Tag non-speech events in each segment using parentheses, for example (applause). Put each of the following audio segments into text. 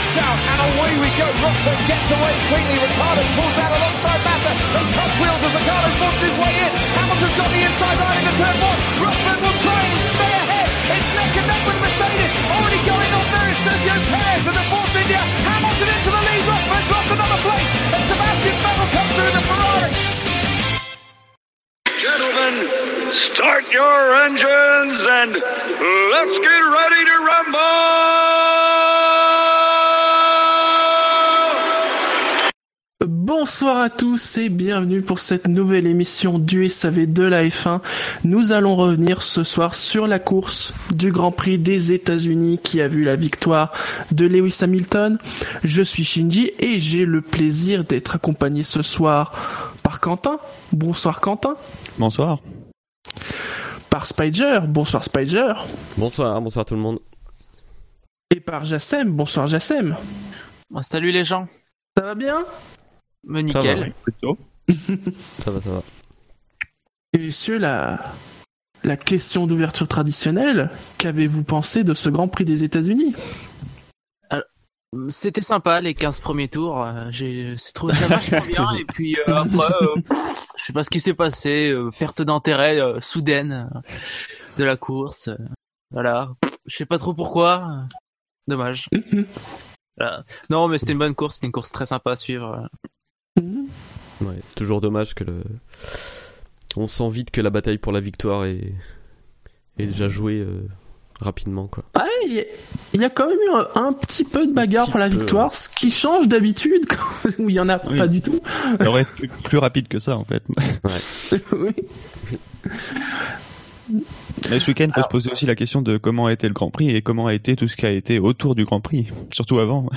lights out, and away we go. Rosberg gets away quickly. Ricardo pulls out alongside Massa. They touch wheels as Ricardo forces his way in. Hamilton's got the inside line into turn one. Rosberg will try and stay ahead. It's neck and neck with Mercedes. Already going on there is Sergio Perez and the Force India. Hamilton into the lead. Rosberg's lost another place. And Sebastian Vettel comes through the Ferrari. Gentlemen, start your engines and let's get ready to rumble! Bonsoir à tous et bienvenue pour cette nouvelle émission du SAV de la F1. Nous allons revenir ce soir sur la course du Grand Prix des États-Unis qui a vu la victoire de Lewis Hamilton. Je suis Shinji et j'ai le plaisir d'être accompagné ce soir par Quentin. Bonsoir Quentin. Bonsoir. Par Spider. Bonsoir Spider. Bonsoir, bonsoir tout le monde. Et par Jassem. Bonsoir Jassem. Ah, salut les gens. Ça va bien? Me nickel. Plutôt. Ça va, ça va. Et messieurs, la, la question d'ouverture traditionnelle, qu'avez-vous pensé de ce Grand Prix des États-Unis? C'était sympa les 15 premiers tours. euh, J'ai trouvé ça vachement bien. (laughs) Et puis euh, après, euh, je sais pas ce qui s'est passé. euh, perte d'intérêt euh, soudaine euh, de la course. voilà. Je sais pas trop pourquoi. Dommage. (laughs) Voilà. Non, mais c'était une bonne course. C'était une course très sympa à suivre. Ouais, c'est toujours dommage que le. On sent vite que la bataille pour la victoire est, est déjà jouée euh, rapidement, quoi. Ah, il y, a- il y a quand même eu un, un petit peu de bagarre pour la peu, victoire, ce qui change d'habitude, (laughs) où il y en a Oui. pas du tout. Ça aurait été plus rapide que ça en fait. (laughs) oui. Mais ce week-end, il faut se poser aussi la question de comment a été le Grand Prix et comment a été tout ce qui a été autour du Grand Prix, surtout avant.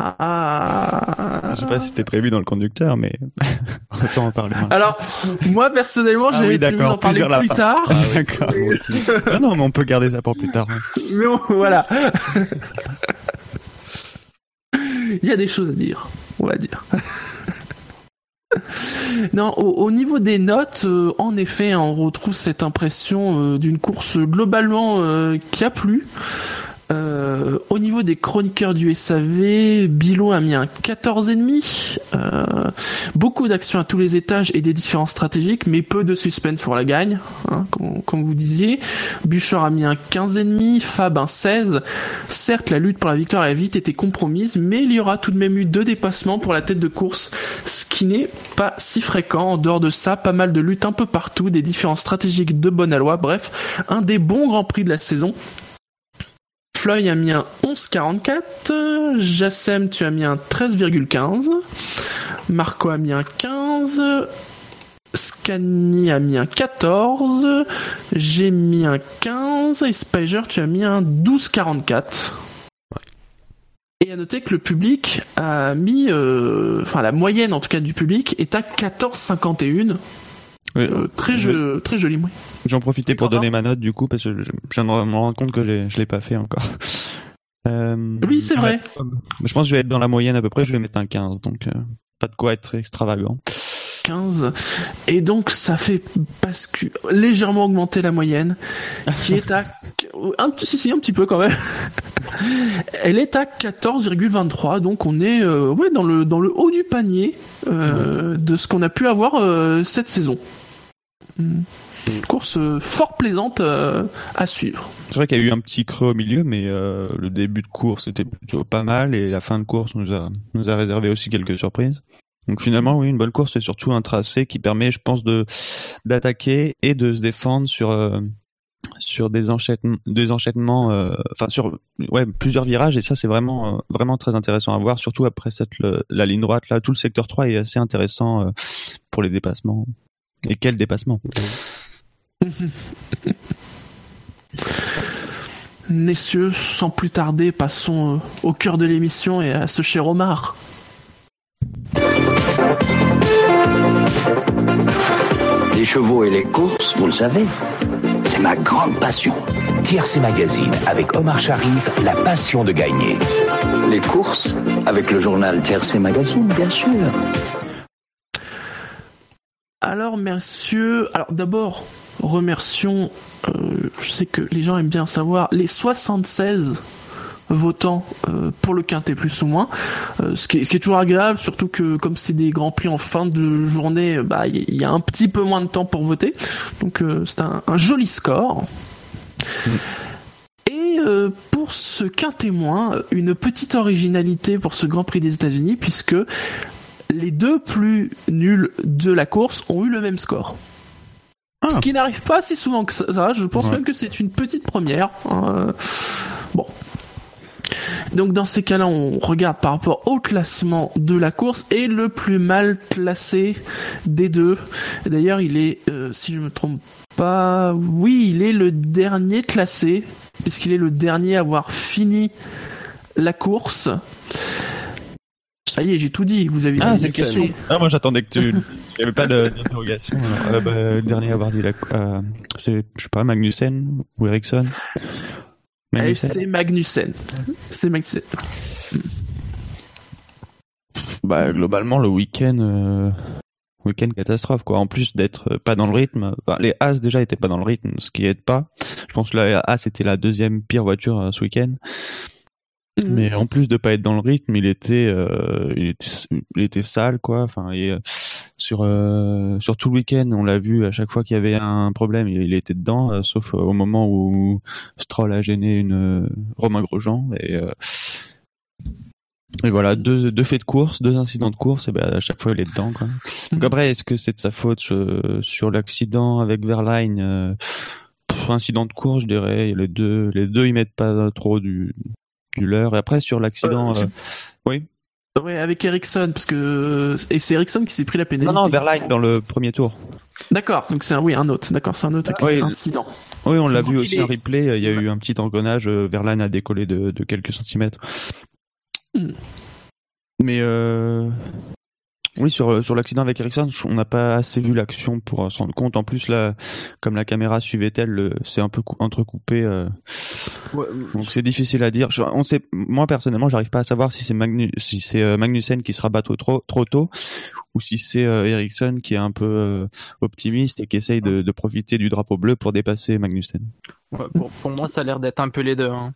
Ah. Je sais pas si c'était prévu dans le conducteur, mais (laughs) autant en parler. maintenant. Alors, moi personnellement, Ah j'avais oui, prévu d'accord, d'en parler plus tard. Ah oui, D'accord. moi aussi. (laughs) Ah non, mais on peut garder ça pour plus tard. hein. Mais bon, voilà. Il y a des choses à dire, on va dire. Non, au, au niveau des notes, euh, en effet, on retrouve cette impression euh, d'une course globalement euh, qui a plu. Euh, au niveau des chroniqueurs du SAV, Bilo a mis un 14,5. Euh, beaucoup d'actions à tous les étages et des différences stratégiques, mais peu de suspense pour la gagne, hein, comme, vous disiez. Bouchard a mis un 15,5, Fab un 16. Certes, la lutte pour la victoire a vite été compromise, mais il y aura tout de même eu deux dépassements pour la tête de course, ce qui n'est pas si fréquent. En dehors de ça, pas mal de luttes un peu partout, des différences stratégiques de bonne. Bref, un des bons grands prix de la saison. Floyd a mis un 11,44. euh, Jassem, tu as mis un 13,15. Marco a mis un 15. Scani a mis un 14. J'ai mis un 15. Et Spiger, tu as mis un 12,44. Et à noter que le public a mis, euh, enfin la moyenne en tout cas du public est à 14,51. Oui. Euh, très, très joli, oui. J'en profitais pour donner ma note du coup parce que je, viens de me rendre compte que je l'ai pas fait encore. (laughs) Euh, Oui, c'est vrai. je pense que je vais être dans la moyenne à peu près. Je vais mettre un 15, donc euh, pas de quoi être extravagant. 15. Et donc, ça fait bascu légèrement augmenter la moyenne, qui est à, (laughs) un petit, si, si, un petit peu quand même. (laughs) Elle est à 14,23. Donc, on est, euh, ouais, dans le, dans le haut du panier, euh, de ce qu'on a pu avoir, euh, cette saison. Une course fort plaisante à suivre. C'est vrai qu'il y a eu un petit creux au milieu, mais le début de course était plutôt pas mal et la fin de course nous a, nous a réservé aussi quelques surprises. Donc finalement, oui, une bonne course et surtout un tracé qui permet, je pense, de d'attaquer et de se défendre sur euh, sur des enchaînements, des enchaînements, euh, enfin sur ouais plusieurs virages et ça c'est vraiment euh, vraiment très intéressant à voir, surtout après cette la ligne droite là, tout le secteur 3 est assez intéressant pour les dépassements. Et quel dépassement Messieurs, sans plus tarder, passons au cœur de l'émission et à ce cher Omar. Les chevaux et les courses, vous le savez, c'est ma grande passion. TRC Magazine avec Omar Sharif, la passion de gagner. Les courses, avec le journal TRC Magazine, bien sûr. Alors, messieurs, alors d'abord, remercions, euh, je sais que les gens aiment bien savoir, les 76 votant euh, pour le quintet plus ou moins, euh, ce, qui est, ce qui est toujours agréable, surtout que comme c'est des grands prix en fin de journée, bah il y, a un petit peu moins de temps pour voter, donc euh, c'est un, un, joli score. Et pour ce quintet moins, une petite originalité pour ce Grand Prix des États-Unis, puisque les deux plus nuls de la course ont eu le même score. Ce Ah. qui n'arrive pas si souvent que ça. Je pense Ouais. même que c'est une petite première. hein. Bon. Donc dans ces cas-là, on regarde par rapport au classement de la course et le plus mal classé des deux. D'ailleurs, il est, euh, si je me trompe pas, oui, il est le dernier classé puisqu'il est le dernier à avoir fini la course. Ça y est, j'ai tout dit. Vous avez Ah, la question. Ah, moi j'attendais que tu. (laughs) Il n'y avait pas d'interrogation. Euh, bah, le dernier à avoir dit la. euh, c'est, je sais pas, Magnussen ou Ericsson? C'est Magnussen. C'est Magnussen. Bah, globalement, le week-end. euh, Week-end catastrophe quoi. En plus d'être euh, pas dans le rythme, enfin, les As déjà étaient pas dans le rythme, ce qui aide pas. Je pense que la As était la deuxième pire voiture euh, ce week-end. Mais en plus de pas être dans le rythme, il était, euh, il était, il était sale quoi. Enfin, et, euh, sur euh, sur tout le week-end, on l'a vu à chaque fois qu'il y avait un problème, il, il était dedans, euh, sauf au moment où Stroll a gêné une euh, Romain Grosjean et euh, et voilà deux deux faits de course, deux incidents de course, et ben à chaque fois il est dedans quoi. (laughs) Donc après, est-ce que c'est de sa faute euh, sur l'accident avec Verline euh, Incident de course, je dirais. Les deux, les deux, ils mettent pas trop du, leur. Et après, sur l'accident. Euh, tu- euh, Oui. Ouais, avec Ericsson, parce que et c'est Ericsson qui s'est pris la pénalité. Non, non, Verline dans le premier tour. D'accord, donc c'est un oui un autre. D'accord, c'est un autre Oui. incident. Oui, on l'a vu aussi en replay. Il y a eu un petit engrenage. euh, Verline a décollé de, de quelques centimètres. Hmm. Mais euh... oui, sur sur l'accident avec Ericsson, on n'a pas assez vu l'action pour euh, s'en rendre compte. En plus, là, comme la caméra suivait elle, le- c'est un peu cou- entrecoupé. euh, Donc c'est difficile à dire. Je- On sait, moi personnellement, j'arrive pas à savoir si c'est Magnu, si c'est euh, Magnussen qui se rabat trop trop, tôt, ou si c'est euh, Ericsson qui est un peu euh, optimiste et qui essaye de, de profiter du drapeau bleu pour dépasser Magnussen. Ouais, pour, pour moi, ça a l'air d'être un peu les deux. hein.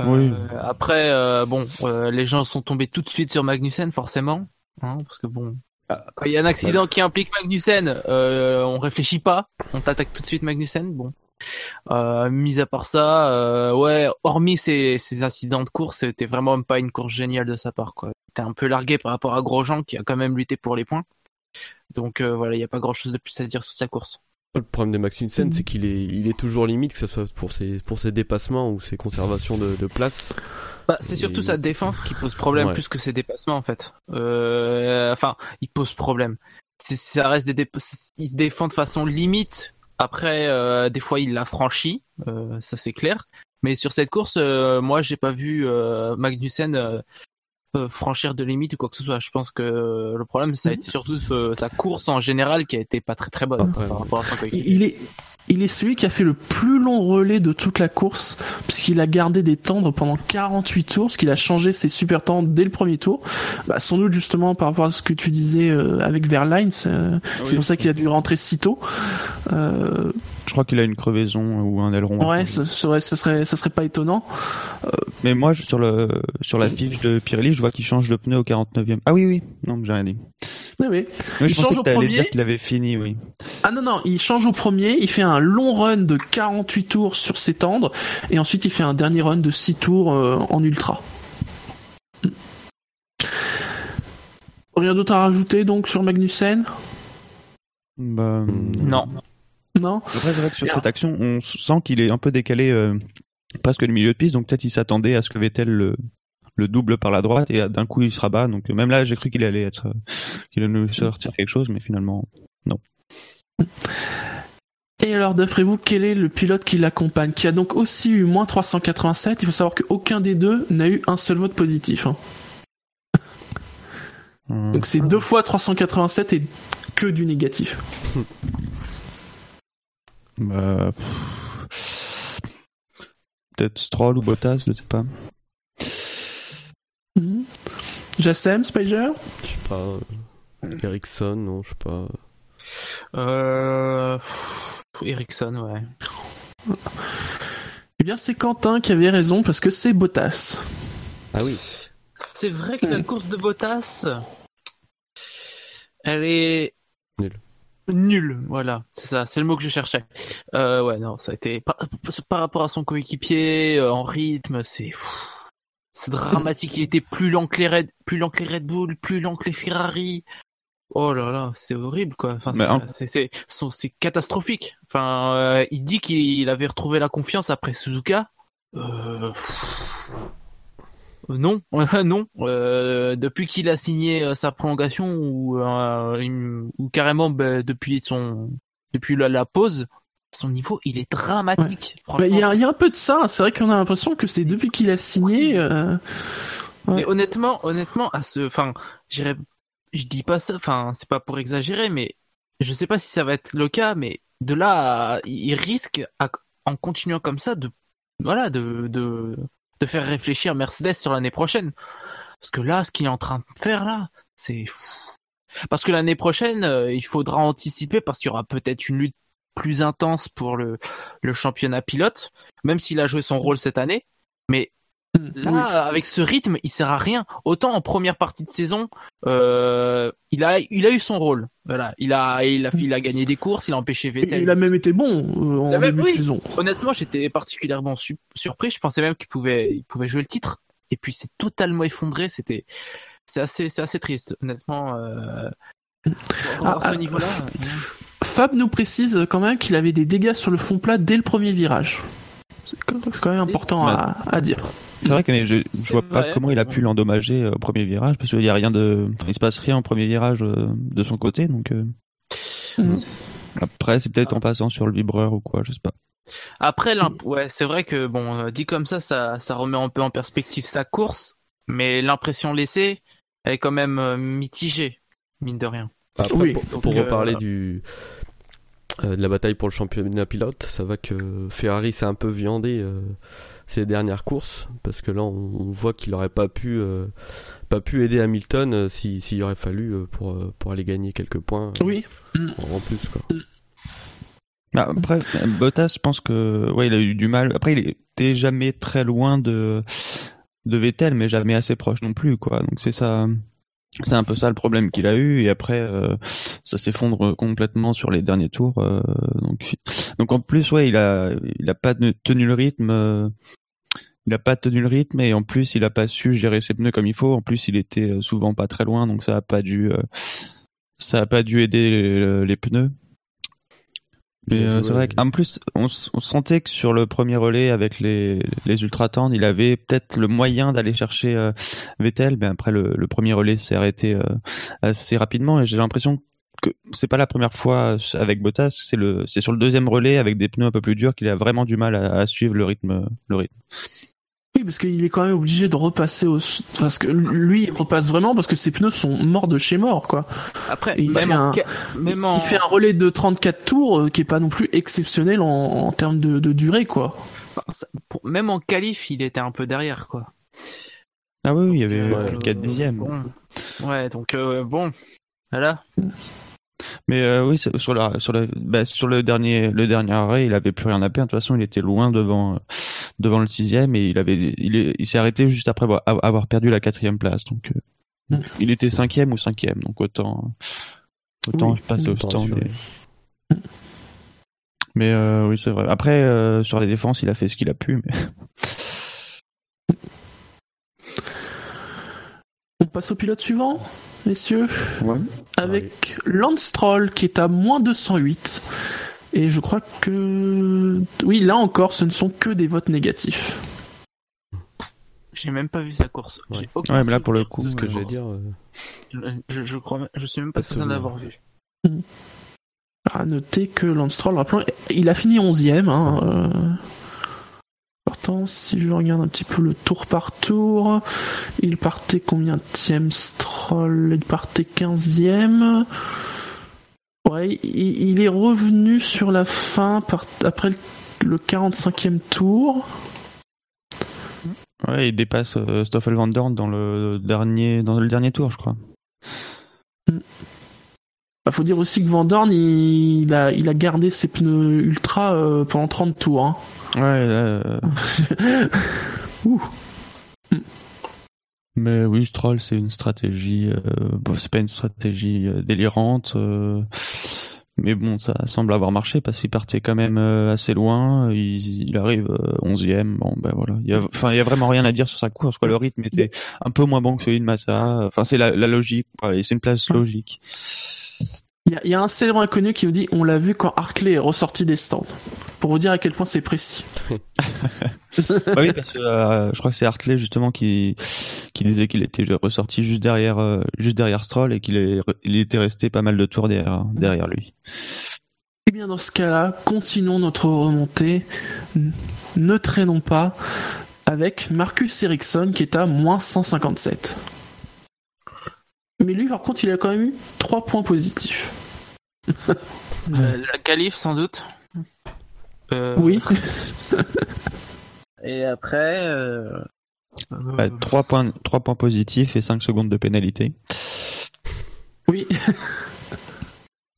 Euh, Oui. Après, euh, bon, euh, les gens sont tombés tout de suite sur Magnussen, forcément, hein, parce que bon, Ah. quand il y a un accident qui implique Magnussen, euh, on réfléchit pas, on t'attaque tout de suite Magnussen. Bon, euh, mis à part ça, euh, ouais, hormis ces, ces incidents de course, c'était vraiment pas une course géniale de sa part, quoi. T'es un peu largué par rapport à Grosjean qui a quand même lutté pour les points. Donc euh, voilà, il y a pas grand chose de plus à dire sur sa course. Le problème de Magnussen, c'est qu'il est, il est toujours limite, que ce soit pour ses, pour ses dépassements ou ses conservations de, de place. Bah, c'est surtout sa défense qui pose problème Ouais. plus que ses dépassements en fait. Euh, enfin, il pose problème. Ça reste des il se défend de façon limite. Après, euh, des fois, il l'a franchi, euh, ça c'est clair. Mais sur cette course, euh, moi, j'ai pas vu euh, Magnussen franchir de limite ou quoi que ce soit. Je pense que le problème, ça a été surtout ce- sa course en général qui a été pas très très bonne Ouais. par rapport à son coéquipier. Il est il est celui qui a fait le plus long relais de toute la course, puisqu'il a gardé des tendres pendant 48 tours, parce qu'il a changé ses super tendres dès le premier tour. Bah, sans doute justement par rapport à ce que tu disais euh, avec Verline, c'est euh, c'est pour ça qu'il a dû rentrer si tôt. Euh, Je crois qu'il a une crevaison ou un aileron. ouais, ça serait, ça serait, ça serait pas étonnant. Mais moi, je- sur le sur la fiche de Pirelli, je vois qu'il change de pneu au 49e. Ah oui, oui. Non, j'ai rien dit. Oui, oui. Mais Il je pensais change que au premier. dire qu'il avait fini, oui. Ah non, non, il change au premier, il fait un long run de 48 tours sur ses tendres, et ensuite il fait un dernier run de 6 tours euh, en ultra. Hmm. Rien d'autre à rajouter donc sur Magnussen? Bah, Non. Non Après, c'est vrai que sur cette action, on sent qu'il est un peu décalé euh, presque le milieu de piste, donc peut-être il s'attendait à ce que Vettel le, le double par la droite et euh, d'un coup il se rabat. Donc même là, j'ai cru qu'il allait être, euh, qu'il allait nous sortir quelque chose, mais finalement, Et alors d'après vous, quel est le pilote qui l'accompagne Qui a donc aussi eu moins 387, il faut savoir qu'aucun des deux n'a eu un seul vote positif. hein. euh, Donc c'est deux fois 387 et que du négatif. bah, pff, peut-être Stroll ou Bottas, je sais pas. Mhm. Jassem, Spiger Je sais pas. euh, Ericsson, non, je sais pas. Euh... Ericsson, ouais. Eh bien, c'est Quentin qui avait raison parce que c'est Bottas. Ah oui. C'est vrai que la course de Bottas, elle est. Nulle, voilà, c'est ça, c'est le mot que je cherchais. Euh, ouais, non, ça a été par, par rapport à son coéquipier euh, en rythme, c'est c'est dramatique. Il était plus lent que les Red, plus lent que les Red Bull, plus lent que les Ferrari. Oh là là, c'est horrible quoi. Enfin, c'est- catastrophique. Enfin, euh, il dit qu'il avait retrouvé la confiance après Suzuka. Euh, pff, euh, non, (laughs) non. Euh, depuis qu'il a signé euh, sa prolongation ou, euh, une- ou carrément bah, depuis son depuis la, la pause, son niveau il est dramatique. Il y, y a un peu de ça. C'est vrai qu'on a l'impression que c'est depuis qu'il a signé. euh, Mais Ouais. honnêtement, honnêtement, à ce, enfin, je dis pas ça, enfin, c'est pas pour exagérer, mais je sais pas si ça va être le cas, mais de là, à- il risque, à- en continuant comme ça, de, voilà, de, de, de faire réfléchir Mercedes sur l'année prochaine. Parce que là, ce qu'il est en train de faire là, c'est. Parce que l'année prochaine, euh, il faudra anticiper parce qu'il y aura peut-être une lutte plus intense pour le, le championnat pilote, même s'il a joué son rôle cette année. Mais Là, avec ce rythme, il sert à rien. Autant en première partie de saison, euh, il a, il a eu son rôle. Voilà, il a, il a, il a gagné des courses, il a empêché Vettel. Il a même été bon euh, en même- début oui. de saison. Honnêtement, j'étais particulièrement su- surpris. Je pensais même qu'il pouvait, il pouvait jouer le titre. Et puis c'est totalement effondré. C'était, c'est assez, c'est assez triste. Honnêtement, euh, Ah, à ce ah, niveau-là. Fab nous précise quand même qu'il avait des dégâts sur le fond plat dès le premier virage. C'est quand c'est quand même important à, à dire. C'est vrai que mais je, je vois pas comment il a pu l'endommager euh, au premier virage parce qu'il y a rien de, il se passe rien au premier virage euh, de son côté donc euh, Mhm. après c'est peut-être en passant sur le vibreur ou quoi, je sais pas. Après, l'imp- ouais, c'est vrai que bon, dit comme ça, ça, ça remet un peu en perspective sa course, mais l'impression laissée, elle est quand même mitigée, mine de rien. Après, Oui. pour, euh, reparler du euh, de la bataille pour le championnat pilote, ça va que Ferrari s'est un peu viandé euh, ces dernières courses parce que là on, on voit qu'il aurait pas pu euh, pas pu aider Hamilton euh, si s'il aurait fallu euh, pour euh, pour aller gagner quelques points euh, Oui. en, plus quoi. Bah, après Bottas, je pense que ouais il a eu du mal. Après il était jamais très loin de de Vettel mais jamais assez proche non plus quoi. Donc c'est ça. C'est un peu ça le problème qu'il a eu et après euh, ça s'effondre complètement sur les derniers tours. euh, donc donc en plus ouais il a il a pas tenu le rythme. euh, il a pas tenu le rythme et en plus il a pas su gérer ses pneus comme il faut. En plus il était euh, souvent pas très loin donc ça a pas dû euh, ça a pas dû aider les, les pneus. Mais euh, c'est vrai qu'en plus on, sentait que sur le premier relais avec les les ultra tendres il avait peut-être le moyen d'aller chercher euh, Vettel. Mais après le, le premier relais s'est arrêté euh, assez rapidement et j'ai l'impression que c'est pas la première fois avec Bottas, c'est le c'est sur le deuxième relais avec des pneus un peu plus durs qu'il a vraiment du mal à, à suivre le rythme le rythme. Oui, parce qu'il est quand même obligé de repasser au. Parce que lui, il repasse vraiment parce que ses pneus sont morts de chez mort, quoi. Après, il même, fait en, un- ca- même en, Il fait un relais de 34 tours euh, qui est pas non plus exceptionnel en, en termes de, de durée, quoi. même en qualif, il était un peu derrière, quoi. Ah oui, oui, il y avait Euh, euh, 4 dixièmes. bon. Ouais, donc euh, bon, voilà. Mais euh, oui, sur la sur le bah, sur le dernier le dernier arrêt, il avait plus rien à perdre. De toute façon, il était loin devant euh, devant le sixième et il avait il est il s'est arrêté juste après avoir, avoir perdu la quatrième place. Donc euh, Mm. il était cinquième ou cinquième. Donc autant autant Oui, passer au stand. Mais, mais, oui, c'est vrai. Après sur les défenses, il a fait ce qu'il a pu. Mais... On passe au pilote suivant, messieurs, avec Lance Stroll qui est à moins 208. Et je crois que... Oui, là encore, ce ne sont que des votes négatifs. J'ai même pas vu sa course. Ouais. Ouais, mais là pour le coup, C'est ce que j'allais dire. euh, Je, je crois, même- je suis même pas Pas certain d'avoir vu. À noter que Lance Stroll, rappelons, il a fini 11ème. Hein, euh. Pourtant, si je regarde un petit peu le tour par tour, il partait combien de Stroll? Il partait 15ème. Ouais, il, il est revenu sur la fin par- après le, le 45e tour. Ouais, il dépasse euh, Stoffel Van Dorn dans le dernier dans le dernier tour, je crois. Bah, faut dire aussi que Van Dorn, il, il a, il a gardé ses pneus ultra euh, pendant 30 tours. Hein. Ouais, (laughs) euh, Ouh. mais oui, Stroll, c'est une stratégie. Euh, bon, c'est pas une stratégie euh, délirante. mais bon, ça semble avoir marché parce qu'il partait quand même assez loin. Il, il arrive euh, 11e. Bon, ben voilà. Il y a, enfin, il y a vraiment rien à dire sur sa course. Quoi. Le rythme était un peu moins bon que celui de Massa. Enfin, c'est la, la logique. C'est une place logique. Il y, a, il y a un célèbre inconnu qui nous dit on l'a vu quand Hartley est ressorti des stands. Pour vous dire à quel point c'est précis. (laughs) Bah oui, parce que euh, je crois que c'est Hartley justement qui qui disait qu'il était ressorti juste derrière euh, juste derrière Stroll et qu'il il était resté pas mal de tours derrière derrière lui. Eh bien, dans ce cas-là, continuons notre remontée. Ne traînons pas avec Marcus Ericsson qui est à moins 157. Mais lui, par contre, il a quand même eu 3 points positifs. Euh, la qualif sans doute. Euh, Oui. Et après. Euh... Bah, euh, 3 points 3 points positifs et 5 secondes de pénalité. Oui. (laughs)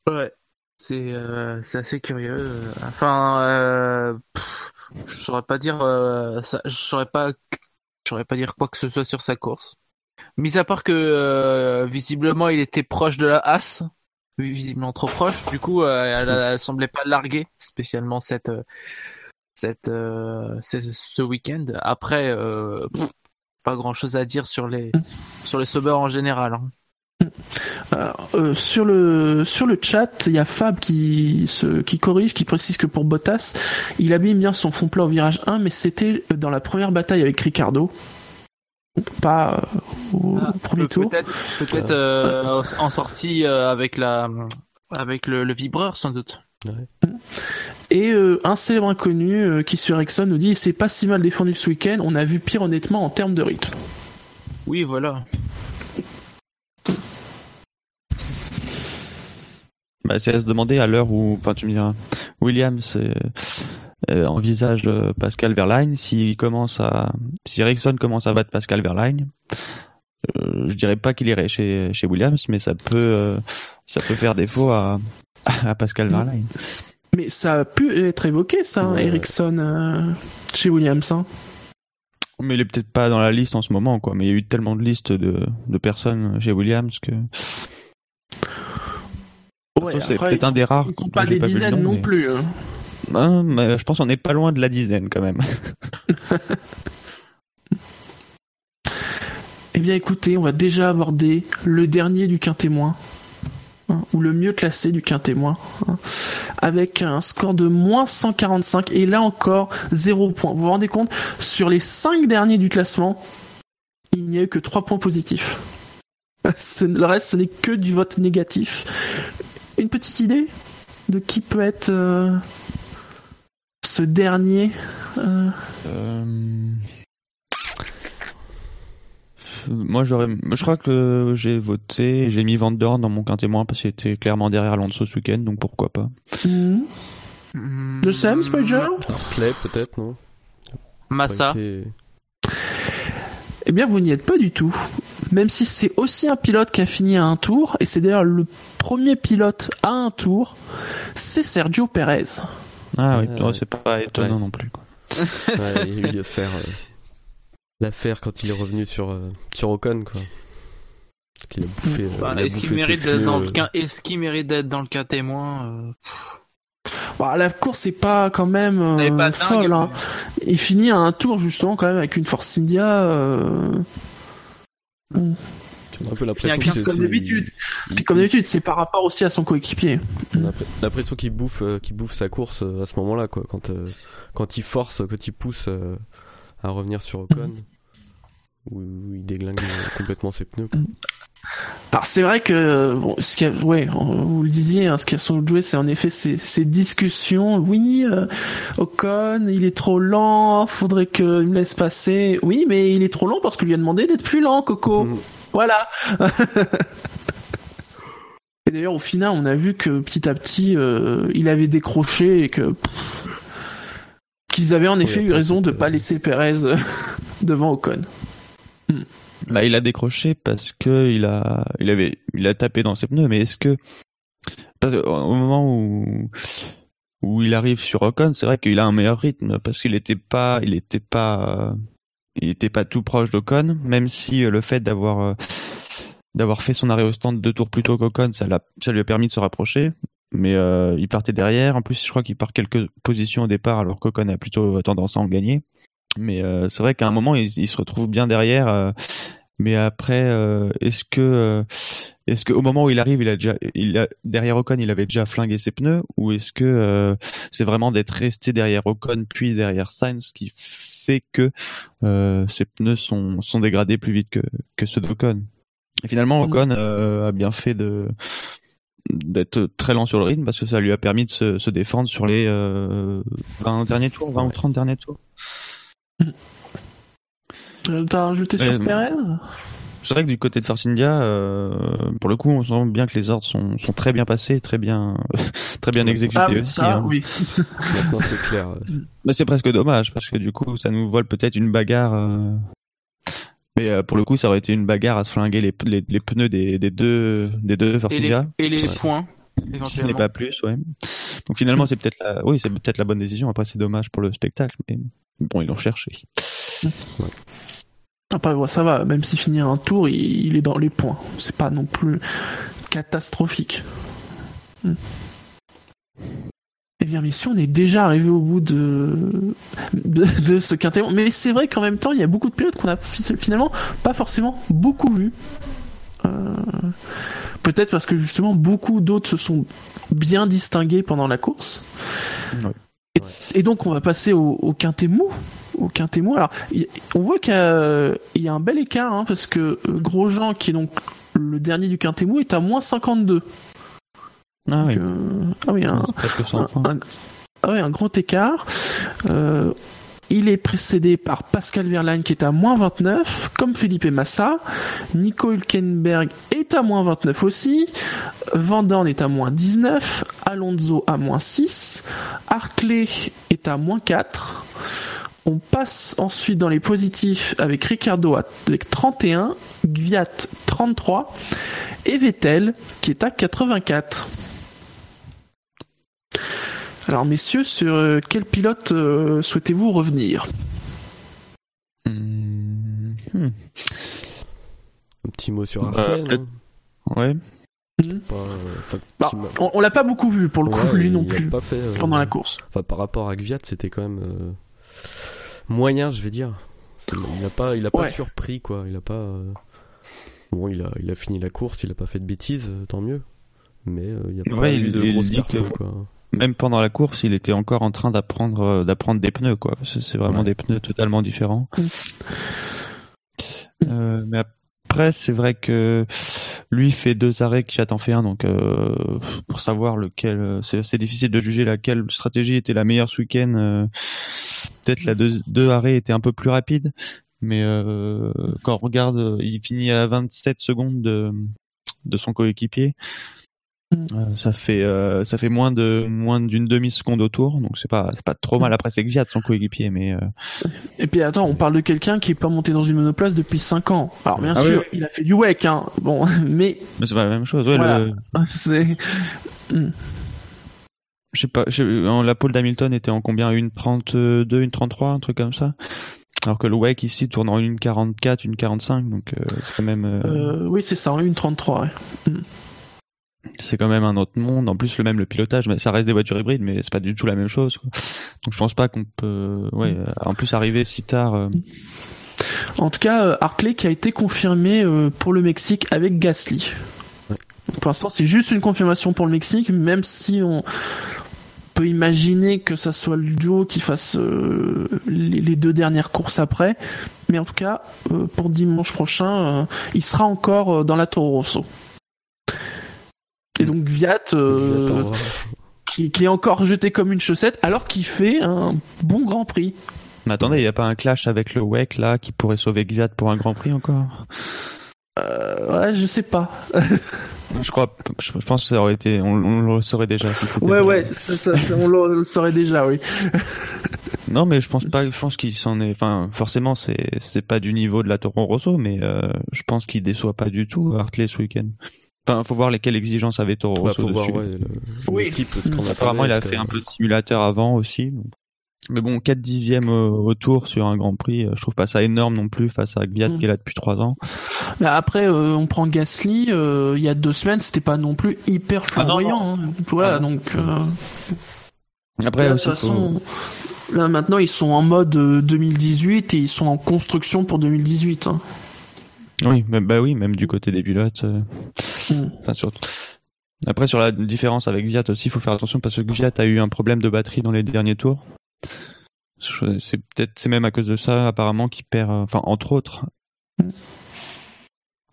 Ouais. C'est euh, c'est assez curieux. Enfin, euh, pff, je saurais pas dire. euh, ça, je saurais pas. Je saurais pas dire quoi que ce soit sur sa course. Mis à part que euh, visiblement il était proche de la As, visiblement trop proche. Du coup, euh, elle, elle semblait pas larguer spécialement cette euh, cette euh, ce week-end. Après, pff, pas grand chose à dire sur les sur les sauveurs en général. hein. Alors, euh, sur le sur le chat, il y a Fab qui se qui corrige, qui précise que pour Bottas, il abîme bien son fond plat au virage 1, mais c'était dans la première bataille avec Ricardo, pas euh, au Ah, premier Pe- tour. Peut-être, euh, en sortie euh, avec la, avec le, le vibreur sans doute. Et euh, un célèbre inconnu euh, qui sur Exxon nous dit c'est pas si mal défendu ce week-end, on a vu pire honnêtement en termes de rythme. Oui, voilà. Bah, c'est à se demander à l'heure où, enfin, tu me diras, Williams euh, envisage euh, Pascal Verlaine, s'il commence à, si Ericsson commence à battre Pascal Verlaine, euh, je dirais pas qu'il irait chez, chez Williams, mais ça peut, euh, ça peut faire défaut à, à Pascal Verlaine. Mais ça a pu être évoqué ça, hein. Ericsson euh, chez Williams. hein. Mais il est peut-être pas dans la liste en ce moment, quoi. Mais il y a eu tellement de listes de, de personnes chez Williams que. Ouais, c'est peut-être un des rares. Ils sont pas des dizaines nom, non mais- plus. hein. Hein, je pense qu'on n'est pas loin de la dizaine quand même. (laughs) Eh bien écoutez, on va déjà aborder le dernier du quintémoin, hein, ou le mieux classé du quintémoin, hein, avec un score de moins 145, et là encore, 0 points. Vous vous rendez compte, sur les 5 derniers du classement, il n'y a eu que 3 points positifs. (laughs) Le reste, ce n'est que du vote négatif. Une petite idée de qui peut être euh, ce dernier euh, Euh, Moi, j'aurais, je crois que j'ai voté, j'ai mis Van Dorn dans mon quin témoin parce qu'il était clairement derrière Alonso ce week-end, donc pourquoi pas. hmm, Hmm, De Sam, Spider Clay peut-être, non? Massa. Eh bien, vous n'y êtes pas du tout. Même si c'est aussi un pilote qui a fini à un tour, et c'est d'ailleurs le premier pilote à un tour, c'est Sergio Perez. Ah oui, Ouais, oh, c'est pas étonnant Ouais. non plus. quoi. (laughs) Ouais, il y a eu l'affaire, euh, l'affaire quand il est revenu sur, euh, sur Ocon, quoi. Qu'il a bouffé. euh, Bah, il a Est-ce qu'il bouffé mérite d'être pneus, dans le euh, est-ce qu'il mérite d'être dans le cas témoin euh, Bah, la course est pas quand même euh, dingue, folle. Hein. Il finit à un tour justement quand même avec une Force India. Euh... On a un peu l'impression que comme d'habitude. il- Puis comme d'habitude, c'est par rapport aussi à son coéquipier. On a l'impression qu'il bouffe, euh, qu'il bouffe sa course euh, à ce moment-là, quoi. Quand, euh, quand il force, quand il pousse euh, à revenir sur Ocon, où, où il déglingue euh, complètement ses pneus. quoi. Alors c'est vrai que bon, ce qui a, ouais, vous le disiez, hein, ce qui a joué, c'est en effet ces, ces discussions. Oui, euh, Ocon, il est trop lent, faudrait qu'il me laisse passer. Oui, mais il est trop lent parce que lui a demandé d'être plus lent, Coco. Mhm. Voilà. (laughs) et d'ailleurs, au final, on a vu que petit à petit, euh, il avait décroché et que qu'ils avaient en effet eu raison de pas laisser Perez euh, (laughs) devant Ocon. Bah, il a décroché parce que il a, il avait, il a tapé dans ses pneus, mais est-ce que parce que, au moment où où il arrive sur Ocon, c'est vrai qu'il a un meilleur rythme parce qu'il était pas, il était pas, il était pas tout proche d'Ocon, même si euh, le fait d'avoir euh, d'avoir fait son arrêt au stand deux tours plus tôt qu'Ocon, ça, ça lui a permis de se rapprocher. Mais euh, il partait derrière. En plus, je crois qu'il part quelques positions au départ, alors qu'Ocon a plutôt tendance à en gagner. Mais c'est vrai qu'à un moment, il, se retrouve bien derrière. mais après, est-ce que est-ce qu'au moment où il arrive, il a déjà, derrière Ocon, il avait déjà flingué ses pneus, ou est-ce que c'est vraiment d'être resté derrière Ocon puis derrière Sainz qui fait que euh, ses pneus sont sont dégradés plus vite que que ceux d'Ocon. Et finalement, Ocon euh, a bien fait de d'être très lent sur le rythme parce que ça lui a permis de se, se défendre sur les euh, 20 derniers tours, 20 ou 30 derniers tours. Euh, T'as rajouté sur Euh, Perez? C'est vrai que du côté de Force India, euh, pour le coup, on sent bien que les ordres sont, sont très bien passés, très bien, (laughs) très bien exécutés Ah oui, aussi. ça, hein. oui. C'est clair. Mais c'est presque dommage parce que du coup, ça nous vole peut-être une bagarre. euh, Mais euh, pour le coup, ça aurait été une bagarre à se flinguer les, les, les pneus des, des deux des deux Force Et les, et les Ouais. points, Ce n'est pas plus, ouais. Donc finalement, c'est peut-être la, oui, c'est peut-être la bonne décision. Après, c'est dommage pour le spectacle, mais bon, ils l'ont cherché. Après, ouais, ça va, même s'il finit un tour, il, est dans les points. C'est pas non plus catastrophique. Hmm. Eh bien, mission, on est déjà arrivé au bout de, de, ce quintet. Mais c'est vrai qu'en même temps, il y a beaucoup de pilotes qu'on a fi- finalement pas forcément beaucoup vus. Euh, Peut-être parce que justement, beaucoup d'autres se sont bien distingués pendant la course. Et, et donc, on va passer au, au quintet mou. Au quintet mou. Alors, on voit qu'il y a, il y a un bel écart, hein, parce que euh, Grosjean, qui est donc le dernier du quintet mou, est à moins 52. Ah oui, euh, ah oui, un, c'est presque 100 un, points. un- ah un grand écart. Euh, il est précédé par Pascal Verlaine qui est à moins 29, comme Philippe Massa. Nico Hülkenberg est à moins 29 aussi. Van Dorn est à moins 19. Alonso à moins 6. Hartley est à moins 4. On passe ensuite dans les positifs avec Ricardo avec 31, Gviat 33 et Vettel qui est à 84. Alors messieurs, sur euh, quel pilote euh, souhaitez-vous revenir? Hmm. Hmm. Un petit mot sur Euh, Hartley, non? Pas, euh, Bah, On, on l'a pas beaucoup vu pour le coup, Ouais, lui non plus, pas fait, euh, pendant la course. Enfin, par rapport à Gviat, c'était quand même euh, moyen, je vais dire. Il a pas, il a pas Ouais. surpris quoi. Il a pas. euh, Bon, il a, il a fini la course, il a pas fait de bêtises, tant mieux. Mais euh, il y a pas Ouais, eu il- de il grosses dit perfos, que- quoi. Même pendant la course, il était encore en train d'apprendre d'apprendre des pneus, quoi. C'est vraiment Ouais. des pneus totalement différents. Mm. Euh, mais après, c'est vrai que lui fait deux arrêts, Kiat en fait un, donc euh, pour savoir lequel, euh, c'est difficile de juger laquelle stratégie était la meilleure ce week-end. euh, Peut-être la deux, deux arrêts étaient un peu plus rapides, mais euh, quand on regarde, euh, il finit à 27 secondes de, de son coéquipier. Mm. Euh, ça fait euh, ça fait moins de moins d'une demi seconde au tour, donc c'est pas c'est pas trop mal. Après c'est Gviat son coéquipier, mais euh, Et puis attends, on parle de quelqu'un qui est pas monté dans une monoplace depuis 5 ans. Alors bien Ah sûr, oui, il a fait du WEC, hein. Bon, (laughs) mais mais c'est pas la même chose. Ouais, Voilà. le- c'est je sais pas, la pole d'Hamilton était en combien? Une 32, une 33, un truc comme ça? Alors que le WEC ici tourne en une 44, une 45, donc euh, c'est quand même euh, euh, oui, c'est ça, une 33. ouais. C'est quand même un autre monde. En plus le même le pilotage, mais ça reste des voitures hybrides, mais c'est pas du tout la même chose. quoi. Donc je pense pas qu'on peut, ouais, euh, en plus arriver si tard. euh, En tout cas, euh, Hartley qui a été confirmé euh, pour le Mexique avec Gasly. Ouais. Pour l'instant, c'est juste une confirmation pour le Mexique, même si on peut imaginer que ça soit le duo qui fasse euh, les, deux dernières courses après. Mais en tout cas, pour dimanche prochain, il sera encore dans la Toro Rosso. Et donc Viat, euh, qui, qui est encore jeté comme une chaussette, alors qu'il fait un bon Grand Prix. Mais attendez, il y a pas un clash avec le WEC là qui pourrait sauver Gviat pour un Grand Prix encore? Euh, ouais, je sais pas. (laughs) Je crois, je, je pense que ça aurait été, on, on le saurait déjà. Si Ouais, ouais, ça, ça, ça, on le, le saurait déjà, oui. (laughs) Non, mais je pense pas. Je pense qu'il s'en est. Enfin, forcément, c'est c'est pas du niveau de la Toro Rosso, mais euh, je pense qu'il déçoit pas du tout Hartley ce week-end. Enfin, faut voir lesquelles exigences avait Toro Ouais, Rosso voir dessus. ouais, le- Oui. l'équipe, ce qu'on Apparemment, il a fait un parce peu de simulateur avant aussi. donc. Mais bon, 4 dixièmes euh, retour sur un Grand Prix, euh, je trouve pas ça énorme non plus face à Gviat Mm. qui est là depuis 3 ans. Mais après, euh, on prend Gasly. euh, il y a deux semaines, c'était pas non plus hyper Ah non, flamboyant. hein. Voilà, Ah donc. euh, Après, de toute faut- façon, là maintenant, ils sont en mode euh, 2018 et ils sont en construction pour 2018. hein. Oui, même, bah oui, même du côté des pilotes. euh, Mm. Enfin. Après, sur la différence avec Gviat aussi, il faut faire attention parce que Gviat a eu un problème de batterie dans les derniers tours. C'est peut-être, c'est même à cause de ça, apparemment, qu'il perd, euh, enfin, entre autres.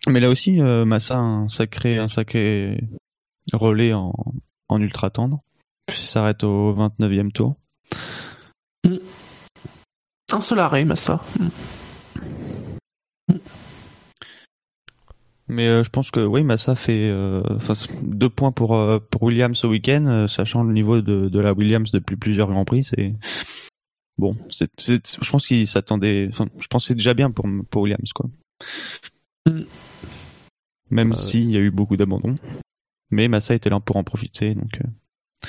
Mais là aussi, euh, Massa a un sacré, un sacré relais en, en ultra tendre. Puis il s'arrête au 29e tour. Un seul arrêt, Massa. Mais euh, je pense que oui, Massa fait euh, deux points pour euh, pour Williams au week-end, euh, sachant le niveau de, de la Williams depuis plusieurs grands prix, c'est bon. C'est, je pense qu'il s'attendait. Je pense que c'est déjà bien pour pour Williams quoi. Même s'il y a eu beaucoup d'abandons, mais Massa était là pour en profiter, donc. euh,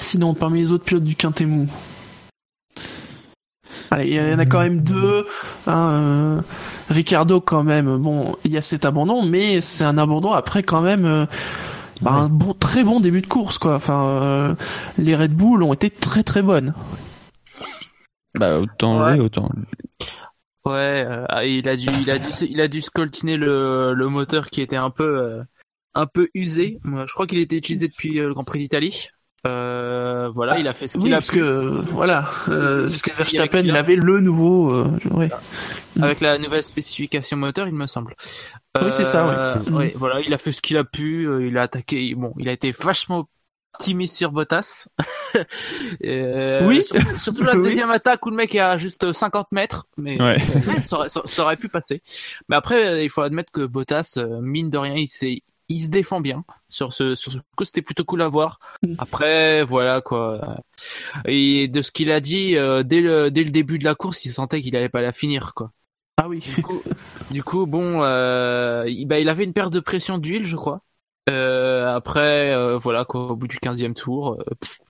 Sinon, parmi les autres pilotes du Quintet Mou. Allez, il y en a quand même deux. hein, euh, Ricardo, quand même. Bon, il y a cet abandon, mais c'est un abandon après quand même. euh, bah, Un bon, très bon début de course, quoi. Enfin, euh, les Red Bull ont été très très bonnes. Bah autant Ouais. autant. Ouais, euh, ah, il a dû, il a dû, il a dû scoltiner le, le moteur qui était un peu, euh, un peu usé. Moi, Je crois qu'il était utilisé depuis euh, le Grand Prix d'Italie. Euh, voilà, il a fait ce qu'il Oui, a parce pu que euh, voilà, euh, parce que Il y avait Verstappen, il avait le nouveau. euh, ouais. avec la nouvelle spécification moteur, il me semble. Oui, c'est ça, ouais. Euh, Mhm. ouais, voilà, il a fait ce qu'il a pu. euh, Il a attaqué. Bon, il a été vachement optimiste sur Bottas. (laughs) Euh, Oui. Surtout, surtout la (laughs) Oui. deuxième attaque où le mec est à juste 50 mètres, mais Ouais. (laughs) ça, aurait, ça- ça aurait pu passer. Mais après, il faut admettre que Bottas, mine de rien, il s'est il se défend bien sur ce sur ce coup c'était plutôt cool à voir Mm. après voilà quoi et de ce qu'il a dit euh, dès le dès le début de la course il sentait qu'il allait pas la finir quoi Ah oui. du coup, (laughs) du coup, bon, euh, il, bah, il avait une perte de pression d'huile, je crois. Euh, après, euh, voilà, quoi, au bout du 15e tour, euh, pff,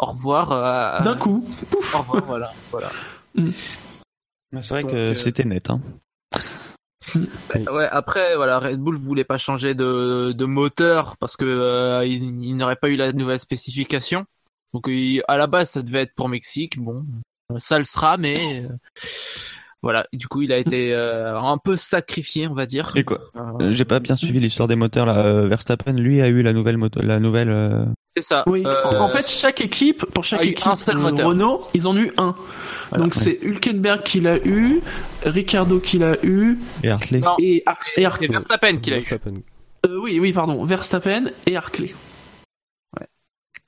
au revoir. euh, D'un coup. Au revoir, voilà. voilà. (laughs) C'est vrai Donc, que euh, c'était net. Hein. Bah, ouais, après, voilà, Red Bull voulait pas changer de, de moteur parce que euh, il, il n'aurait pas eu la nouvelle spécification. Donc, il- à la base, ça devait être pour Mexique. Bon, ça le sera, mais euh, voilà. Du coup, il a été euh, un peu sacrifié, on va dire. Et quoi? Euh, Euh, J'ai pas bien suivi l'histoire des moteurs là. Euh, Verstappen, lui, a eu la nouvelle moto, la nouvelle. C'est ça. Oui. Euh, En fait, chaque équipe, pour chaque équipe un seul euh, moteur. Renault, ils en ont eu un. Voilà. Donc c'est Hülkenberg qui l'a eu, Ricardo qui l'a eu, Et Hartley. Non, et, Ar- et Hartley. Verstappen qui l'a eu. Verstappen. Euh, oui, oui, pardon, Verstappen et Hartley.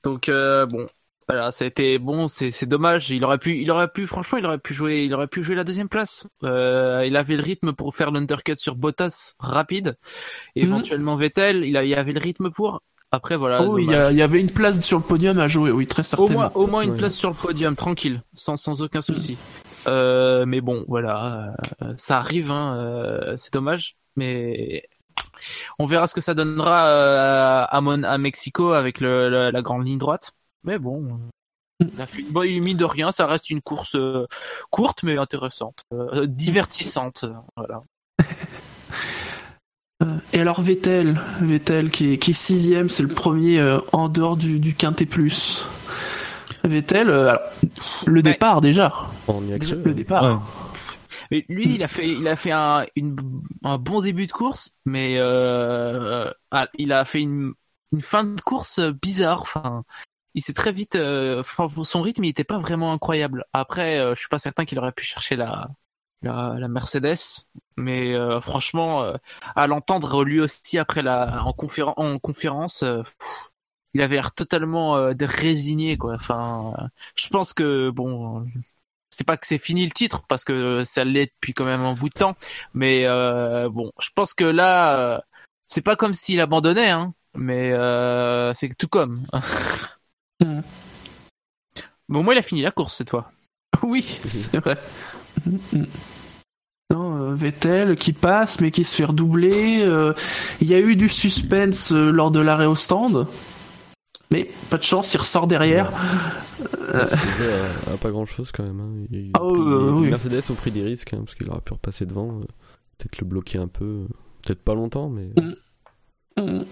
Donc euh, bon, voilà, ça a été bon, c'est c'est dommage. Il aurait pu, il aurait pu, franchement, il aurait pu jouer, il aurait pu jouer la deuxième place. Euh, il avait le rythme pour faire l'undercut sur Bottas rapide, et Mhm. éventuellement Vettel. Il, a, il avait le rythme pour. Après voilà. oh, il y, dommage. a- il y avait une place sur le podium à jouer, oui, très au certainement. moins, au moins une Oui. place sur le podium, tranquille, sans sans aucun souci. Euh, mais bon, voilà, euh, ça arrive, hein, euh, c'est dommage, mais on verra ce que ça donnera euh, à, Mon à Mexico avec le, le- la grande ligne droite. Mais bon, il a fait une bonne mine de rien, ça reste une course euh, courte mais intéressante, euh, divertissante, voilà. (laughs) Euh, Et alors Vettel, Vettel qui est, qui est sixième, c'est le premier euh, en dehors du, du quintet plus. Vettel, euh, alors, le départ déjà, On y le départ. Ouais. Mais lui, il a fait, il a fait un, une- un bon début de course, mais euh, ah, il a fait une, une fin de course bizarre. Enfin, il s'est très vite, euh, enfin, son rythme, il était pas vraiment incroyable. Après, euh, je suis pas certain qu'il aurait pu chercher la, la, la Mercedes, mais euh, franchement, à l'entendre lui aussi après la, en, conféren- en conférence, pff, il avait l'air totalement résigné, quoi. Enfin, je pense que bon c'est pas que c'est fini le titre parce que ça l'est depuis quand même un bout de temps mais euh, bon je pense que là c'est pas comme s'il abandonnait hein mais euh, c'est tout comme (laughs) Mm. bon moi il a fini la course cette fois (laughs) Oui, c'est vrai. Mm, mm. Non, euh, Vettel qui passe mais qui se fait redoubler. Euh, Il y a eu du suspense euh, lors de l'arrêt au stand. Mais pas de chance, il ressort derrière. Euh, C'est vrai, à, à pas grand chose quand même. hein. Il Ah, pris- ouais, ouais, oui. Mercedes au prix des risques, hein, parce qu'il aurait pu repasser devant. euh, Peut-être le bloquer un peu. Peut-être pas longtemps, mais. Hmm.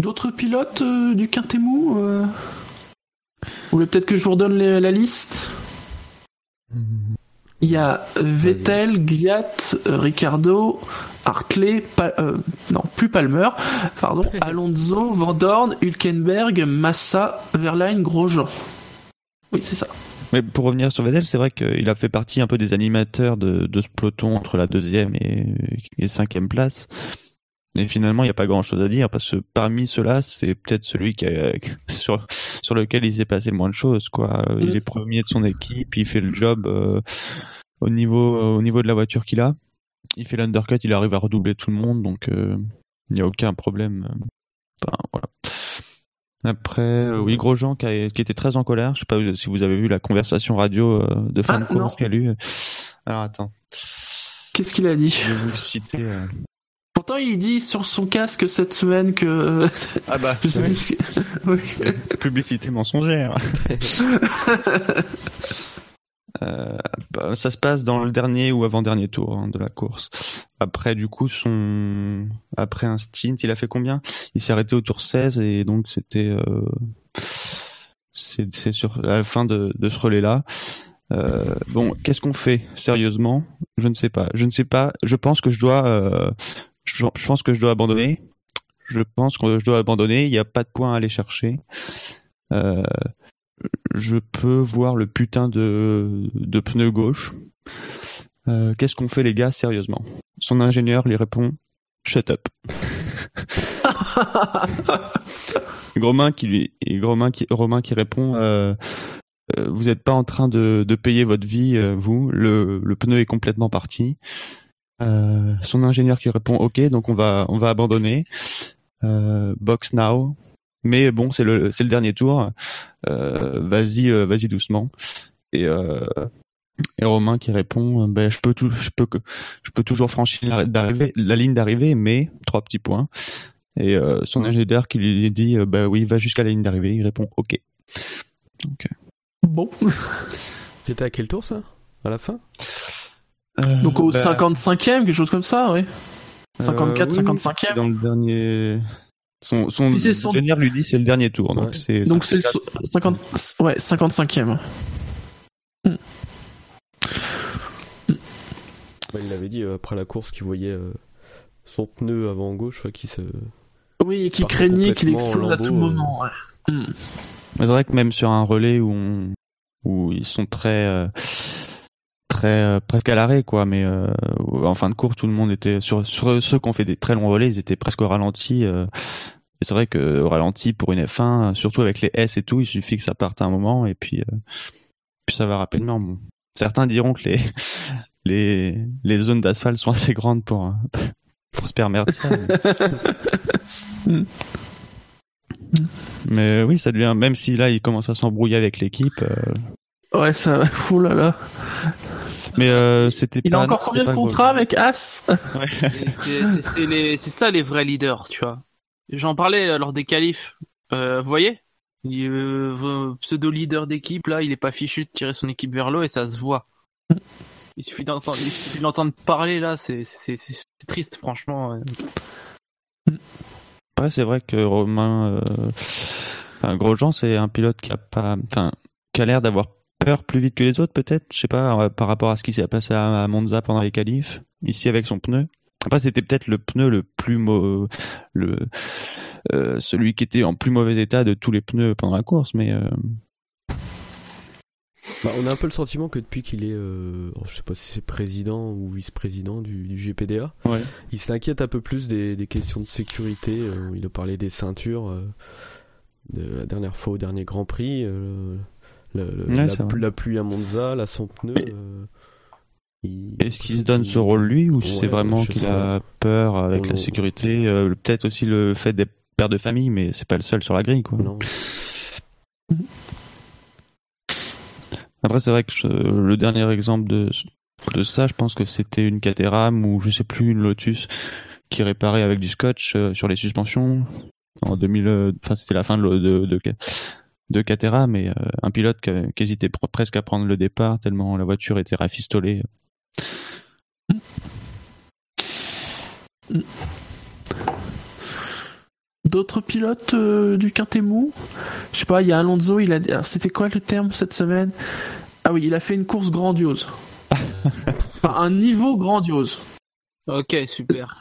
D'autres pilotes euh, du Quintet Mou euh Vous voulez peut-être que je vous redonne les- la liste Il y a Vettel, Gviat, euh, Ricardo, Hartley, Pa- euh, non plus Palmer, pardon, (laughs) Alonso, Vandorn, Hülkenberg, Massa, Verlaine, Grosjean. Oui, c'est ça. Mais pour revenir sur Vettel, c'est vrai qu'il a fait partie un peu des animateurs de, de ce peloton entre la deuxième et, et cinquième place. Et finalement, il n'y a pas grand chose à dire parce que parmi ceux-là, c'est peut-être celui qui a- (laughs) sur, sur lequel il s'est passé le moins de choses. Quoi. Il Mm. est premier de son équipe, il fait le job euh, au, niveau, au niveau de la voiture qu'il a. Il fait l'undercut, il arrive à redoubler tout le monde, donc euh, il n'y a aucun problème. Enfin, voilà. Après, euh, oui, Grosjean qui, a- qui était très en colère. Je sais pas si vous avez vu la conversation radio euh, de fin Ah, de course qu'il a eu. Alors attends, Qu'est-ce qu'il a dit? Je vais vous citer. Pourtant, il dit sur son casque cette semaine que. Ah bah, (laughs) je sais plus ce que- Oui. (laughs) publicité mensongère. (laughs) Euh, bah, ça se passe dans le dernier ou avant-dernier tour hein, de la course. Après, du coup, son après un stint, il a fait combien? Il s'est arrêté au tour 16 et donc c'était euh... c'est sur la fin de, de ce relais-là. Euh, bon, qu'est-ce qu'on fait? Sérieusement? Je ne sais pas. Je ne sais pas. Je pense que je dois. euh, Je, je pense que je dois abandonner. Je pense que je dois abandonner. Il n'y a pas de point à aller chercher. Euh, je peux voir le putain de, de pneu gauche. Euh, Qu'est-ce qu'on fait les gars sérieusement? Son ingénieur lui répond Shut up. (laughs) Romain qui lui Romain qui Romain qui répond euh, vous n'êtes pas en train de, de payer votre vie vous le, le pneu est complètement parti. Euh, son ingénieur qui répond ok donc on va on va abandonner. Euh, box now. Mais bon c'est le c'est le dernier tour. Euh, vas-y euh, vas-y doucement. Et euh, et Romain qui répond ben je peux tout je peux je peux toujours franchir la, d'arrivée- la ligne d'arrivée mais trois petits points. Et euh, son ingénieur qui lui dit euh, bah oui va jusqu'à la ligne d'arrivée il répond ok. Donc Bon. C'était à quel tour ça? À la fin? euh, Donc au bah, 55e, quelque chose comme ça, oui. 54, euh, oui, 55e. dans le dernier son son, Si lui dit c'est le dernier tour donc Ouais. c'est Donc c'est le so- 50, ouais, 55e. Bah, Il l'avait dit euh, après la course qu'il voyait euh, son pneu avant gauche ouais, qui se. Oui, et qui craignait qu'il explose à tout euh. moment. ouais. Hmm. Mais C'est vrai que même sur un relais où on, où ils sont très euh, très euh, presque à l'arrêt quoi, mais euh, en fin de course tout le monde était sur sur ceux qui ont fait des très longs relais, ils étaient presque au ralenti. euh, et c'est vrai que au ralenti pour une F1, surtout avec les S et tout, il suffit que ça parte à un moment et puis euh, puis ça va rapidement. Bon. Certains diront que les (laughs) les les zones d'asphalte sont assez grandes pour (laughs) pour se permettre ça. mais- (laughs) Mais oui, ça devient, même si là il commence à s'embrouiller avec l'équipe, Ouais, ça. Ouh là là. Mais euh, c'était Il pas. a encore combien de contrats avec As (laughs) C'est- ça les vrais leaders, tu vois. J'en parlais lors des qualifs. Euh, vous voyez? Il, euh, pseudo leader d'équipe là, il est pas fichu de tirer son équipe vers l'eau et ça se voit. Il suffit d'entendre, l'entendre parler là, c'est triste franchement. Après, c'est vrai que Romain, euh... enfin, Grosjean, c'est un pilote qui a pas, enfin, qui a l'air d'avoir peur plus vite que les autres, peut-être. Je sais pas, euh, par rapport à ce qui s'est passé à Monza pendant les qualifs, ici avec son pneu. Après, c'était peut-être le pneu le plus mau... le euh, celui qui était en plus mauvais état de tous les pneus pendant la course, mais euh... Bah, on a un peu le sentiment que depuis qu'il est, euh, oh, je sais pas si c'est président ou vice-président du, du GPDA, Ouais. il s'inquiète un peu plus des, des questions de sécurité. il a parlé des ceintures de la dernière fois au dernier Grand Prix, le- le- Ouais, la, pluie à Monza, là son pneu. Mais- euh, il- Est-ce qu'il se donne ce rôle lui ou c'est vraiment qu'il a peur avec On- la sécurité euh, Peut-être aussi le fait d'être père de famille, mais c'est pas le seul sur la grille, quoi. Non. Après, c'est vrai que je- le dernier exemple de de ça, je pense que c'était une Caterham ou je sais plus une Lotus qui réparait avec du scotch euh, sur les suspensions en 2000. euh, Enfin, c'était la fin de de, de, de Caterham, mais euh, un pilote qui, hésitait pr- presque à prendre le départ tellement la voiture était rafistolée. D'autres pilotes euh, du quintet mou? Je sais pas, il y a Alonso, il a c'était quoi le terme cette semaine? Ah oui, il a fait une course grandiose. (laughs) Enfin, un niveau grandiose. Ok, super.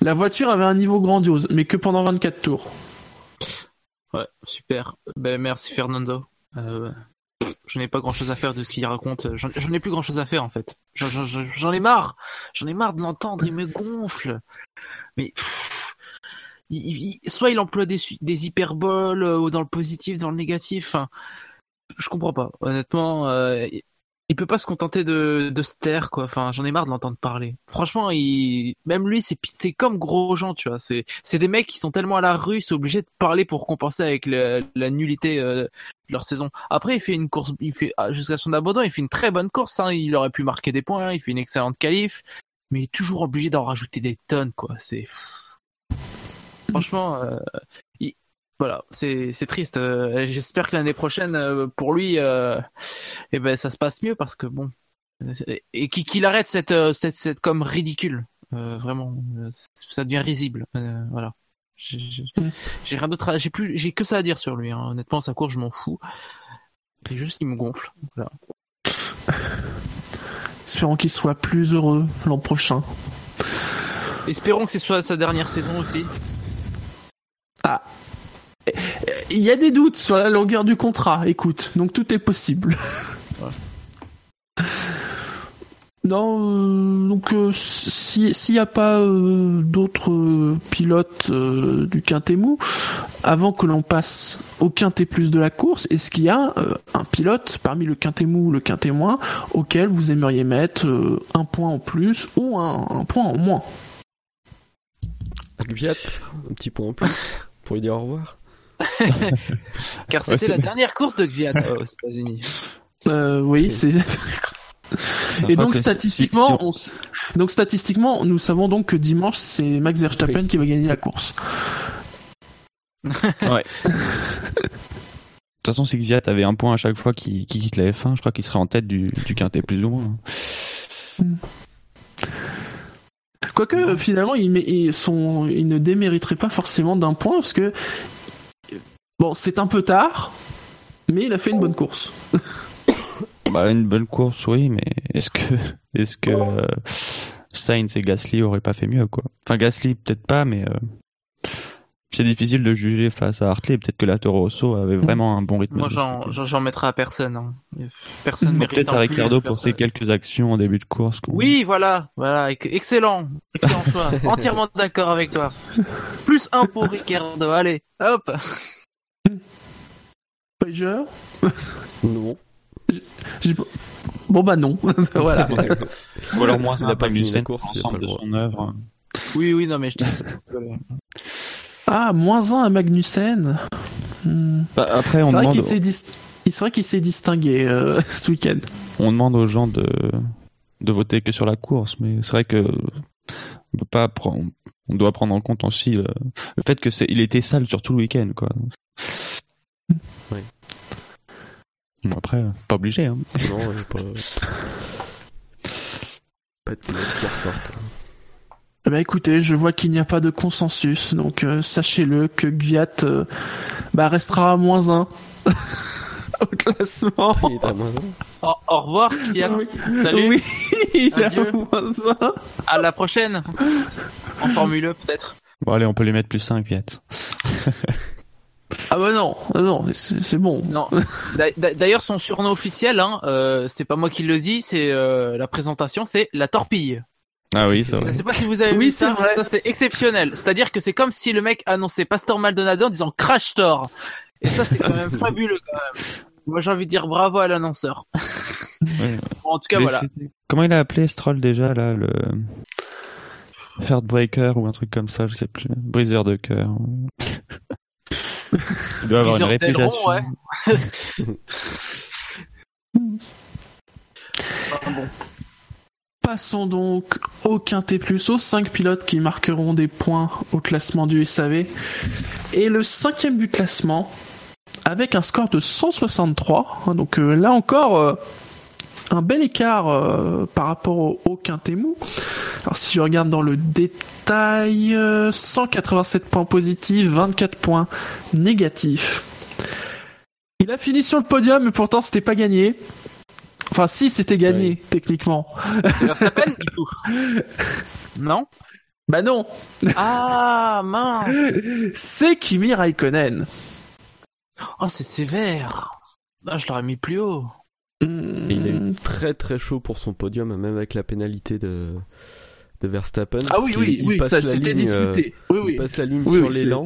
La voiture avait un niveau grandiose, mais que pendant 24 tours. Ouais, super. Ben, merci Fernando. Euh, je n'ai pas grand chose à faire de ce qu'il raconte. J'en ai plus grand chose à faire en fait. J'en- ai marre. J'en ai marre de l'entendre. Il me gonfle. Mais soit il emploie des, hyperboles euh, dans le positif, dans le négatif. Enfin, je comprends pas. Honnêtement, euh, il- peut pas se contenter de, de se taire quoi. Enfin, j'en ai marre de l'entendre parler. Franchement, il, même lui, c'est c'est comme Grosjean, tu vois. C'est c'est des mecs qui sont tellement à la rue, c'est obligé de parler pour compenser avec le- la nullité euh, de leur saison. Après, il fait une course, il fait ah, jusqu'à son abandon, il fait une très bonne course. Hein. Il aurait pu marquer des points, il fait une excellente qualif, mais il est toujours obligé d'en rajouter des tonnes, quoi. C'est franchement, euh, il- voilà, c'est triste. Euh, J'espère que l'année prochaine, euh, pour lui, euh, eh ben ça se passe mieux parce que bon, et qu'il arrête cette cette cette comme ridicule. Vraiment, ça devient risible. Voilà. J'ai rien d'autre, j'ai plus, j'ai que ça à dire sur lui. hein. Honnêtement, sa course, je m'en fous. Et juste, il me gonfle. Voilà. Espérons qu'il soit plus heureux l'an prochain. Espérons que ce soit sa dernière saison aussi. Ah. Il y a des doutes sur la longueur du contrat, écoute, donc tout est possible. Non, euh, donc euh, si- s'il n'y a pas euh, d'autres pilotes euh, du Quintet Mou, avant que l'on passe au Quintet Plus de la course, est-ce qu'il y a euh, un pilote parmi le Quintet Mou ou le Quintet Moins auquel vous aimeriez mettre euh, un point en plus ou un, un point en moins? Gviat, un petit point en plus pour lui dire au revoir. (laughs) Car c'était c'est- la dernière course de Gviat (laughs) euh, aux États-Unis. Euh, oui, c'est. (laughs) Et donc que statistiquement, on donc statistiquement, nous savons donc que dimanche c'est Max Verstappen Oui. qui va gagner la course. Ouais. De toute façon, si Xiat avait un point à chaque fois qu'il quitte la F1, je crois qu'il serait en tête du, du quintet plus ou moins. Quoique euh, finalement, il, met- il- son, il ne démériterait pas forcément d'un point parce que bon, c'est un peu tard, mais il a fait une bonne course. (coughs) Bah, une bonne course, oui, mais est-ce que, est-ce que euh, Sainz et Gasly auraient pas fait mieux, quoi? Enfin, Gasly peut-être pas, mais euh, c'est difficile de juger face à Hartley. Peut-être que la Toro Rosso avait vraiment un bon rythme. Moi, j'en, j'en, j'en mettrai à personne. hein. Personne mérite. Peut-être à Ricardo pour ses quelques actions en début de course. quoi. Oui, voilà, voilà, ex- excellent, excellent choix, (laughs) entièrement d'accord avec toi. Plus un pour Ricardo, allez, hop. Pager (laughs) Non. Bon bah non, (laughs) voilà. Ou alors moins Il un a pas la course, de son œuvre. Oui, oui, non, mais je dis ça. (laughs) Ah, moins un à Magnussen. Hmm. Bah, après, C'est on vrai demande, qu'il s'est dis- il- c'est vrai qu'il s'est distingué euh, ce week-end. on demande aux gens de, de voter que sur la course, mais c'est vrai que on peut pas prendre, on doit prendre en compte aussi le, le fait que c'est, il était sale sur tout le week-end, quoi. Ouais. Bon, après, pas obligé, hein. Non, pas. (laughs) Pas de pilote qui ressortent. Eh ben écoutez, je vois qu'il n'y a pas de consensus, donc euh, sachez-le que Gviat euh, bah, restera à moins 1 (laughs) au classement. Il est à moins un. Au, au revoir, Kylian. Oui. Salut. Oui, il est à Adieu. moins 1. À la prochaine. En Formule E, peut-être. Bon, allez, on peut lui mettre plus 5, Viet. (laughs) Ah bah non, non, c'est bon. Non. (laughs) D'a- d'a- D'ailleurs, son surnom officiel, hein, euh, c'est pas moi qui le dis, c'est euh, la présentation, c'est la torpille. Ah oui, ça Je sais pas si vous avez Oui, vu c'est ça, vrai. ça c'est exceptionnel. C'est-à-dire que c'est comme si le mec annonçait Pastor Maldonado en disant Crash Thor. Et ça c'est quand même (laughs) fabuleux quand même. Moi j'ai envie de dire bravo à l'annonceur. Ouais. (laughs) Bon, en tout cas Mais voilà. Comment il a appelé Stroll déjà, là, le Heartbreaker ou un truc comme ça, je sais plus. Briseur de cœur. Il doit avoir une réputation. ouais. Enfin, (laughs) bon. Passons donc au quintet plus aux 5 pilotes qui marqueront des points au classement du SAV. Et le cinquième du classement, avec un score de 163. hein, Donc euh, là encore, euh, un bel écart euh, par rapport au, au quintet mou. Alors si je regarde dans le détail, euh, 187 points positifs, 24 points négatifs. Il a fini sur le podium, mais pourtant c'était pas gagné. Enfin, si c'était gagné techniquement. Verstappen, du coup. (laughs) Non Bah non, Ah, mince c'est Kimi Raikkonen. Oh, c'est sévère Ah, je l'aurais mis plus haut. Il a Hmm. eu très très chaud pour son podium, même avec la pénalité de, de Verstappen. Ah oui, oui, il oui, passe ça la c'était ligne, euh, disputé. Oui, Il oui. passe la ligne Oui, sur oui, l'élan.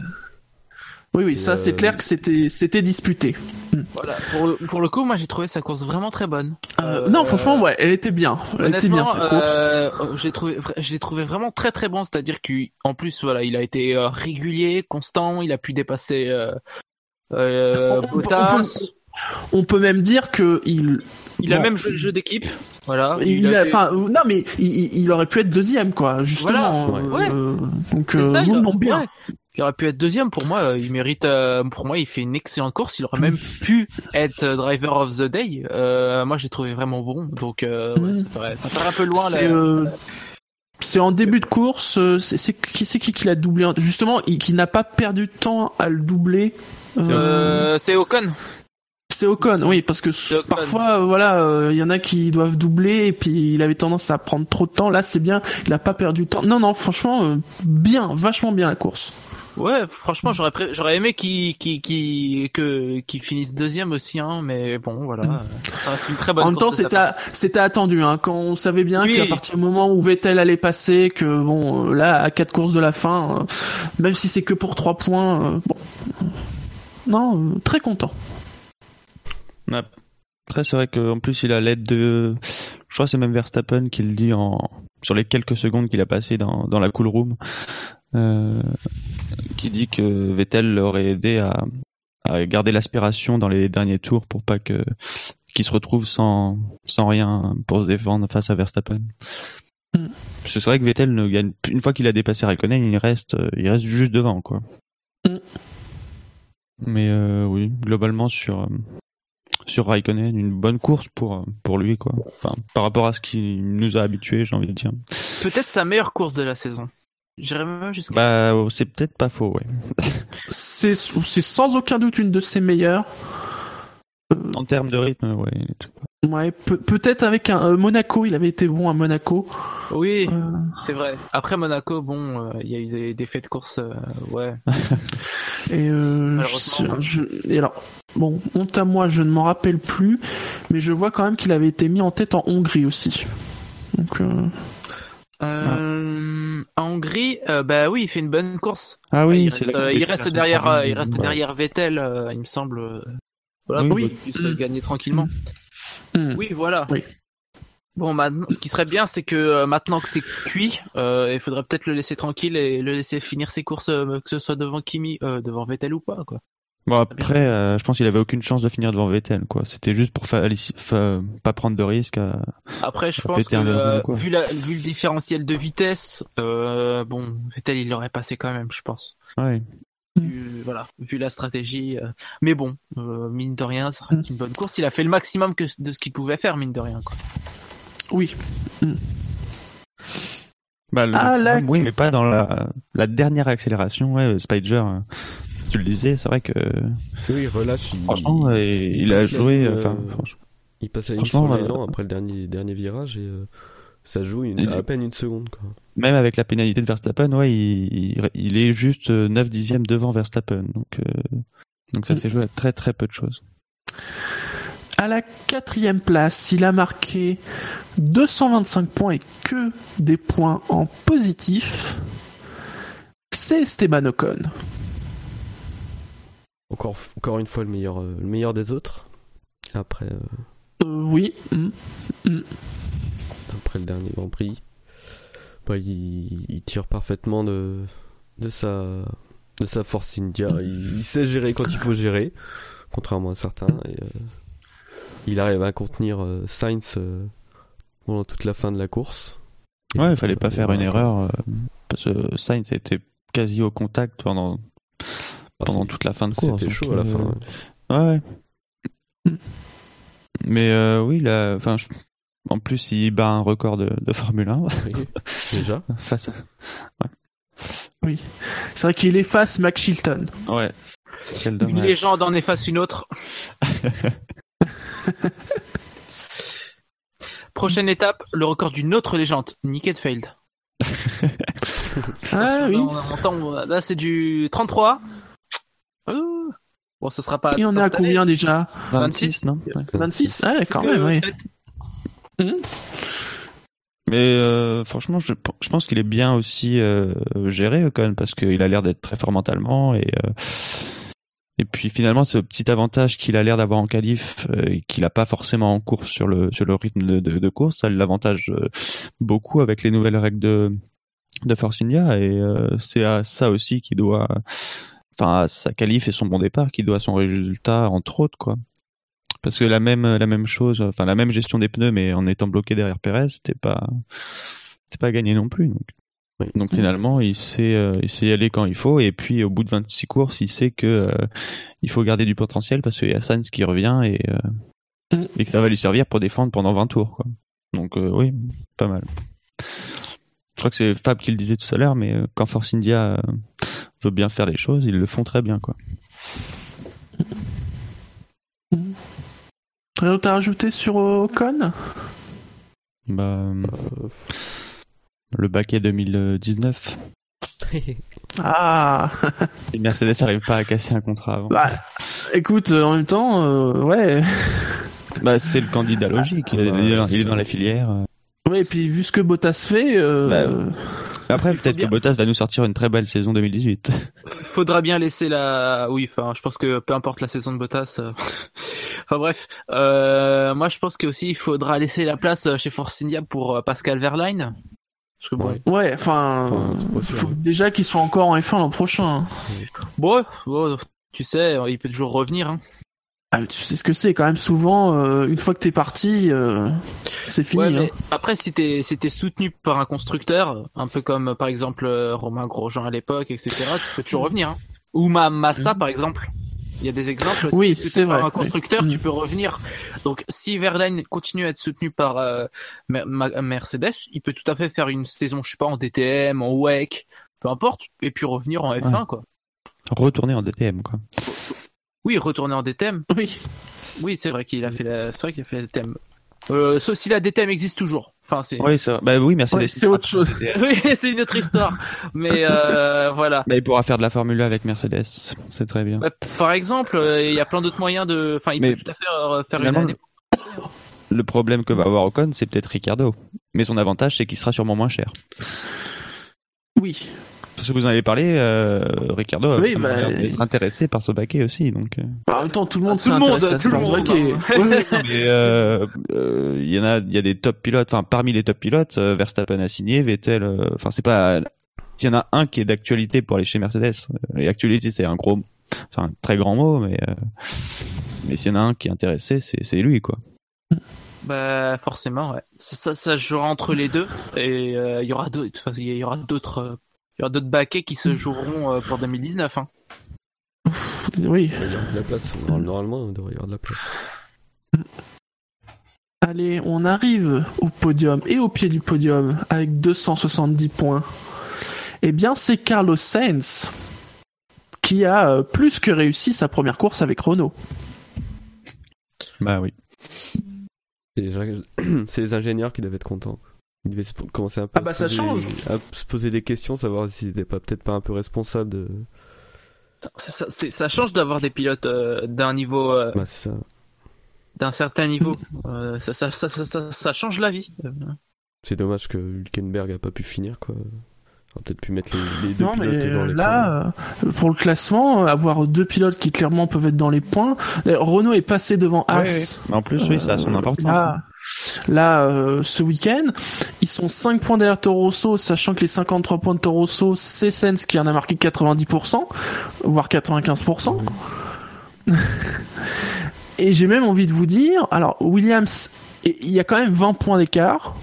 Oui, oui, ça c'est euh, clair que c'était c'était disputé. Voilà. Pour le, pour le coup, moi, j'ai trouvé sa course vraiment très bonne. Euh, Euh, non, franchement, ouais, elle était bien. Elle était bien cette course. euh, je l'ai trouvé, je l'ai trouvé vraiment très très bon. C'est-à-dire qu'en plus, voilà, il a été euh, régulier, constant. Il a pu dépasser euh, euh, On- on- Bottas. On peut même dire que il Il a bon, même jeu, jeu d'équipe. Voilà. il a a, fait- enfin, non mais il, il- il aurait pu être deuxième quoi, justement. Voilà, euh, donc euh, ça, il, a- non, bien. ouais. Il aurait pu être deuxième pour moi. euh, Il mérite. euh, pour moi, il fait une excellente course. Il aurait même (laughs) pu être driver of the day. Moi, j'ai trouvé vraiment bon. Donc, ouais, Mm. ça, paraît un peu loin. C'est là. c'est en début de course. C'est qui c'est qui qui l'a doublé? Justement, il- qui n'a pas perdu de temps à le doubler. c'est Ocon. C'est Ocon, oui, parce que parfois, euh, voilà, euh, il y en a qui doivent doubler et puis il avait tendance à prendre trop de temps. Là, c'est bien, il a pas perdu de temps. Non, non, franchement, euh, bien, vachement bien la course. Ouais, franchement, j'aurais pré- j'aurais aimé qu'il qu'il que finisse deuxième aussi, hein. Mais bon, voilà. Ça reste une très bonne. en même temps, c'était part. à- c'était attendu, hein, quand on savait bien Oui. qu'à partir du moment où Vettel allait passer, que bon, là, à quatre courses de la fin, euh, même si c'est que pour trois points, euh, bon, non, euh, très content. Après, c'est vrai qu'en plus, il a l'aide de. Je crois que c'est même Verstappen qui le dit en... sur les quelques secondes qu'il a passé dans, dans la cool room. Euh, qui dit que Vettel l'aurait aidé à, à garder l'aspiration dans les derniers tours pour pas que qu'il se retrouve sans, sans rien pour se défendre face à Verstappen. Mm. Parce que C'est vrai que Vettel ne gagne une fois qu'il a dépassé Raikkonen, il reste il reste juste devant quoi. Mm. Mais euh, oui, globalement sur euh, sur Raikkonen, une bonne course pour pour lui quoi. Enfin, par rapport à ce qu'il nous a habitués, j'ai envie de dire. Peut-être sa meilleure course de la saison. J'irais même jusqu'à. Bah, c'est peut-être pas faux, ouais. C'est c'est sans aucun doute une de ses meilleures. En termes de rythme, ouais. Ouais, peut- peut-être avec un euh, Monaco, il avait été bon à Monaco. Oui, Euh, c'est vrai. Après Monaco, bon, euh, il y a eu des, des faits de course, euh, ouais. (laughs) Et, euh, Malheureusement. je, je- et alors, bon, honte à moi, je ne m'en rappelle plus, mais je vois quand même qu'il avait été mis en tête en Hongrie aussi. Donc, euh, Euh, En Hongrie, euh, bah oui, il fait une bonne course. Ah oui, il reste, euh, il reste derrière, il reste derrière Vettel, euh, il me semble. Voilà, Oui, pour oui. qu'il puisse euh, Mm. gagner tranquillement. hmm. Oui, voilà. Oui. Bon, maintenant, ce qui serait bien, c'est que euh, maintenant que c'est cuit, euh, il faudrait peut-être le laisser tranquille et le laisser finir ses courses, euh, que ce soit devant Kimi, devant Vettel ou pas, quoi. Bon après, je pense qu'il avait aucune chance de finir devant Vettel, quoi. C'était juste pour fa- fa- pas prendre de risque. à- Après, je pense que un vu, la, vu le différentiel de vitesse, bon, Vettel il l'aurait passé quand même, je pense. Ouais. Vu, voilà, vu la stratégie. euh, Mais bon, euh, mine de rien, ça reste une bonne course. Il a fait le maximum que, de ce qu'il pouvait faire, mine de rien. Quoi. Oui. Bah, le Ah, maximum, là- oui, mais pas dans la, la dernière accélération. Ouais, Spider, euh, tu le disais, c'est vrai que Oui, il relâche. Il, franchement, euh, il, a joué. ligne, euh, Enfin, euh, franchement, il passe la ligne franchement, sur l'élan euh, après le dernier, dernier virage et euh, ça joue une, à peine une seconde. Quoi. même avec la pénalité de Verstappen, ouais, il, il, il est juste 9 dixièmes devant Verstappen. Donc, euh, donc ça s'est joué à très très peu de choses. À la quatrième place, il a marqué 225 points et que des points en positif. C'est Esteban Ocon. Encore, encore une fois, le meilleur, euh, le meilleur des autres. Après, euh, Euh, oui. hmm. Après le dernier Grand Prix, bah, il, il tire parfaitement de, de, sa, de sa force India. Il, il sait gérer quand il faut gérer, contrairement à certains. Et, euh, il arrive à contenir euh, Sainz euh, pendant toute la fin de la course. Ouais, il fallait pas faire une erreur euh, parce que Sainz était quasi au contact pendant Ah, pendant toute la fin de course. C'était chaud à la euh, fin. ouais. Ouais. ouais. (coughs) Mais euh, oui, là, enfin, je- en plus, il bat un record de, de Formule 1 Oui, déjà. (laughs) face à. C'est vrai qu'il efface Max Chilton. Ouais. Quel Une légende en efface une autre. (laughs) Prochaine étape, le record d'une autre légende, Nick Heidfeld. Ah oui. Là, c'est du 33. Euh, Bon, ce sera pas. Et on est à combien déjà? 26, non? Ouais. 26 Ah ouais, quand même, oui. Sept. Mais euh, franchement, je, pense qu'il est bien aussi euh, géré quand même parce qu'il a l'air d'être très fort mentalement et euh, et puis finalement ce petit avantage qu'il a l'air d'avoir en qualif euh, qu'il a pas forcément en course sur le sur le rythme de, course, ça l'avantage euh, beaucoup avec les nouvelles règles de de Force India et euh, c'est à ça aussi qu'il doit enfin à sa qualif et son bon départ qui doit son résultat entre autres quoi. Parce que la même la même chose, enfin la même gestion des pneus, mais en étant bloqué derrière Perez, c'était pas pas gagné non plus. Donc, Oui. donc finalement, il sait euh, il sait y aller quand il faut, et puis au bout de 26 courses, il sait que euh, il faut garder du potentiel parce qu'il y a Sainz qui revient et euh, Mm. et que ça va lui servir pour défendre pendant 20 tours. Quoi. Donc oui, pas mal. Je crois que c'est Fab qui le disait tout à l'heure, mais quand Force India veut bien faire les choses, ils le font très bien, quoi. Rien d'autre à rajouter sur Ocon? Bah, euh, Euh, le baquet 2019. (laughs) Ah Et Mercedes n'arrive pas à casser un contrat avant. Bah, écoute, euh, en même temps, euh, ouais. Bah, c'est le candidat logique. Il est, il est dans- il est dans la filière. Ouais, et puis vu ce que Bottas fait, euh, Bah, Après, peut-être bien- que Bottas va nous sortir une très belle saison 2018. (laughs) Faudra bien laisser la. Oui, enfin, je pense que peu importe la saison de Bottas. euh, (laughs) enfin bref, euh, moi je pense que aussi il faudra laisser la place euh, chez Force India pour Pascal Verlaine. Parce que bon, Ouais. ouais, enfin, sûr, faut ouais. déjà qu'il soit encore en F1 l'an prochain. bon, bon, tu sais, il peut toujours revenir. Hein. Ah, tu sais ce que c'est quand même souvent, euh, une fois que t'es parti, euh, c'est fini. Ouais, hein. après, si t'es si t'es soutenu par un constructeur, un peu comme par exemple euh, Romain Grosjean à l'époque, etc., tu peux toujours revenir. Hein. Ou Ma Massa, par exemple. Il y a des exemples. Oui, c'est par vrai, Un constructeur, oui. tu peux revenir. Donc, si Verlaine continue à être soutenu par euh, Mercedes, il peut tout à fait faire une saison, je sais pas, en DTM, en WEC, peu importe, et puis revenir en F1, quoi. Retourner en DTM, quoi. Oui, retourner en DTM. Oui. Oui, c'est vrai qu'il a fait la, c'est vrai qu'il a fait la DTM. Euh, sauf si la DTM existe toujours. Enfin, c'est. Oui, c'est Bah oui. Ouais, c'est autre chose. (laughs) Oui, c'est une autre histoire. Mais euh, (laughs) voilà. Bah, il pourra faire de la Formule 1 avec Mercedes. C'est très bien. Bah, par exemple, euh, il y a plein d'autres moyens de. Enfin, il Mais peut tout à fait euh, faire une année. Le problème que va avoir Ocon, c'est peut-être Ricardo. Mais son avantage, c'est qu'il sera sûrement moins cher. Oui. Parce que vous en avez parlé, euh, Ricardo a Oui, bah, l'air d'être intéressé par ce baquet aussi. Donc, euh. Bah, en même temps, tout le monde Tout serait le monde, à tout le monde, baquer. hein. (laughs) Euh, euh, il y en a, il y a des top pilotes. Enfin, parmi les top pilotes, euh, Verstappen a signé, Vettel. euh, Enfin, c'est pas. Il y en a un qui est d'actualité pour aller chez Mercedes. Euh, Et actualité, c'est un gros, c'est un très grand mot, mais euh, mais s'il y en a un qui est intéressé, c'est c'est lui, quoi. Bah forcément, ouais. Ça, ça, jouera entre les deux et euh, il y aura d'autres. enfin, il y aura d'autres. euh, il y aura d'autres baquets qui se joueront euh, pour 2019. Hein. oui. Il y a de la place. Normalement, il devrait y avoir de la place. Allez, on arrive au podium et au pied du podium avec 270 points. Eh bien, c'est Carlos Sainz qui a plus que réussi sa première course avec Renault. Bah oui. (clears throat) C'est les, ingénieurs qui devaient être contents. Ils devaient commencer un peu Ah bah, à, ça se poser, change. à se poser des questions, savoir s'ils n'étaient pas peut-être pas un peu responsables de. Ça, ça- c'est- ça change d'avoir des pilotes euh, d'un niveau, euh, Bah, d'un certain niveau. Euh, ça, ça, change la vie. C'est dommage que Hülkenberg a pas pu finir, quoi. On peut-être pu mettre les, les deux Non, mais pilotes dans euh, les points. là, euh, pour le classement, euh, avoir deux pilotes qui clairement peuvent être dans les points. D'ailleurs, Renault est passé devant Ouais, As. Mais en plus, oui, ça a son importance. Là, là euh, ce week-end, ils sont 5 points derrière Toro Rosso, sachant que les 53 points de Toro Rosso, c'est Sens qui en a marqué 90%, voire 95%. (laughs) Et j'ai même envie de vous dire, alors Williams il y a quand même 20 points d'écart.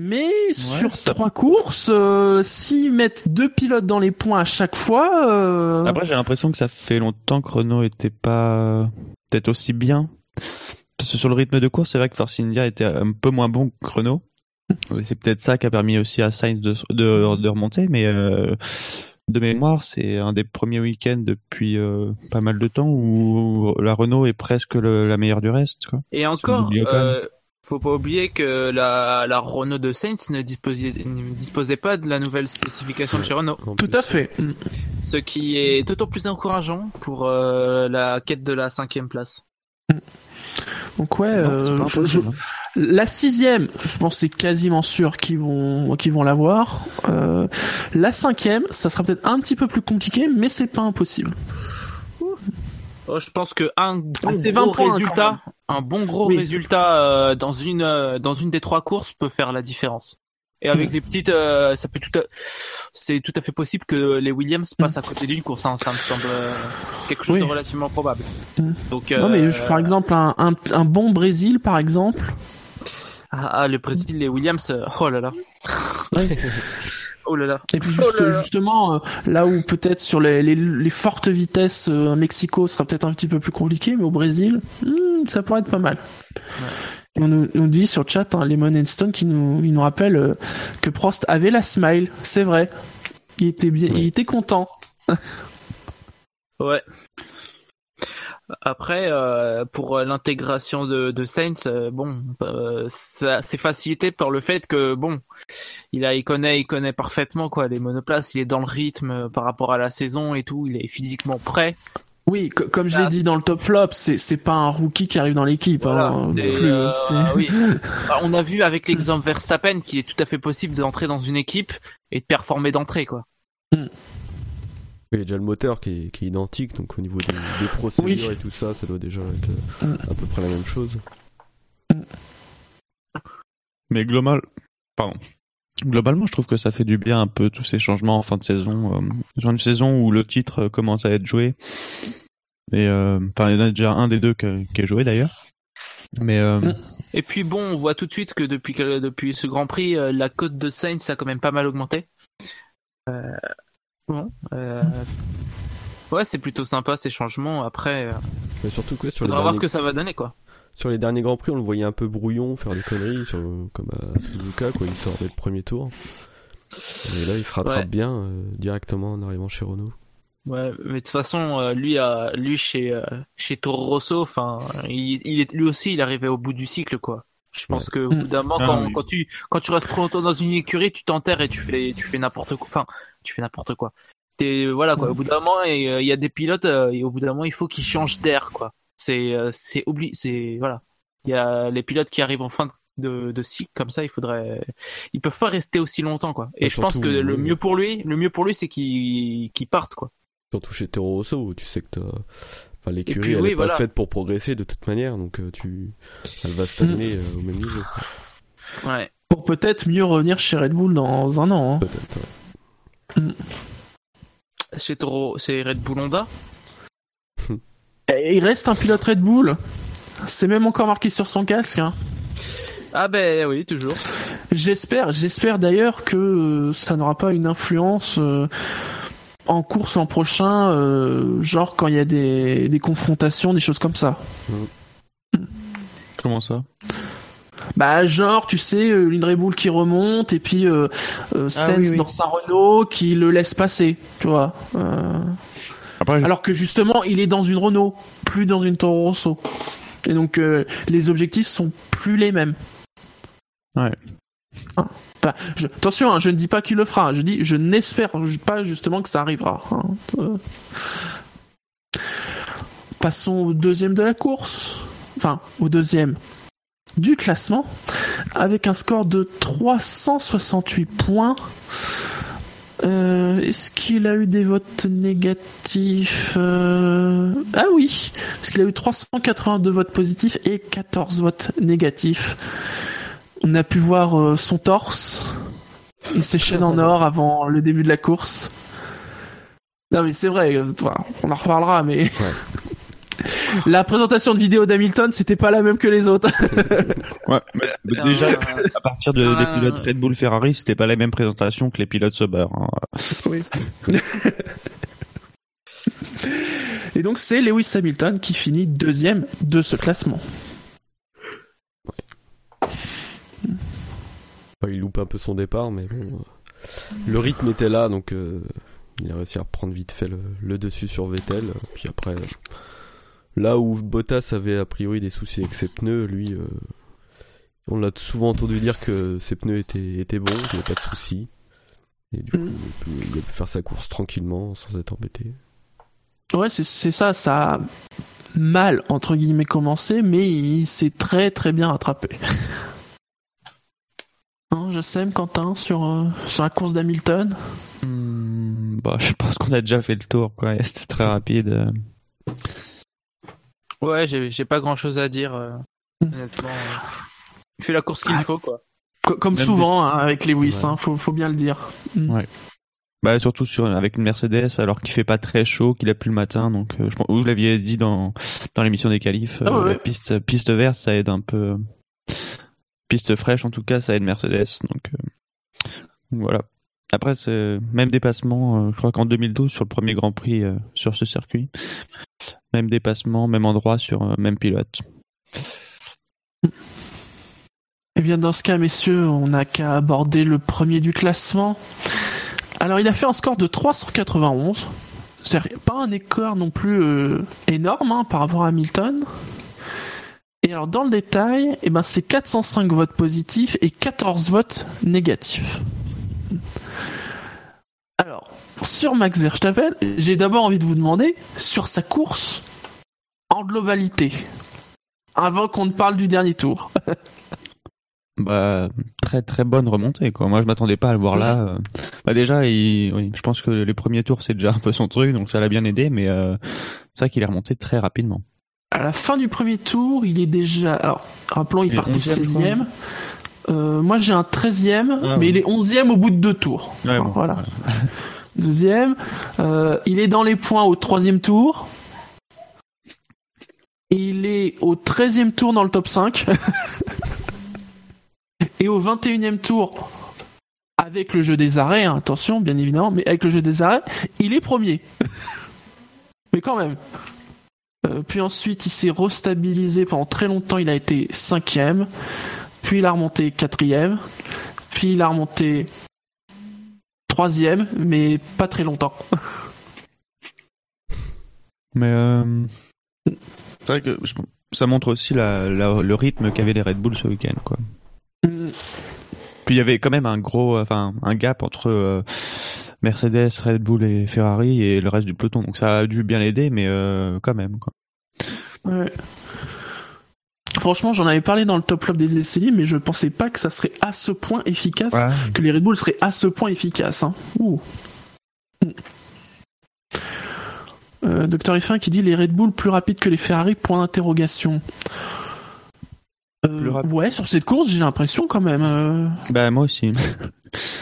Mais sur trois courses, euh, s'ils mettent deux pilotes dans les points à chaque fois, euh, Après, j'ai l'impression que ça fait longtemps que Renault était pas peut-être aussi bien. Parce que sur le rythme de course, c'est vrai que Force India était un peu moins bon que Renault. C'est peut-être ça qui a permis aussi à Sainz de, de, de remonter, mais euh, de mémoire, c'est un des premiers week-ends depuis euh, pas mal de temps où la Renault est presque le- la meilleure du reste. Quoi. Et encore, euh, faut pas oublier que la, la Renault de Saints ne disposait, ne disposait pas de la nouvelle spécification de chez Renault. En tout à fait. Mm. Ce qui est d'autant plus encourageant pour euh, la quête de la cinquième place. Donc ouais, Non, euh, je- je- hein. la sixième, je pense que c'est quasiment sûr qu'ils vont qu'ils vont l'avoir. Euh, la cinquième, ça sera peut-être un petit peu plus compliqué, mais c'est pas impossible. Oh, je pense que un bon Ah, gros 20 points, résultat, un bon gros Oui. résultat euh, dans une euh, dans une des trois courses peut faire la différence. Et avec Mm. les petites, euh, ça peut tout, à... c'est tout à fait possible que les Williams passent à côté d'une course. hein. Ça me semble euh, quelque chose Oui. de relativement probable. Mm. Donc, Non mais euh, je- par exemple un, un, un bon Brésil par exemple. ah, ah, le Brésil, les Williams, euh, oh là là, (laughs) oh là là. Et puis Oh juste- là là. justement euh, là où peut-être sur les, les, les fortes vitesses euh, Mexico sera peut-être un petit peu plus compliqué, mais au Brésil hmm, ça pourrait être pas mal. Et on nous, on nous dit sur le chat hein, Lemon and Stone qui nous il nous rappelle euh, que Prost avait la smile, c'est vrai. Il était bien, il était content. Ouais. Après, euh, pour euh, l'intégration de, de Saints, euh, bon, euh, c'est facilité par le fait que bon, il a, il connaît, il connaît parfaitement quoi les monoplaces. Il est dans le rythme par rapport à la saison et tout. Il est physiquement prêt. Oui, co- comme je l'ai Ah. dit dans le top flop, c'est c'est pas un rookie qui arrive dans l'équipe. Voilà, hein, euh, oui. (laughs) Bah, On a vu avec l'exemple Verstappen qu'il est tout à fait possible d'entrer dans une équipe et de performer d'entrée quoi. Il y a déjà le moteur qui est, qui est identique, donc au niveau des, des procédures Oui. et tout ça, ça doit déjà être euh, à peu près la même chose. Mais global, pardon. Globalement, je trouve que ça fait du bien un peu tous ces changements en fin de saison. euh, sur une saison où le titre euh, commence à être joué. Et euh, enfin, il y en a déjà un des deux que- qui est joué d'ailleurs. Mais euh. Et puis bon, on voit tout de suite que depuis que, depuis ce Grand Prix, la cote de Sainz a quand même pas mal augmenté. Euh, bon, euh, ouais, c'est plutôt sympa ces changements. Après, euh, Mais surtout que sur les, faudra voir derniers, ce que ça va donner quoi. sur les derniers Grands Prix, on le voyait un peu brouillon, faire des conneries, sur, comme à Suzuka, quoi, il sort dès le premier tour. Et là, il se rattrape Ouais. bien euh, directement en arrivant chez Renault. Ouais, mais de toute façon, euh, lui, euh, lui chez euh, chez Toro Rosso, enfin, il, il est lui aussi, il arrivait au bout du cycle quoi. Je pense que au bout d'un moment, Ah, quand, oui. quand tu quand tu restes trop longtemps dans une écurie, tu t'enterres et tu fais tu fais n'importe quoi. Enfin, tu fais n'importe quoi. T'es voilà quoi. Au bout d'un moment, et euh, il y a des pilotes euh, et au bout d'un moment, il faut qu'ils changent d'air quoi. C'est euh, c'est oubli, c'est voilà. Il y a les pilotes qui arrivent en fin de, de cycle comme ça, il faudrait, ils peuvent pas rester aussi longtemps quoi. Et Et je pense que le mieux pour lui, le mieux pour lui, c'est qu'il qu'il parte quoi. Surtout chez Toro Rosso, où tu sais que t'as... Enfin, l'écurie, elle oui, est pas voilà. faite pour progresser de toute manière, donc euh, tu... elle va stagner euh, au même niveau. Ouais. Pour peut-être mieux revenir chez Red Bull dans un an. hein. Peut-être. ouais. Chez Toro, c'est Red Bull Honda. (laughs) Et il reste un pilote Red Bull. C'est même encore marqué sur son casque. hein. Ah ben oui, toujours. J'espère, j'espère d'ailleurs que euh, ça n'aura pas une influence euh, en course l'an prochain, euh, genre quand il y a des, des confrontations, des choses comme ça. comment ça? Bah genre, tu sais, euh, une Red Bull qui remonte et puis euh, euh, oui, oui. dans sa Renault qui le laisse passer, tu vois. Euh, Après, Alors que justement, il est dans une Renault, plus dans une Toro Rosso. Et donc euh, les objectifs sont plus les mêmes. Ouais. Hein. Enfin, je- attention, hein, je ne dis pas qu'il le fera. Je dis, je n'espère pas justement que ça arrivera. hein. Euh. Passons au deuxième de la course. Enfin, au deuxième du classement, avec un score de 368 points. Euh, Est-ce qu'il a eu des votes négatifs Euh, Ah oui, parce qu'il a eu 382 votes positifs et 14 votes négatifs. On a pu voir euh, son torse et ses chaînes en or avant le début de la course. Non mais c'est vrai, on en reparlera, mais (laughs) (laughs) la présentation de vidéo d'Hamilton, c'était pas la même que les autres. (laughs) ouais, mais, mais déjà, à partir de, des pilotes Red Bull Ferrari, c'était pas la même présentation que les pilotes Sauber. Hein. Oui. (laughs) Et donc c'est Lewis Hamilton qui finit deuxième de ce classement. il loupe un peu son départ, mais bon, le rythme était là, donc euh, il a réussi à reprendre vite fait le, dessus sur Vettel. Puis après, là où Bottas avait a priori des soucis avec ses pneus, lui, euh, on l'a souvent entendu dire que ses pneus étaient, étaient bons, il n'y avait pas de soucis. Et du coup, il a pu faire sa course tranquillement, sans être embêté. Ouais, c'est ça, ça a mal, entre guillemets, commencé, mais il s'est très très bien rattrapé. (laughs) non, je sais, Quentin, sur, euh, sur la course d'Hamilton? Hmm, bah, Je pense qu'on a déjà fait le tour, quoi. C'était très rapide. Euh. Ouais, j'ai pas grand chose à dire, euh, hmm. honnêtement. Il fait la course qu'il ah. faut, quoi. Comme souvent, hein, avec Lewis, hein, faut, faut bien le dire. Hmm. Ouais. Bah surtout sur avec une Mercedes alors qu'il fait pas très chaud, qu'il a plus le matin donc euh, je vous l'aviez dit dans dans l'émission des qualifs ah euh, la piste piste verte ça aide un peu piste fraîche en tout cas ça aide Mercedes donc euh, voilà. Après c'est même dépassement je crois qu'en 2012 sur le premier Grand Prix sur ce circuit même dépassement, même endroit sur même pilote. Eh bien dans ce cas messieurs, on n'a qu'à aborder le premier du classement. Alors il a fait un score de 391. C'est pas un écart non plus euh, énorme hein, par rapport à Hamilton. Et alors dans le détail, eh ben, c'est 405 votes positifs et 14 votes négatifs. Alors, sur Max Verstappen, j'ai d'abord envie de vous demander sur sa course en globalité, avant qu'on ne parle du dernier tour. (laughs) Bah très très bonne remontée quoi. Moi je m'attendais pas à le voir là. Euh. Bah déjà il, je pense que les premiers tours c'est déjà un peu son truc donc ça l'a bien aidé mais euh, c'est vrai qu'il est remonté très rapidement. À la fin du premier tour il est déjà alors rappelons il partait 16e. Euh, moi j'ai un 13e ah, mais il est 11e au bout de deux tours. voilà. (laughs) Deuxième, euh, il est dans les points au troisième tour. Il est au 13e tour dans le top 5. (laughs) Et au 21e tour, avec le jeu des arrêts, hein, attention, bien évidemment, mais avec le jeu des arrêts, il est premier. (laughs) mais quand même. Euh, puis ensuite, il s'est restabilisé pendant très longtemps, il a été cinquième. Puis il a remonté quatrième. Puis il a remonté troisième, mais pas très longtemps. (laughs) mais euh, c'est vrai que ça montre aussi le rythme qu'avaient les Red Bull ce week-end, quoi. Puis il y avait quand même un gros, enfin un gap entre euh, Mercedes, Red Bull et Ferrari et le reste du peloton. Donc ça a dû bien l'aider, mais euh, quand même. Quoi. Ouais. Franchement, j'en avais parlé dans le top club des essais mais je pensais pas que ça serait à ce point efficace, que les Red Bull seraient à ce point efficaces. Hein. Euh, Docteur F1 qui dit les Red Bull plus rapides que les Ferrari, point d'interrogation. Euh, ouais, sur cette course, j'ai l'impression quand même. Euh. Bah moi aussi. (laughs)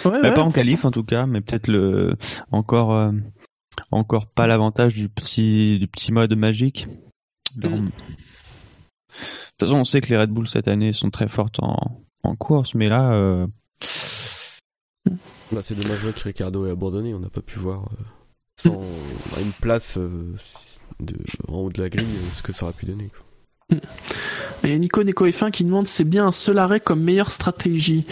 Bah, pas en qualif en tout cas, mais peut-être le encore euh, encore pas l'avantage du petit du petit mode magique. Mm. De toute façon, on sait que les Red Bull cette année sont très fortes en, en course, mais là. Bah, c'est dommage que Ricardo ait abandonné. On n'a pas pu voir sans (laughs) une place de, en haut de la grille ce que ça aurait pu donner. Quoi. Il y a Nico Neko F1 qui demande c'est bien un seul arrêt comme meilleure stratégie.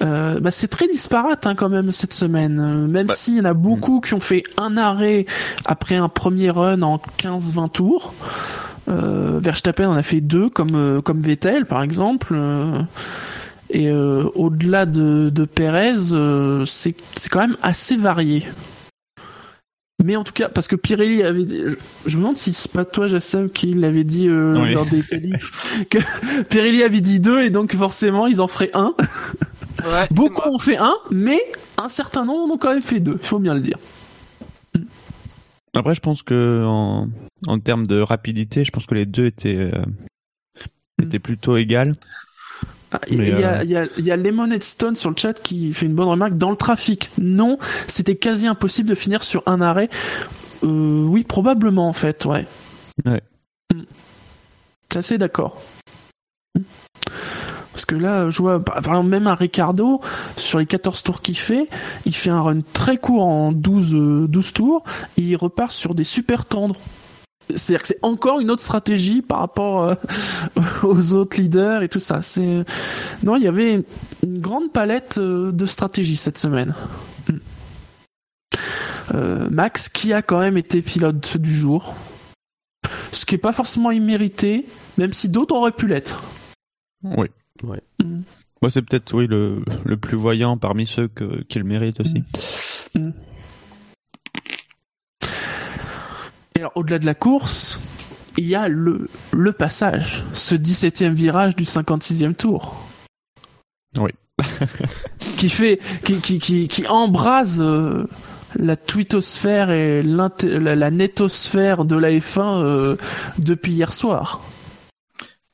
Euh, bah c'est très disparate hein, quand même cette semaine. Euh, même bah, s'il y en a beaucoup hmm. qui ont fait un arrêt après un premier run en 15-20 tours. Euh, Verstappen en a fait deux comme comme Vettel par exemple. et au-delà de, de Perez, c'est quand même assez varié. Mais en tout cas, parce que Pirelli avait, je me demande si c'est pas toi, Jassem, qui l'avait dit euh, lors des qualifs, (laughs) que Pirelli avait dit deux et donc forcément ils en feraient un. Ouais, (laughs) Beaucoup ont fait un, mais un certain nombre ont quand même fait deux. Il faut bien le dire. Après, je pense que en, en termes de rapidité, je pense que les deux étaient euh, étaient plutôt égales. Ah, il y, a, y, a, y a Lemonade Stone sur le chat qui fait une bonne remarque. Dans le trafic, non, c'était quasi impossible de finir sur un arrêt. Euh, oui, probablement en fait, ouais. Ouais. Hmm. Assez d'accord. Parce que là, je vois, par exemple, même un Ricardo, sur les 14 tours qu'il fait, il fait un run très court en 12, euh, 12 tours, et il repart sur des super tendres. C'est-à-dire que c'est encore une autre stratégie par rapport euh, (laughs) aux autres leaders et tout ça. C'est non, il y avait une grande palette euh, de stratégies cette semaine. Mm. Euh, Max, qui a quand même été pilote du jour, ce qui est pas forcément immérité, même si d'autres auraient pu l'être. Oui. Ouais. Mm. Moi, c'est peut-être oui le, le plus voyant parmi ceux que, qui le méritent aussi. Mm. Et alors, au-delà de la course, il y a le, le passage, ce 17e virage du 56e tour. Oui. (laughs) qui fait, qui, qui, qui, qui embrase euh, la twittosphère et la, la netosphère de la F1 euh, depuis hier soir.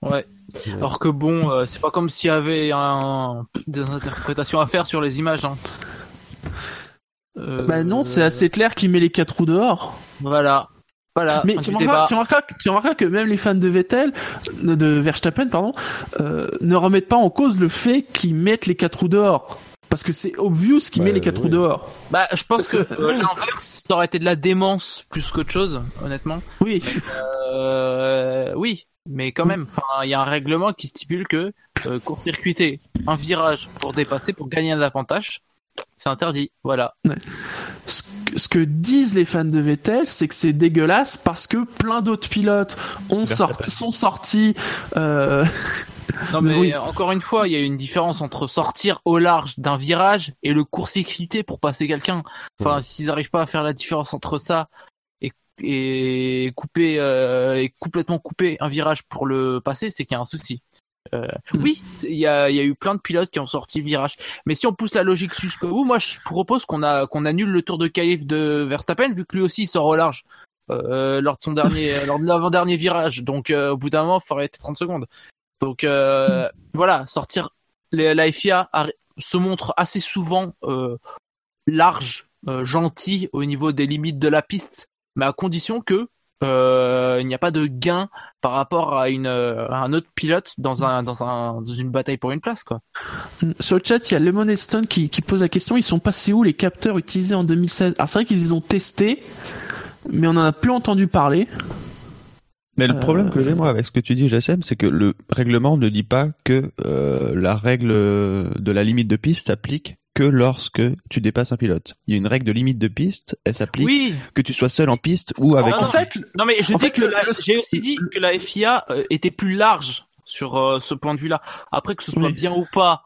Ouais. Alors que bon, euh, c'est pas comme s'il y avait un, des interprétations à faire sur les images. Hein. Euh, Bah non, c'est assez clair qu'il met les quatre roues dehors. Voilà. Voilà. Mais tu remarqueras, tu, remarqueras, que- tu remarqueras que même les fans de Vettel, de Verstappen, pardon, euh, ne remettent pas en cause le fait qu'ils mettent les quatre roues dehors. Parce que c'est obvious qu'il Ouais, met les quatre oui. roues dehors. Bah, je pense que euh, (laughs) l'inverse, ça aurait été de la démence plus qu'autre chose, honnêtement. Oui. Euh, oui, mais quand même, enfin, il y a un règlement qui stipule que euh, court-circuiter un virage pour dépasser, pour gagner un avantage, c'est interdit. Voilà. Ce que, ce que disent les fans de Vettel, c'est que c'est dégueulasse parce que plein d'autres pilotes ont sorti, sont sortis. Euh, (laughs) Non mais Oui. encore une fois, il y a une différence entre sortir au large d'un virage et le court-circuiter pour passer quelqu'un. Enfin, s'ils n'arrivent pas à faire la différence entre ça et, et couper euh, et complètement couper un virage pour le passer, c'est qu'il y a un souci. Euh, Hmm. Oui, il y a, y a eu plein de pilotes qui ont sorti virage. Mais si on pousse la logique jusqu'au bout, moi je propose qu'on a qu'on annule le tour de qualif de Verstappen vu que lui aussi il sort au large euh, lors de son dernier (laughs) lors de l'avant-dernier virage. Donc euh, au bout d'un moment, il faut arrêter 30 secondes. Donc euh, voilà, sortir les, la FIA se montre assez souvent euh, large, euh, gentil au niveau des limites de la piste, mais à condition que euh, il n'y a pas de gain par rapport à euh, un autre pilote dans un dans un dans une bataille pour une place quoi. sur le chat, il y a Lemon Stone qui, qui pose la question, ils sont passés où les capteurs utilisés en 2016 Alors c'est vrai qu'ils les ont testés, mais on en a plus entendu parler. Mais le Euh, problème que j'ai moi avec ce que tu dis, JSM, c'est que le règlement ne dit pas que euh, la règle de la limite de piste s'applique que lorsque tu dépasses un pilote. Il y a une règle de limite de piste, elle s'applique Oui, que tu sois seul en piste ou avec Ah, en fait, non mais je En dis fait, que j'ai aussi dit que la FIA euh, était plus large sur euh, ce point de vue-là. Après que ce soit Oui. bien ou pas,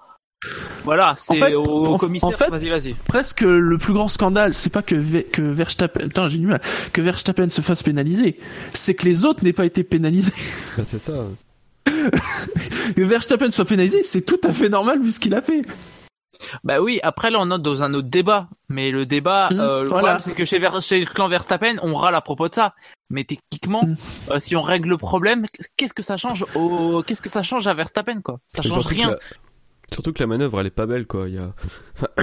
voilà, c'est fait, au, commissaire. en fait, vas-y, vas-y. presque le plus grand scandale, c'est pas que, Ve- que Verstappen, putain, j'ai du mal, que Verstappen se fasse pénaliser, c'est que les autres n'aient pas été pénalisés. (laughs) Bah, c'est ça. (laughs) Que Verstappen soit pénalisé, c'est tout à fait normal vu ce qu'il a fait. Bah oui, après là on est dans un autre débat, mais le débat, Mmh, euh, le voilà. problème c'est que chez, Ver- chez le clan Verstappen, on râle à propos de ça. Mais techniquement, Mmh. euh, si on règle le problème, qu'est-ce que ça change au, qu'est-ce que ça change à Verstappen quoi? Ça change que rien. Surtout que la manœuvre, elle est pas belle, quoi. Il y a... (coughs)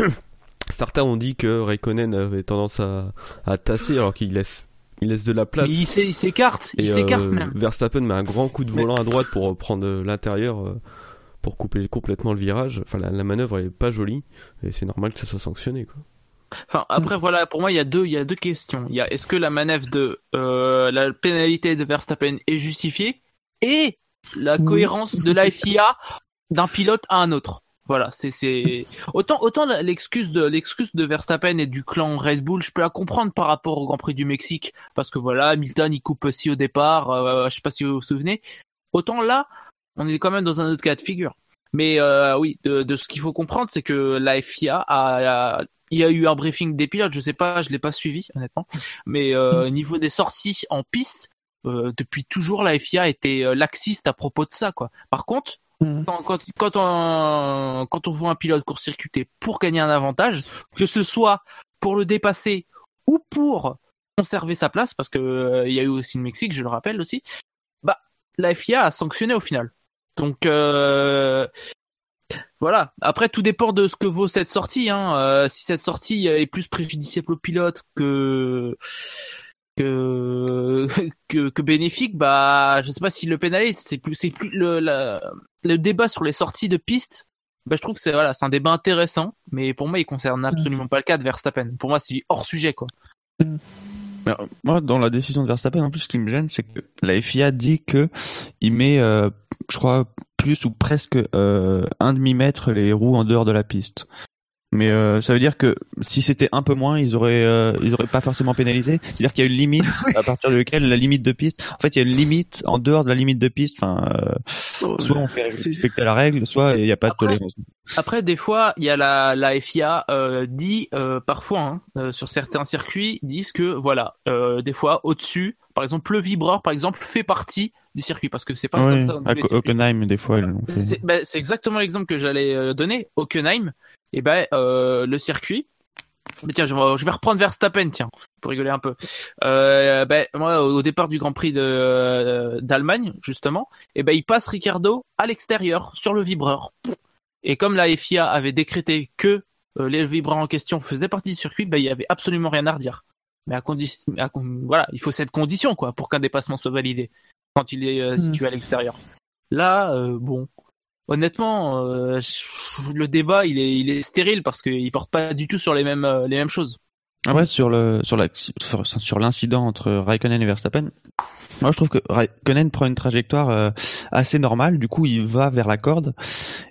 Certains ont dit que Raikkonen avait tendance à, à tasser alors qu'il laisse, il laisse de la place. Mais il s'é- il s'écarte, il s'écarte euh, même. Verstappen met un grand coup de volant à droite pour prendre l'intérieur euh, pour couper complètement le virage. Enfin, la, la manœuvre elle est pas jolie et c'est normal que ça soit sanctionné. Quoi. Enfin, après voilà, pour moi il y a deux, il y a deux questions. Il y a est-ce que la manœuvre de euh, la pénalité de Verstappen est justifiée et la cohérence de la FIA d'un pilote à un autre. Voilà, c'est c'est autant autant l'excuse de l'excuse de Verstappen et du clan Red Bull, je peux la comprendre par rapport au Grand Prix du Mexique parce que voilà, Hamilton il coupe aussi au départ, euh, je sais pas si vous vous souvenez. Autant là, on est quand même dans un autre cas de figure. Mais euh, oui, de, de ce qu'il faut comprendre, c'est que la FIA a, a- il y a eu un briefing des pilotes, je sais pas, je l'ai pas suivi honnêtement, mais euh, au niveau des sorties en piste, euh, depuis toujours la FIA était euh, laxiste à propos de ça quoi. Par contre. Quand, quand, quand on, quand on voit un pilote court-circuiter pour gagner un avantage, que ce soit pour le dépasser ou pour conserver sa place, parce que euh, il y a eu aussi le Mexique, je le rappelle aussi, bah la FIA a sanctionné au final. Donc euh, voilà. Après, tout dépend de ce que vaut cette sortie. Hein. Euh, si cette sortie est plus préjudiciable au pilote que que (laughs) que, que bénéfique, bah je sais pas si le pénalise. C'est plus c'est plus le la- le débat sur les sorties de piste. Bah je trouve que c'est voilà c'est un débat intéressant, mais pour moi il concerne absolument pas le cas de Verstappen. Pour moi c'est hors sujet quoi. Mais, euh, Moi, dans la décision de Verstappen, en plus, ce qui me gêne, c'est que la FIA dit que il met, euh, je crois, plus ou presque euh, un demi-mètre les roues en dehors de la piste. Mais euh, ça veut dire que si c'était un peu moins, ils auraient, euh, ils auraient pas forcément pénalisé. C'est-à-dire qu'il y a une limite (laughs) à partir de laquelle la limite de piste. En fait, il y a une limite en dehors de la limite de piste. Enfin, euh, soit on fait respecter la règle, soit il n'y a pas de tolérance. Après, des fois, il y a la, la FIA dit parfois hein, sur certains circuits disent que voilà, des fois au-dessus, par exemple le vibreur, par exemple, fait partie du circuit parce que c'est pas comme Oui, ça. dans à les Ko- circuits. Hockenheim, des fois, ils l'ont fait. C'est ben, exactement l'exemple que j'allais donner. Hockenheim, et ben euh, le circuit. Mais tiens, je vais, reprendre Verstappen, tiens, pour rigoler un peu. Euh, ben moi, au départ du Grand Prix de euh, d'Allemagne, justement, et ben il passe Ricardo à l'extérieur sur le vibreur. Et comme la FIA avait décrété que euh, les vibreurs en question faisaient partie du circuit, ben il y avait absolument rien à redire. Mais à condition, voilà, il faut cette condition quoi pour qu'un dépassement soit validé quand il est euh, Hmm. situé à l'extérieur. Là, bon, honnêtement, euh, le débat il est, il est stérile parce qu'il porte pas du tout sur les mêmes, euh, les mêmes choses. Après, sur le sur la sur, l'incident entre Raikkonen et Verstappen, moi je trouve que Raikkonen prend une trajectoire euh, assez normale. Du coup, il va vers la corde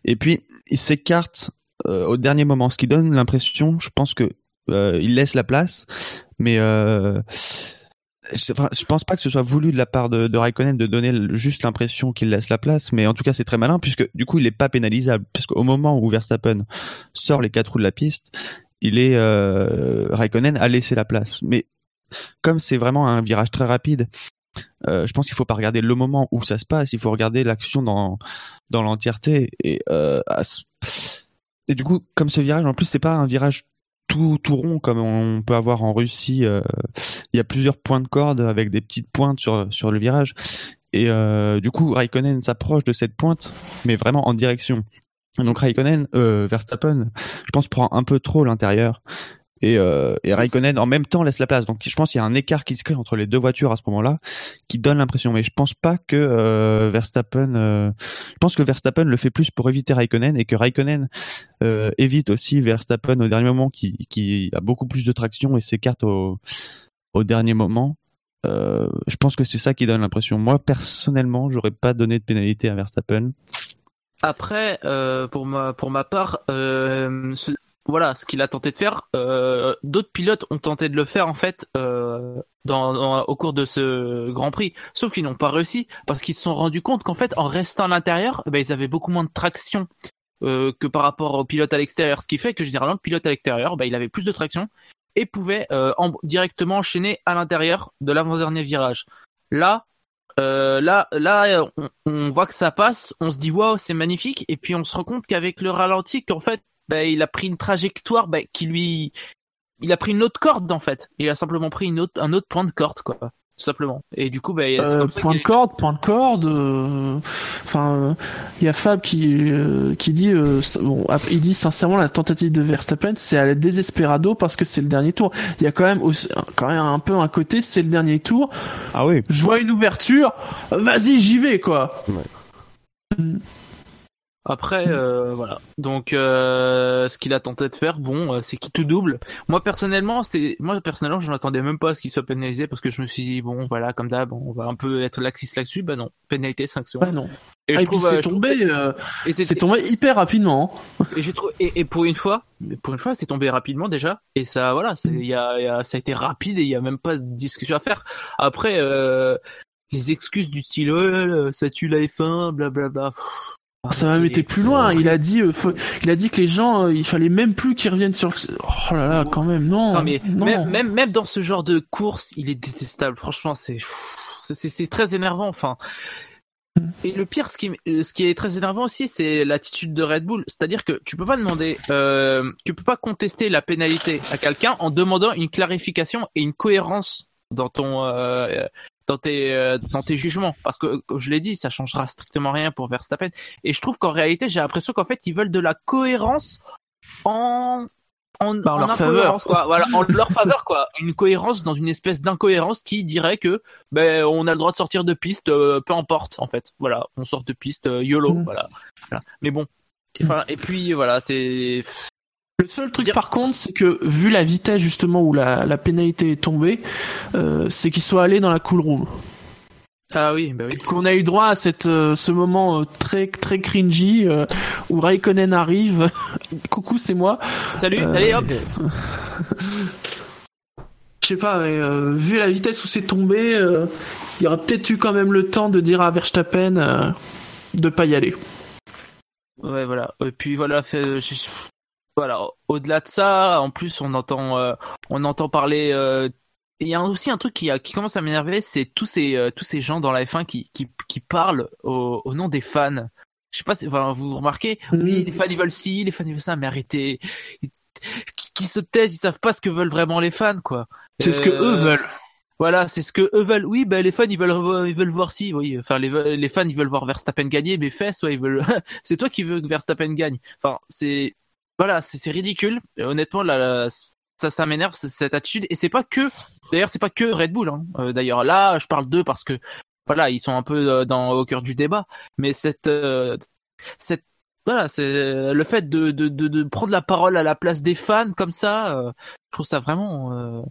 et puis il s'écarte euh, au dernier moment, ce qui donne l'impression, je pense que euh, il laisse la place, mais euh, je pense pas que ce soit voulu de la part de, Raikkonen de donner juste l'impression qu'il laisse la place, mais en tout cas c'est très malin puisque du coup il est pas pénalisable puisqu'au moment où Verstappen sort les quatre roues de la piste, il est euh, Raikkonen a laissé la place. Mais comme c'est vraiment un virage très rapide, euh, je pense qu'il faut pas regarder le moment où ça se passe, il faut regarder l'action dans dans l'entièreté et euh, et du coup comme ce virage en plus c'est pas un virage tout rond comme on peut avoir en Russie, euh, il y a plusieurs points de corde avec des petites pointes sur sur le virage et euh, du coup Raikkonen s'approche de cette pointe mais vraiment en direction. Donc Raikkonen, euh, Verstappen, je pense prend un peu trop l'intérieur et, euh, et Raikkonen en même temps laisse la place. Donc je pense qu'il y a un écart qui se crée entre les deux voitures à ce moment-là qui donne l'impression. Mais je pense pas que euh, Verstappen, euh, je pense que Verstappen le fait plus pour éviter Raikkonen et que Raikkonen euh, évite aussi Verstappen au dernier moment qui, qui a beaucoup plus de traction et s'écarte au, au dernier moment. Euh, je pense que c'est ça qui donne l'impression. Moi personnellement, j'aurais pas donné de pénalité à Verstappen. Après, euh, pour ma pour ma part, euh, ce- voilà, ce qu'il a tenté de faire. euh, D'autres pilotes ont tenté de le faire en fait euh, dans, dans- au cours de ce Grand Prix, sauf qu'ils n'ont pas réussi parce qu'ils se sont rendus compte qu'en fait, en restant à l'intérieur, eh ben, ils avaient beaucoup moins de traction euh, que par rapport au pilote à l'extérieur, ce qui fait que généralement le pilote à l'extérieur, ben, il avait plus de traction et pouvait euh, en- directement enchaîner à l'intérieur de l'avant-dernier virage. Là, euh, là, là, on, on voit que ça passe, on se dit waouh, c'est magnifique, et puis on se rend compte qu'avec le ralenti, qu'en fait, bah, il a pris une trajectoire bah, qui lui, il a pris une autre corde en fait. Il a simplement pris une autre, un autre point de corde quoi, tout simplement. Et du coup, bah, Euh, comme ça point de corde, point de corde. euh, Enfin, il y a Fab qui euh, qui dit, euh, bon, il dit sincèrement la tentative de Verstappen, c'est à la désespérado parce que c'est le dernier tour. Il y a quand même aussi, quand même un peu un côté, c'est le dernier tour. Ah oui. Je vois une ouverture, vas-y, j'y vais quoi. Après, euh, voilà. Donc, euh, ce qu'il a tenté de faire, bon, euh, c'est qu'il tout double. Moi personnellement, c'est moi personnellement, je m'attendais même pas à ce qu'il soit pénalisé parce que je me suis dit bon, voilà, comme d'hab, on va un peu être laxiste là-dessus. Bah non, pénalité, sanction. Ouais, non. Et Ah, je et puis trouve, euh, c'est que tombé, euh, et c'est- tombé hyper rapidement. hein. Et j'ai trouvé, et, et pour une fois, pour une fois, c'est tombé rapidement déjà. Et ça, voilà, il y a, il y a- ça a été rapide et il y a même pas de discussion à faire. Après, euh, les excuses du style, oh ça tue la F1, blablabla. pff, Ça a même été plus loin. Il a dit, euh, faut- il a dit que les gens, euh, il fallait même plus qu'ils reviennent sur. le- Oh là là, quand même, non. Non, mais non. même, même, même dans ce genre de course, il est détestable. Franchement, c'est, c'est, c'est- c'est très énervant. Enfin. Et le pire, ce qui, ce qui est très énervant aussi, c'est l'attitude de Red Bull. C'est-à-dire que tu peux pas demander, euh, tu peux pas contester la pénalité à quelqu'un en demandant une clarification et une cohérence dans ton, euh, dans tes, euh, dans tes jugements. Parce que, comme je l'ai dit, ça changera strictement rien pour Verstappen. Et je trouve qu'en réalité, j'ai l'impression qu'en fait, ils veulent de la cohérence en en, Bah, en en leur incohérence, quoi. Voilà, en leur faveur, quoi. (laughs) Une cohérence dans une espèce d'incohérence qui dirait que, ben, on a le droit de sortir de piste, euh, peu importe, en fait. Voilà, on sort de piste, euh, YOLO, Mm. voilà. Voilà. Mais bon. Enfin, et puis, voilà, c'est, Le seul truc par contre, c'est que vu la vitesse justement où la, la pénalité est tombée, euh, c'est qu'ils soient allés dans la cool room. ah oui, bah oui. Qu'on a eu droit à cette, euh, ce moment euh, très très cringy euh, où Raikkonen arrive. (laughs) Coucou, c'est moi. Salut, allez hop. (laughs) Je sais pas, mais euh, vu la vitesse où c'est tombé, euh, il y aurait peut-être eu quand même le temps de dire à Verstappen euh, de pas y aller. Ouais, voilà. Et puis voilà, fait, voilà. Au-delà de ça, en plus, on entend, euh, on entend parler. euh, Il y a aussi un truc qui, qui commence à m'énerver, c'est tous ces, euh, tous ces gens dans la F1 qui, qui, qui parlent au, au nom des fans. Je sais pas, si, enfin, vous remarquez, oui, les fans ils veulent ci, les fans ils veulent ça, mais arrêtez. Qui, qui se taisent, ils savent pas ce que veulent vraiment les fans, quoi. C'est ce que Euh, eux veulent. Voilà, c'est ce que eux veulent. Oui, ben les fans ils veulent ils veulent voir si, oui. Enfin les les fans ils veulent voir Verstappen gagner, mais fesses, ouais, ils veulent. (laughs) c'est toi qui veux que Verstappen gagne. Enfin c'est voilà, c'est ridicule. Honnêtement, là, ça ça m'énerve cette attitude. Et c'est pas que, d'ailleurs c'est pas que Red Bull. Hein. Euh, d'ailleurs là, je parle d'eux parce que voilà, ils sont un peu euh, dans au cœur du débat. Mais cette euh, cette voilà, c'est le fait de, prendre la parole à la place des fans comme ça. euh, je trouve ça vraiment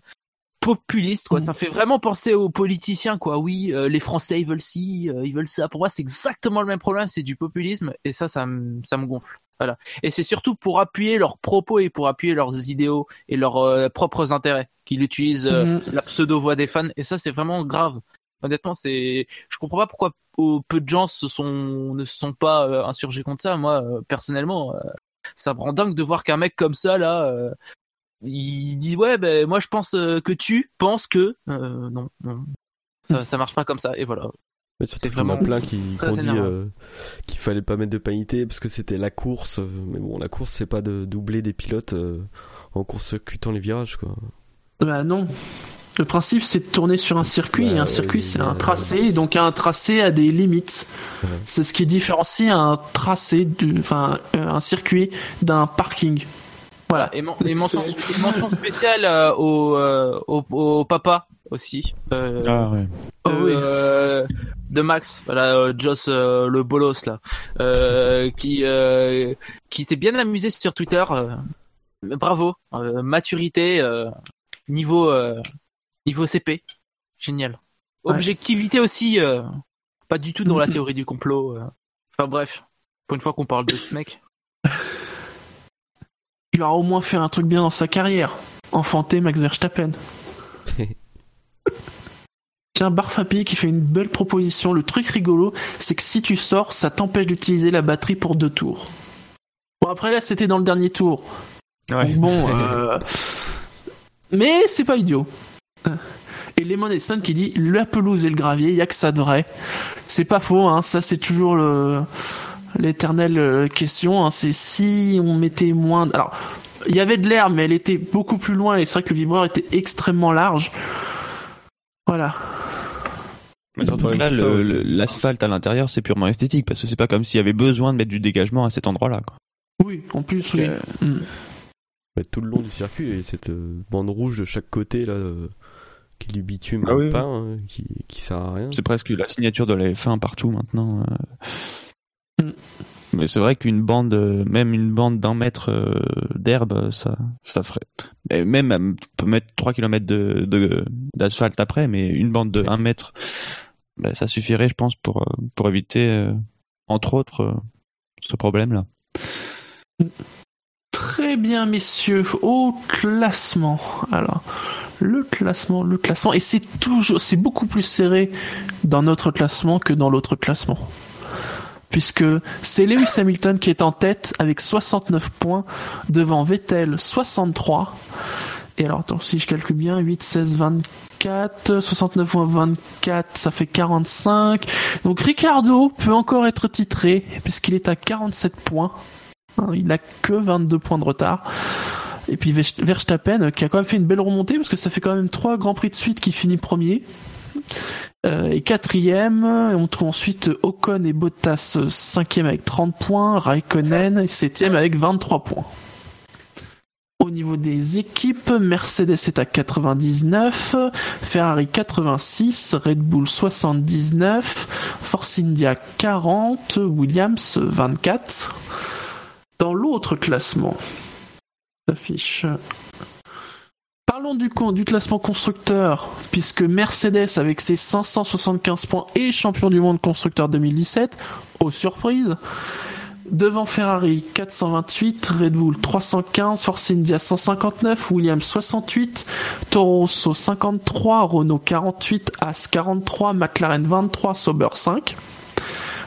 populiste quoi. Ça fait vraiment penser aux politiciens quoi. Oui, euh, les Français ils veulent ci, euh, ils veulent ça. Pour moi, c'est exactement le même problème. C'est du populisme et ça, ça me ça me gonfle. Voilà. Et c'est surtout pour appuyer leurs propos et pour appuyer leurs idéaux et leurs euh, propres intérêts qu'ils utilisent euh, Mhm. la pseudo voix des fans. Et ça, c'est vraiment grave. Honnêtement, c'est, je comprends pas pourquoi peu de gens se sont, ne se sont pas euh, insurgés contre ça. Moi, euh, personnellement, euh, ça me rend dingue de voir qu'un mec comme ça, là, euh, il dit ouais, ben moi je pense euh, que tu penses que euh, non, non, ça, ça marche pas comme ça. Et voilà. C'est vraiment plein qui, ont dit euh, qu'il fallait pas mettre de pénalité parce que c'était la course. Mais bon, la course, c'est pas de doubler des pilotes euh, en court-circuitant les virages, quoi. Bah non. Le principe c'est de tourner sur un circuit Bah, et un ouais, circuit c'est un tracé et donc un tracé a des limites. Ouais. C'est ce qui différencie un tracé du enfin euh, un circuit d'un parking. Voilà. Et, men- et mention, et mention spéciale euh, au, euh, au, au papa aussi. Euh, Ah ouais. Oh de, oui. euh, de Max, voilà, euh, Joss euh, le bolos là, euh, qui euh, qui s'est bien amusé sur Twitter. euh, bravo, euh, maturité, euh, niveau euh, niveau CP, génial. Ouais. Objectivité aussi, euh, pas du tout dans la (laughs) théorie du complot. euh. Enfin bref, pour une fois qu'on parle de ce mec. Il aura au moins fait un truc bien dans sa carrière. Enfanter Max Verstappen. (laughs) Tiens, Barfapi qui fait une belle proposition. Le truc rigolo, c'est que si tu sors, ça t'empêche d'utiliser la batterie pour deux tours. Bon, après là, c'était dans le dernier tour. Ouais. Donc Bon, (laughs) euh, mais c'est pas idiot. Et Lemon Stone qui dit la pelouse et le gravier, il y a que ça de vrai. C'est pas faux, hein. Ça, c'est toujours le l'éternelle euh, question. Hein. C'est si on mettait moins. de- Alors, il y avait de l'air, mais elle était beaucoup plus loin. Et c'est vrai que le vibreur était extrêmement large. Voilà. Mais là, l'asphalte à l'intérieur, c'est purement esthétique, parce que c'est pas comme s'il y avait besoin de mettre du dégagement à cet endroit-là. quoi. Oui, en plus, oui. Euh, Mm. Mais tout le long du circuit, et cette euh, bande rouge de chaque côté, là, euh, qui est du bitume Ah oui, peint, hein, qui, qui sert à rien. C'est presque la signature de la F1 partout maintenant. Mm. Mais c'est vrai qu'une bande, même une bande d'un mètre euh, d'herbe, ça, ça ferait. Et même, on peut mettre 3 km de, de- d'asphalte après, mais une bande de 1 mètre, ben, ça suffirait, je pense, pour, euh, pour éviter, euh, entre autres, ce problème-là. Très bien, messieurs, au classement. Alors, le classement, le classement, et c'est toujours, c'est beaucoup plus serré dans notre classement que dans l'autre classement. Puisque c'est Lewis Hamilton qui est en tête avec 69 points devant Vettel 63. Et alors, attends, si je calcule bien, 8, 16, 24, 69 moins 24, ça fait 45. Donc Ricardo peut encore être titré puisqu'il est à 47 points. Hein, Il n'a que 22 points de retard. Et puis Vers- Verstappen euh, qui a quand même fait une belle remontée parce que ça fait quand même trois grands prix de suite qui finit premier. Euh, et quatrième, on trouve ensuite Ocon et Bottas euh, cinquième avec 30 points, Raikkonen septième avec 23 points. Au niveau des équipes, Mercedes est à 99, Ferrari 86, Red Bull 79, Force India 40, Williams 24. Dans l'autre classement, s'affiche. Parlons du, du classement constructeur, puisque Mercedes, avec ses 575 points, est champion du monde constructeur 2017, aux surprises. Devant Ferrari 428, Red Bull 315, Force India 159, Williams 68, Toro Rosso 53, Renault 48, As 43, McLaren 23, Sauber 5.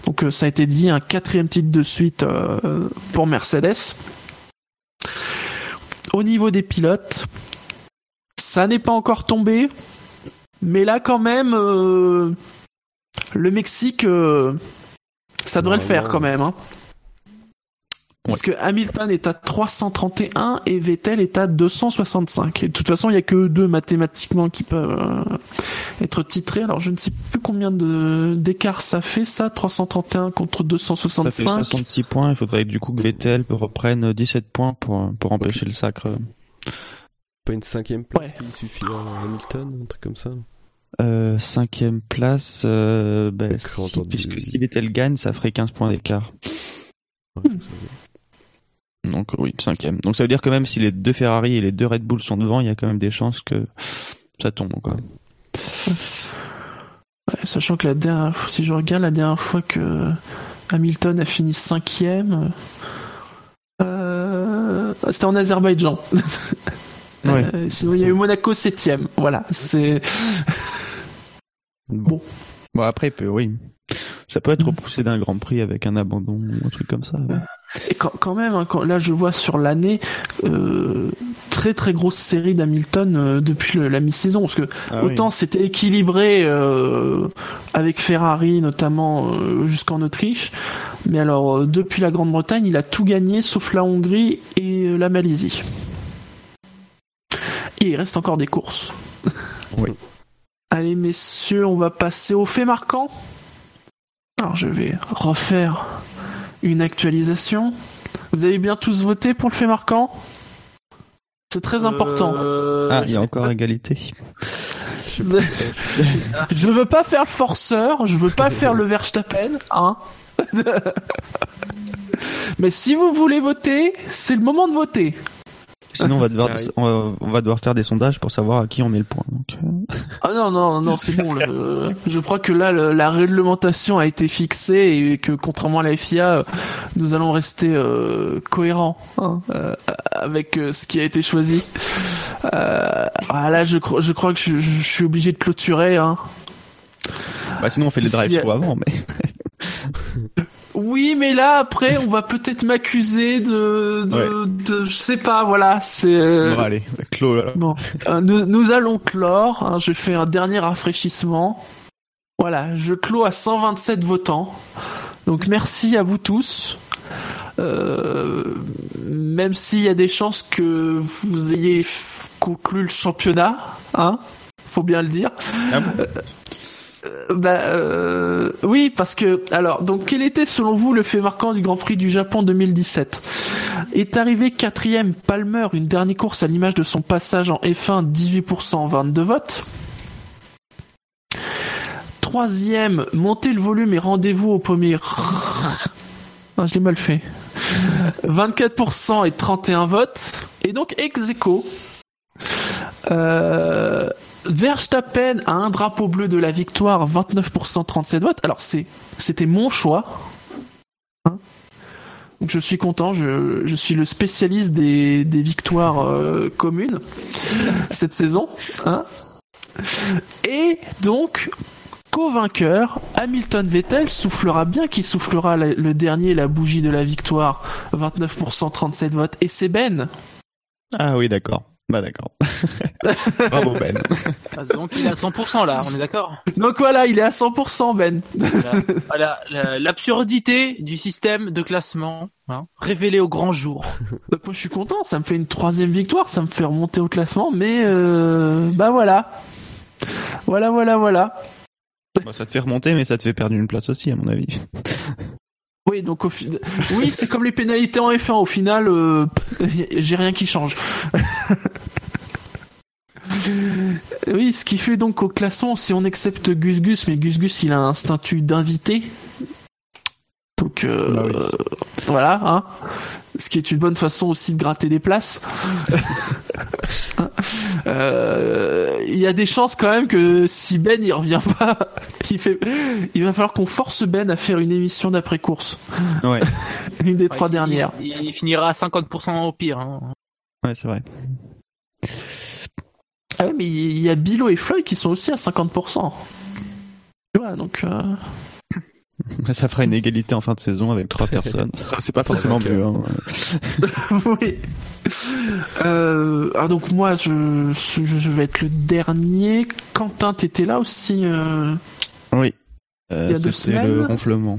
Donc euh, ça a été dit, un quatrième titre de suite euh, pour Mercedes. Au niveau des pilotes, ça n'est pas encore tombé, mais là quand même, euh, le Mexique, euh, ça devrait le faire quand même. Hein. Parce que Hamilton est à 331 et Vettel est à 265. Et de toute façon, il y a que deux mathématiquement qui peuvent euh, être titrés. Alors je ne sais plus combien de d'écart ça fait ça, 331 contre Ça fait 265. 66 points. Il faudrait que du coup que Vettel reprenne 17 points pour, pour empêcher le sacre. Pas une cinquième place Ouais. qui suffit à Hamilton, un truc comme ça. Euh, cinquième place, euh, bah, si- entendu- puisque si Vettel gagne, ça ferait 15 points d'écart. Ouais, Hmm. Donc oui, cinquième. Donc ça veut dire que même si les deux Ferrari et les deux Red Bull sont devant, il y a quand même des chances que ça tombe. Quoi. Ouais, sachant que la dernière, fois- si je regarde la dernière fois que Hamilton a fini cinquième, euh, c'était en Azerbaïdjan. (laughs) Ouais. Euh, sinon il y a eu Monaco septième. Voilà, c'est Bon. Bon après, peut, oui, ça peut être repoussé d'un Grand Prix avec un abandon ou un truc comme ça. ouais. Et quand, quand même, hein, quand, là je vois sur l'année, euh, très très grosse série d'Hamilton euh, depuis le- la mi-saison, parce que Ah oui. autant c'était équilibré euh, avec Ferrari notamment jusqu'en Autriche, mais alors depuis la Grande-Bretagne, il a tout gagné sauf la Hongrie et la Malaisie. Et il reste encore des courses. (laughs) Oui. Allez messieurs, on va passer au fait marquant. Alors je vais refaire une actualisation. Vous avez bien tous voté pour le fait marquant? C'est très important. Euh, Ah, il y je a encore pas. égalité. (laughs) je veux pas faire le forceur, je veux pas faire le Verstappen, hein. (laughs) Mais si vous voulez voter, c'est le moment de voter. Sinon, on va, devoir, Ah oui. on, va, on va devoir faire des sondages pour savoir à qui on met le point. Donc, euh, (laughs) Ah non non non, c'est bon. le- je crois que là le- la réglementation a été fixée et que contrairement à la FIA, euh, nous allons rester euh, cohérents hein, euh, avec euh, ce qui a été choisi. Euh, ah, là, je crois, je crois que je, je suis obligé de clôturer. Hein. bah, sinon, on fait les y a avant. Mais... (laughs) Oui, mais là après, on va peut-être m'accuser de, de, de, je sais pas, voilà, c'est. euh, Bon, allez, clos là. Bon, euh, nous, nous allons clore. hein, je fais un dernier rafraîchissement. Voilà, je clôt à 127 votants. Donc merci à vous tous. Euh, même s'il y a des chances que vous ayez conclu le championnat, hein, faut bien le dire. Ah bon? Bah, euh, oui, parce que alors donc quel était selon vous le fait marquant du Grand Prix du Japon 2017 Est arrivé quatrième Palmer, une dernière course à l'image de son passage en F1, 18% 22 votes. Troisième, montez le volume et rendez-vous au pommier. Non, je l'ai mal fait. 24% et 31 votes. Et donc ex. Euh, Verstappen a un drapeau bleu de la victoire, 29% 37 votes. Alors c'est c'était mon choix. Hein je suis content, je, je suis le spécialiste des, des victoires euh, communes cette saison. Hein Et donc co-vainqueur, Hamilton Vettel soufflera bien qui soufflera le dernier la bougie de la victoire, 29% 37 votes. Et c'est Ben. Ah oui, d'accord. Bah d'accord. (laughs) Bravo Ben. Ah, Donc il est à 100% là, on est d'accord? Donc voilà, il est à 100% Ben. Voilà, Voilà, la- l'absurdité du système de classement hein, révélée au grand jour. Donc moi je suis content, ça me fait une troisième victoire, ça me fait remonter au classement, mais euh, bah voilà. Voilà, voilà, voilà. Bah, ça te fait remonter, mais ça te fait perdre une place aussi, à mon avis. Oui, donc au (laughs) oui, c'est comme les pénalités en F1. Au final, euh, (laughs) j'ai rien qui change. (laughs) oui, ce qui fait donc au classement, si on accepte Gus Gus, mais Gus Gus, il a un statut d'invité. Donc euh, Bah oui. euh, voilà, hein. Ce qui est une bonne façon aussi de gratter des places. (laughs) Euh, Il y a des chances quand même que si Ben il revient pas, (laughs) il fait, il va falloir qu'on force Ben à faire une émission d'après course, Ouais, (laughs) une des Ouais, trois il- dernières. Il, il finira à 50% au pire. hein. ouais, c'est vrai. Ah ouais, mais il y a Bilo et Floyd qui sont aussi à 50%. Tu vois, donc. euh, (laughs) Ça fera une (laughs) égalité en fin de saison avec trois personnes. C'est pas forcément mieux. hein. (laughs) oui. Euh, ah donc moi je, vais être le dernier. Quentin, t'étais là aussi. euh, Oui. Euh, C'était le ronflement.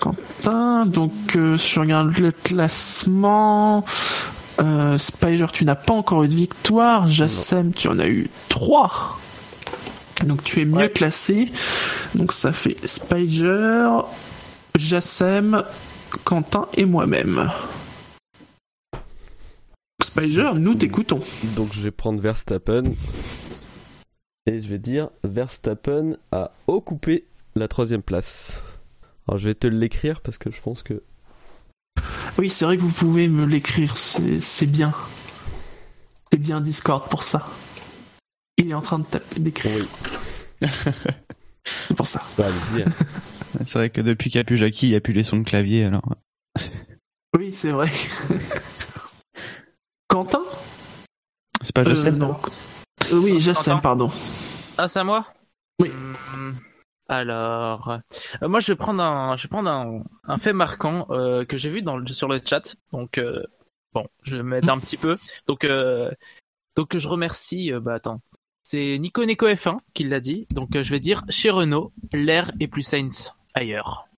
Quentin. Donc euh, si je regarde le classement, euh, Spider, tu n'as pas encore eu de victoire. Jassem, tu en as eu trois. Donc tu es mieux Ouais. classé. Donc ça fait Spider, Jassem, Quentin et moi-même. Spider, nous t'écoutons. Donc je vais prendre Verstappen. Et je vais dire Verstappen a occupé la troisième place. Alors je vais te l'écrire parce que je pense que... Oui, c'est vrai que vous pouvez me l'écrire, c'est c'est bien. C'est bien Discord pour ça. Il est en train de taper d'écrire, Oui. (laughs) c'est pour ça. Bah, allez-y. hein. (laughs) C'est vrai que depuis qu'il n'y a plus Jackie, il n'y a plus les sons de clavier. Alors, (laughs) Oui, c'est vrai. Quentin? C'est pas Euh, Jacem non. Euh, oui, Quentin? Pardon. Ah, c'est à moi? Oui. Hmm, Alors, euh, moi je vais prendre un, je vais prendre un, un fait marquant euh, que j'ai vu dans le, sur le chat. Donc euh, bon, je vais m'aider un petit peu. Donc euh, donc je remercie. euh, bah attends, c'est Nico Neko F1 qui l'a dit. Donc euh, je vais dire chez Renault, l'air est plus Sainz ailleurs.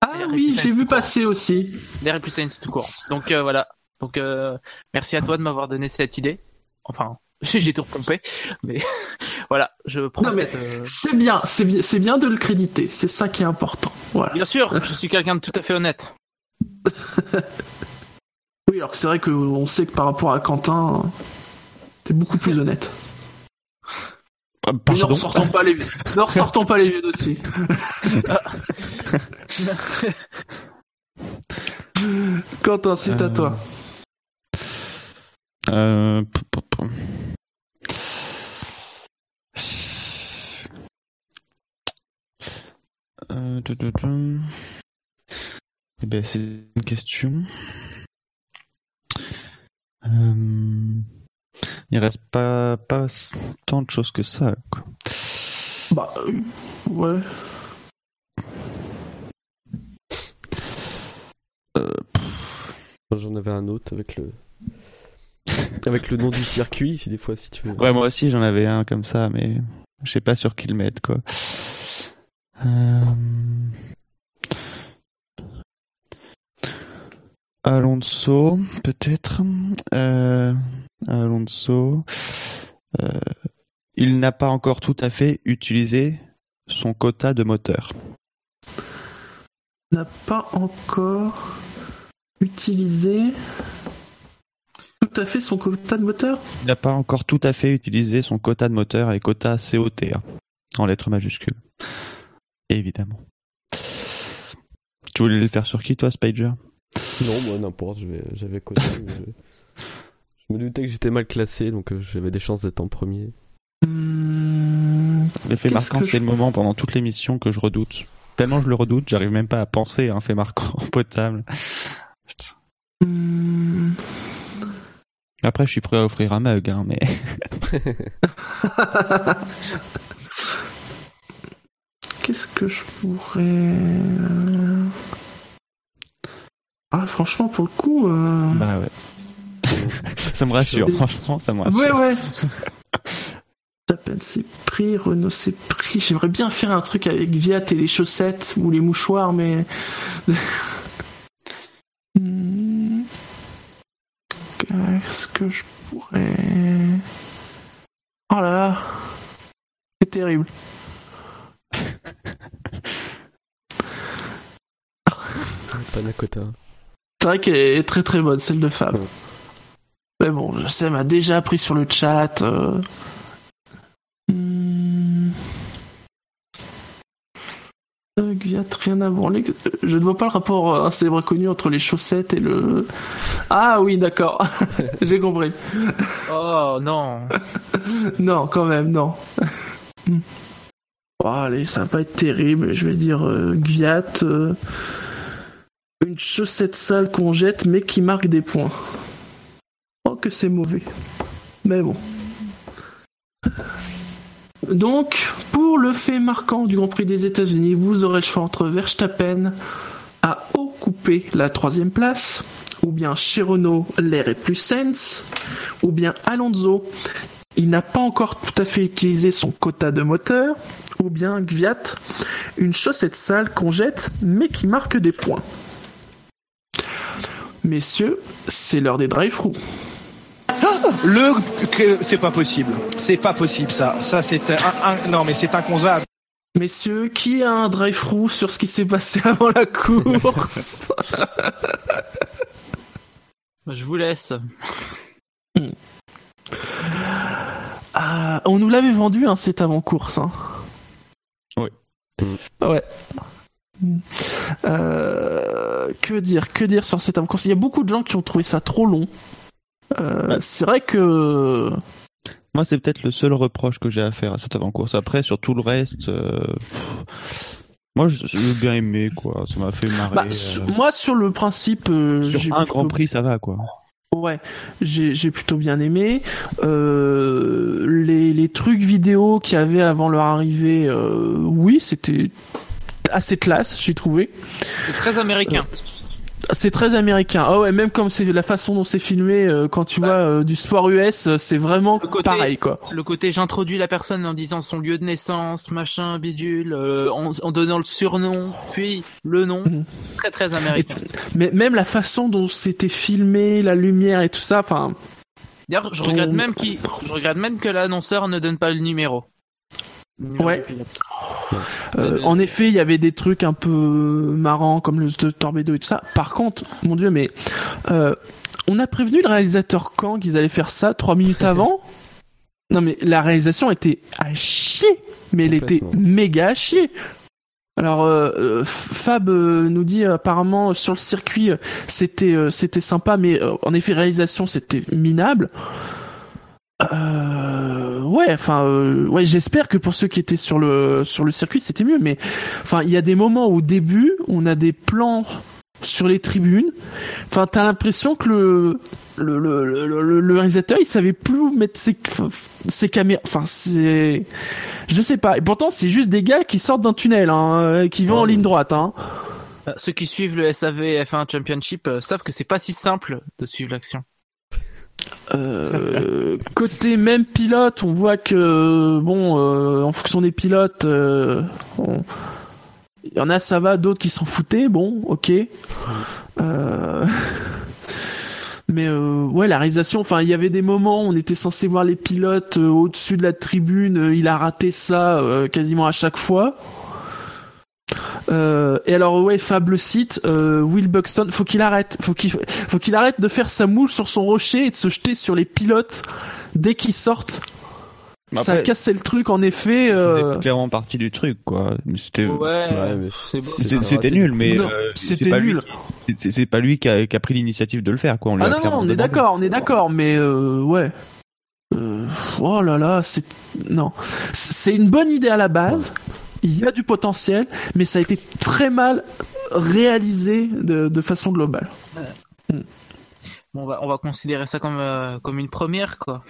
Ah oui, j'ai vu passer aussi. L'air est plus Sainz tout court. Donc euh, voilà. Donc euh, merci à toi de m'avoir donné cette idée. Enfin, (laughs) j'ai tout repompé, mais (laughs) voilà, je prends Non, mais- cette. euh, C'est bien, c'est bien, c'est bien de le créditer, c'est ça qui est important. Voilà. Bien sûr, (laughs) je suis quelqu'un de tout à fait honnête. Oui, alors que c'est vrai qu'on sait que par rapport à Quentin, t'es beaucoup plus honnête. Ne ressortons pas les, ne ressortons pas les vieux dossiers. (laughs) Quentin, c'est à Euh, toi. Euh. Euh, tu. Eh ben, c'est une question. Euh, il reste pas, pas tant de choses que ça, quoi. Bah, euh, ouais. Moi, J'en avais un autre avec le... Avec le nom du circuit, si des fois, si tu veux. Ouais, moi aussi, j'en avais un comme ça, mais je sais pas sur qui le mettre, quoi. Euh... Alonso, peut-être. Euh... Alonso. Euh... Il n'a pas encore tout à fait utilisé son quota de moteur. N'a pas encore utilisé tout à fait son quota de moteur? Il n'a pas encore tout à fait utilisé son quota de moteur et quota COT hein, en lettres majuscules. Évidemment. Tu voulais le faire sur qui, toi, Spider Non, moi, n'importe, je vais- j'avais connu. je... je me doutais que j'étais mal classé, donc euh, j'avais des chances d'être en premier. Le fait Qu'est-ce marquant, c'est je- le moment pendant toute l'émission que je redoute. Tellement je le redoute, j'arrive même pas à penser à un fait marquant (laughs) potable. hmm, Après, je suis prêt à offrir un mug, hein, mais (laughs) (laughs) Qu'est-ce que je pourrais. Ah, franchement, pour le coup. euh, bah ouais. (laughs) ça me rassure, franchement, ça me rassure. Ouais, ouais. Japan c'est pris, Renault c'est pris. J'aimerais bien faire un truc avec Viat et les chaussettes ou les mouchoirs, mais. (laughs) Hmm. Qu'est-ce que je pourrais. Oh là là. C'est terrible. panna cotta. C'est vrai qu'elle est très très bonne, celle de Fab. Ouais. Mais bon, je sais, elle m'a déjà appris sur le chat. euh. Hmm. Euh, rien à branler. Je ne vois pas le rapport euh, célèbre connu entre les chaussettes et le. Ah oui, d'accord. (laughs) J'ai compris. Oh non. (laughs) Non, quand même, non. Bon, allez, ça va pas être terrible. Je vais dire euh, Gviat. euh, une chaussette sale qu'on jette, mais qui marque des points. Oh, que c'est mauvais. Mais bon. (laughs) Donc, pour le fait marquant du Grand Prix des États-Unis, vous aurez le choix entre Verstappen à haut coupé la troisième place, ou bien chez Renault, l'air est plus sense, ou bien Alonso, il n'a pas encore tout à fait utilisé son quota de moteur, ou bien Gviat, une chaussette sale qu'on jette, mais qui marque des points. Messieurs, c'est l'heure des drive-thru. Le que c'est pas possible. C'est pas possible ça. Ça c'est un, un- non mais c'est inconcevable. Messieurs, qui a un drive-thru sur ce qui s'est passé avant la course (laughs) Je vous laisse. Ah, On nous l'avait vendu, hein, cette avant-course. Hein. Oui. Ouais. Euh, que dire, que dire sur cette avant-course Il y a beaucoup de gens qui ont trouvé ça trop long. Euh, Ouais. C'est vrai que Moi, c'est peut-être le seul reproche que j'ai à faire à cette avant-course. Après, sur tout le reste, euh, moi, j'ai bien aimé, quoi. Ça m'a fait marrer. bah, moi sur le principe, Sur un Grand Prix, ça va, quoi. Ouais, j'ai j'ai plutôt bien aimé. Euh, les, les trucs vidéo qu'il y avait avant leur arrivée, euh, oui, c'était assez classe, j'ai trouvé. C'est très américain. C'est très américain. Ah ouais, même comme c'est la façon dont c'est filmé, euh, quand tu Bah. vois euh, du sport US, euh, c'est vraiment Le côté- pareil, quoi. Le côté j'introduis la personne en disant son lieu de naissance, machin, bidule, euh, en, en donnant le surnom, puis le nom. Mhm. Très très américain. mais même la façon dont c'était filmé, la lumière et tout ça, enfin, D'ailleurs, je regrette même qu'il, je regrette même que l'annonceur ne donne pas le numéro. Ouais. Euh, Euh, en effet, il y avait des trucs un peu marrants comme le Torpedo et tout ça. Par contre, mon dieu, mais euh, on a prévenu le réalisateur quand qu'ils allaient faire ça trois minutes (laughs) avant. Non mais la réalisation était à chier, mais elle était méga à chier. Alors euh, euh, Fab euh, nous dit euh, apparemment sur le circuit c'était euh, c'était sympa, mais euh, en effet réalisation c'était minable. Euh, ouais, enfin, euh, ouais, j'espère que pour ceux qui étaient sur le sur le circuit, c'était mieux. Mais enfin, il y a des moments au début, on a des plans sur les tribunes. Enfin, t'as l'impression que le le, le, le, le- réalisateur, il savait plus où mettre ses ses caméras. Enfin, c'est, je sais pas. Et pourtant, c'est juste des gars qui sortent d'un tunnel, hein, euh, qui vont en ligne droite, hein. Euh, Ceux qui suivent le SAV F1 Championship euh, savent que c'est pas si simple de suivre l'action. Euh, (laughs) côté même pilote, on voit que bon, euh, en fonction des pilotes, euh, on- il y en a ça va, d'autres qui s'en foutaient. Bon, ok. (laughs) Mais ouais, la réalisation. Enfin, il y avait des moments où on était censé voir les pilotes au-dessus de la tribune. il a raté ça quasiment à chaque fois. Euh, et alors ouais, Fab le cite, euh, Will Buxton, faut qu'il arrête, faut qu'il faut qu'il arrête de faire sa moule sur son rocher et de se jeter sur les pilotes dès qu'ils sortent. Ça après, cassait le truc en effet. Euh, clairement partie du truc, quoi. C'était, Ouais, Ouais, c'était nul, mais euh, c'était c'est pas lui nul. qui- c'est- pas lui qui a, qui a pris l'initiative de le faire, quoi. On Ah a non non, on est d'accord, on est d'accord, mais euh, ouais. Euh, oh là là, c'est non, c'est une bonne idée à la base. Il y a du potentiel, mais ça a été très mal réalisé de, de façon globale. Bon, on va, on va considérer ça comme, euh, comme une première, quoi.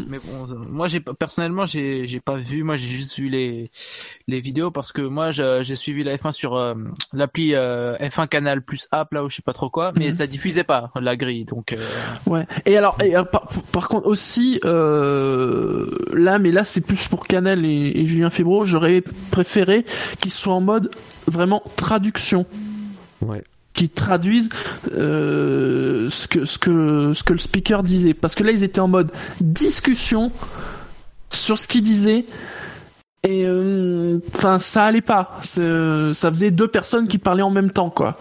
Mm. Mais bon, euh, moi, j'ai pas- personnellement, j'ai, j'ai pas vu. Moi, j'ai juste vu les, les vidéos parce que moi, je- j'ai suivi la F1 sur euh, l'appli euh, F1 Canal plus app là où je sais pas trop quoi, mais Mhm. ça diffusait pas la grille, donc. euh, Ouais. Et alors, et alors, par, par contre aussi, euh, là, mais là c'est plus pour Canal et, et Julien Febro, j'aurais préféré qu'ils soient en mode vraiment traduction, Ouais. Qu'ils traduisent euh, ce que ce que ce que le speaker disait, parce que là ils étaient en mode discussion sur ce qu'il disait. Et euh, enfin, ça allait pas. C'est- Ça faisait deux personnes qui parlaient en même temps, quoi.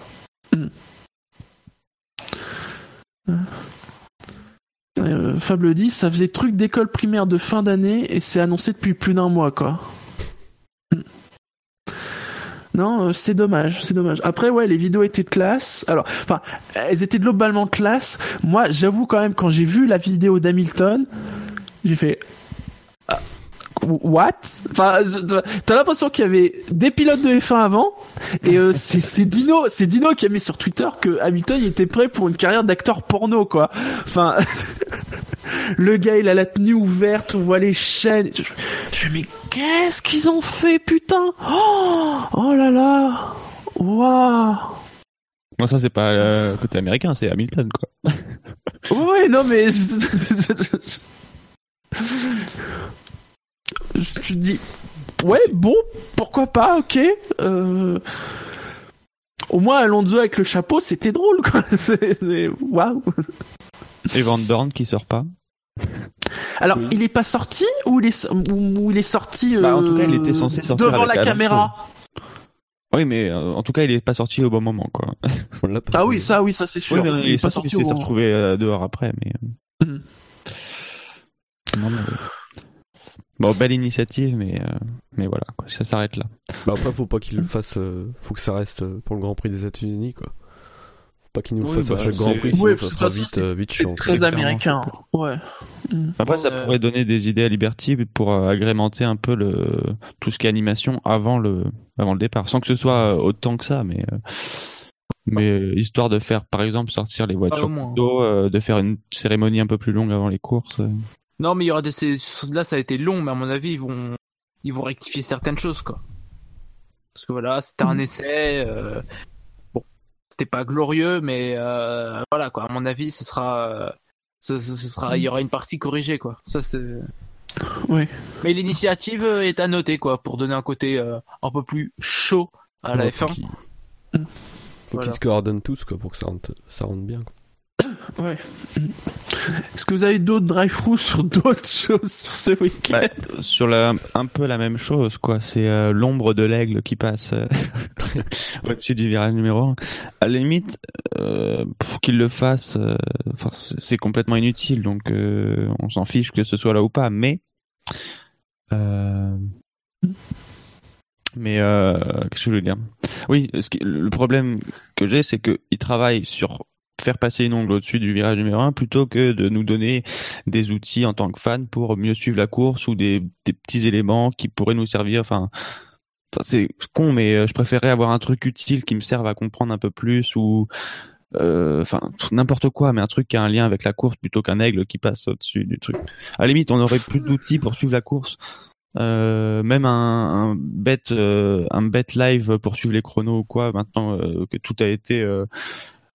Euh, Fable dit, ça faisait truc d'école primaire de fin d'année et c'est annoncé depuis plus d'un mois, quoi. Hmm. Non, euh, c'est dommage, c'est dommage. Après, ouais, les vidéos étaient classe. Alors, enfin, elles étaient globalement classe. Moi, j'avoue quand même, quand j'ai vu la vidéo d'Hamilton, j'ai fait Ah, what Enfin, t'as l'impression qu'il y avait des pilotes de F1 avant, et euh, c'est Dino, c'est Dino qui a mis sur Twitter que Hamilton il était prêt pour une carrière d'acteur porno, quoi. Enfin, le gars il a la tenue ouverte, on voit les chaînes. Je, mais qu'est-ce qu'ils ont fait, putain Oh, oh là là Waouh Moi, ça, c'est pas euh, côté américain, c'est Hamilton, quoi. Ouais, non, mais. Je te dis. Ouais, bon, pourquoi pas, ok. Euh... Au moins, Alonso avec le chapeau, c'était drôle, quoi. (laughs) Waouh. Et Van Dorn qui sort pas? Alors, il est pas sorti ou il est, so- ou il est sorti. Bah, en tout cas, il euh, était censé sortir Devant avec la Alonso. caméra. Oui, mais euh, en tout cas, il est pas sorti au bon moment, quoi. Ah oui, ça, oui, ça, c'est sûr. Oui, mais il est pas sorti il au s'est retrouvé euh, dehors après, mais. euh, Mhm. Non, mais, euh, Bon, belle initiative, mais euh, mais voilà, quoi, ça s'arrête là. Bah après, faut pas qu'il le fasse. euh, faut que ça reste euh, pour le Grand Prix des États-Unis, quoi. Faut Pas qu'il nous le Oui, fasse à bah, chaque Grand Prix, Oui, sinon parce ça sera façon, vite, euh, vite chiant. très clairement. américain. Ouais. Mm. Après, ça Euh, pourrait donner des idées à Liberty pour euh, agrémenter un peu le tout ce qui est animation avant le avant le départ, sans que ce soit autant que ça, mais euh, mais euh, histoire de faire, par exemple, sortir les voitures au moins. plus tôt, euh, de faire une cérémonie un peu plus longue avant les courses. euh. Non, mais il y aura des choses-là, ça a été long, mais à mon avis, ils vont, ils vont rectifier certaines choses, quoi. Parce que voilà, c'était un essai. euh, Bon, c'était pas glorieux, mais euh, voilà, quoi. À mon avis, ce sera, euh, ce, ce- ce sera, il y aura une partie corrigée, quoi. Ça, c'est. Ouais. Mais l'initiative est à noter, quoi, pour donner un côté euh, un peu plus chaud à la Ouais, faut F1. qu'ils- Mm. Faut Voilà. qu'ils se coordonnent tous, quoi, pour que ça rentre, ça rentre bien, quoi. Ouais. Est-ce que vous avez d'autres drive-through sur d'autres choses sur ce week-end Bah, sur la, un peu la même chose, quoi. C'est euh, l'ombre de l'aigle qui passe euh, (laughs) au-dessus du virage numéro 1. À la limite, euh, pour qu'il le fasse, euh, c'est complètement inutile, donc on s'en fiche que ce soit là ou pas. Mais, mais qu'est-ce que je voulais dire? Oui, le problème que j'ai, c'est qu'il travaille sur faire passer une ongle au-dessus du virage numéro 1 plutôt que de nous donner des outils en tant que fan pour mieux suivre la course ou des, petits éléments qui pourraient nous servir. Enfin, c'est con, mais euh, je préférerais avoir un truc utile qui me serve à comprendre un peu plus ou euh, enfin n'importe quoi, mais un truc qui a un lien avec la course plutôt qu'un aigle qui passe au-dessus du truc. À la limite, on aurait plus d'outils pour suivre la course. Euh, même un, un live pour suivre les chronos ou quoi maintenant que tout a été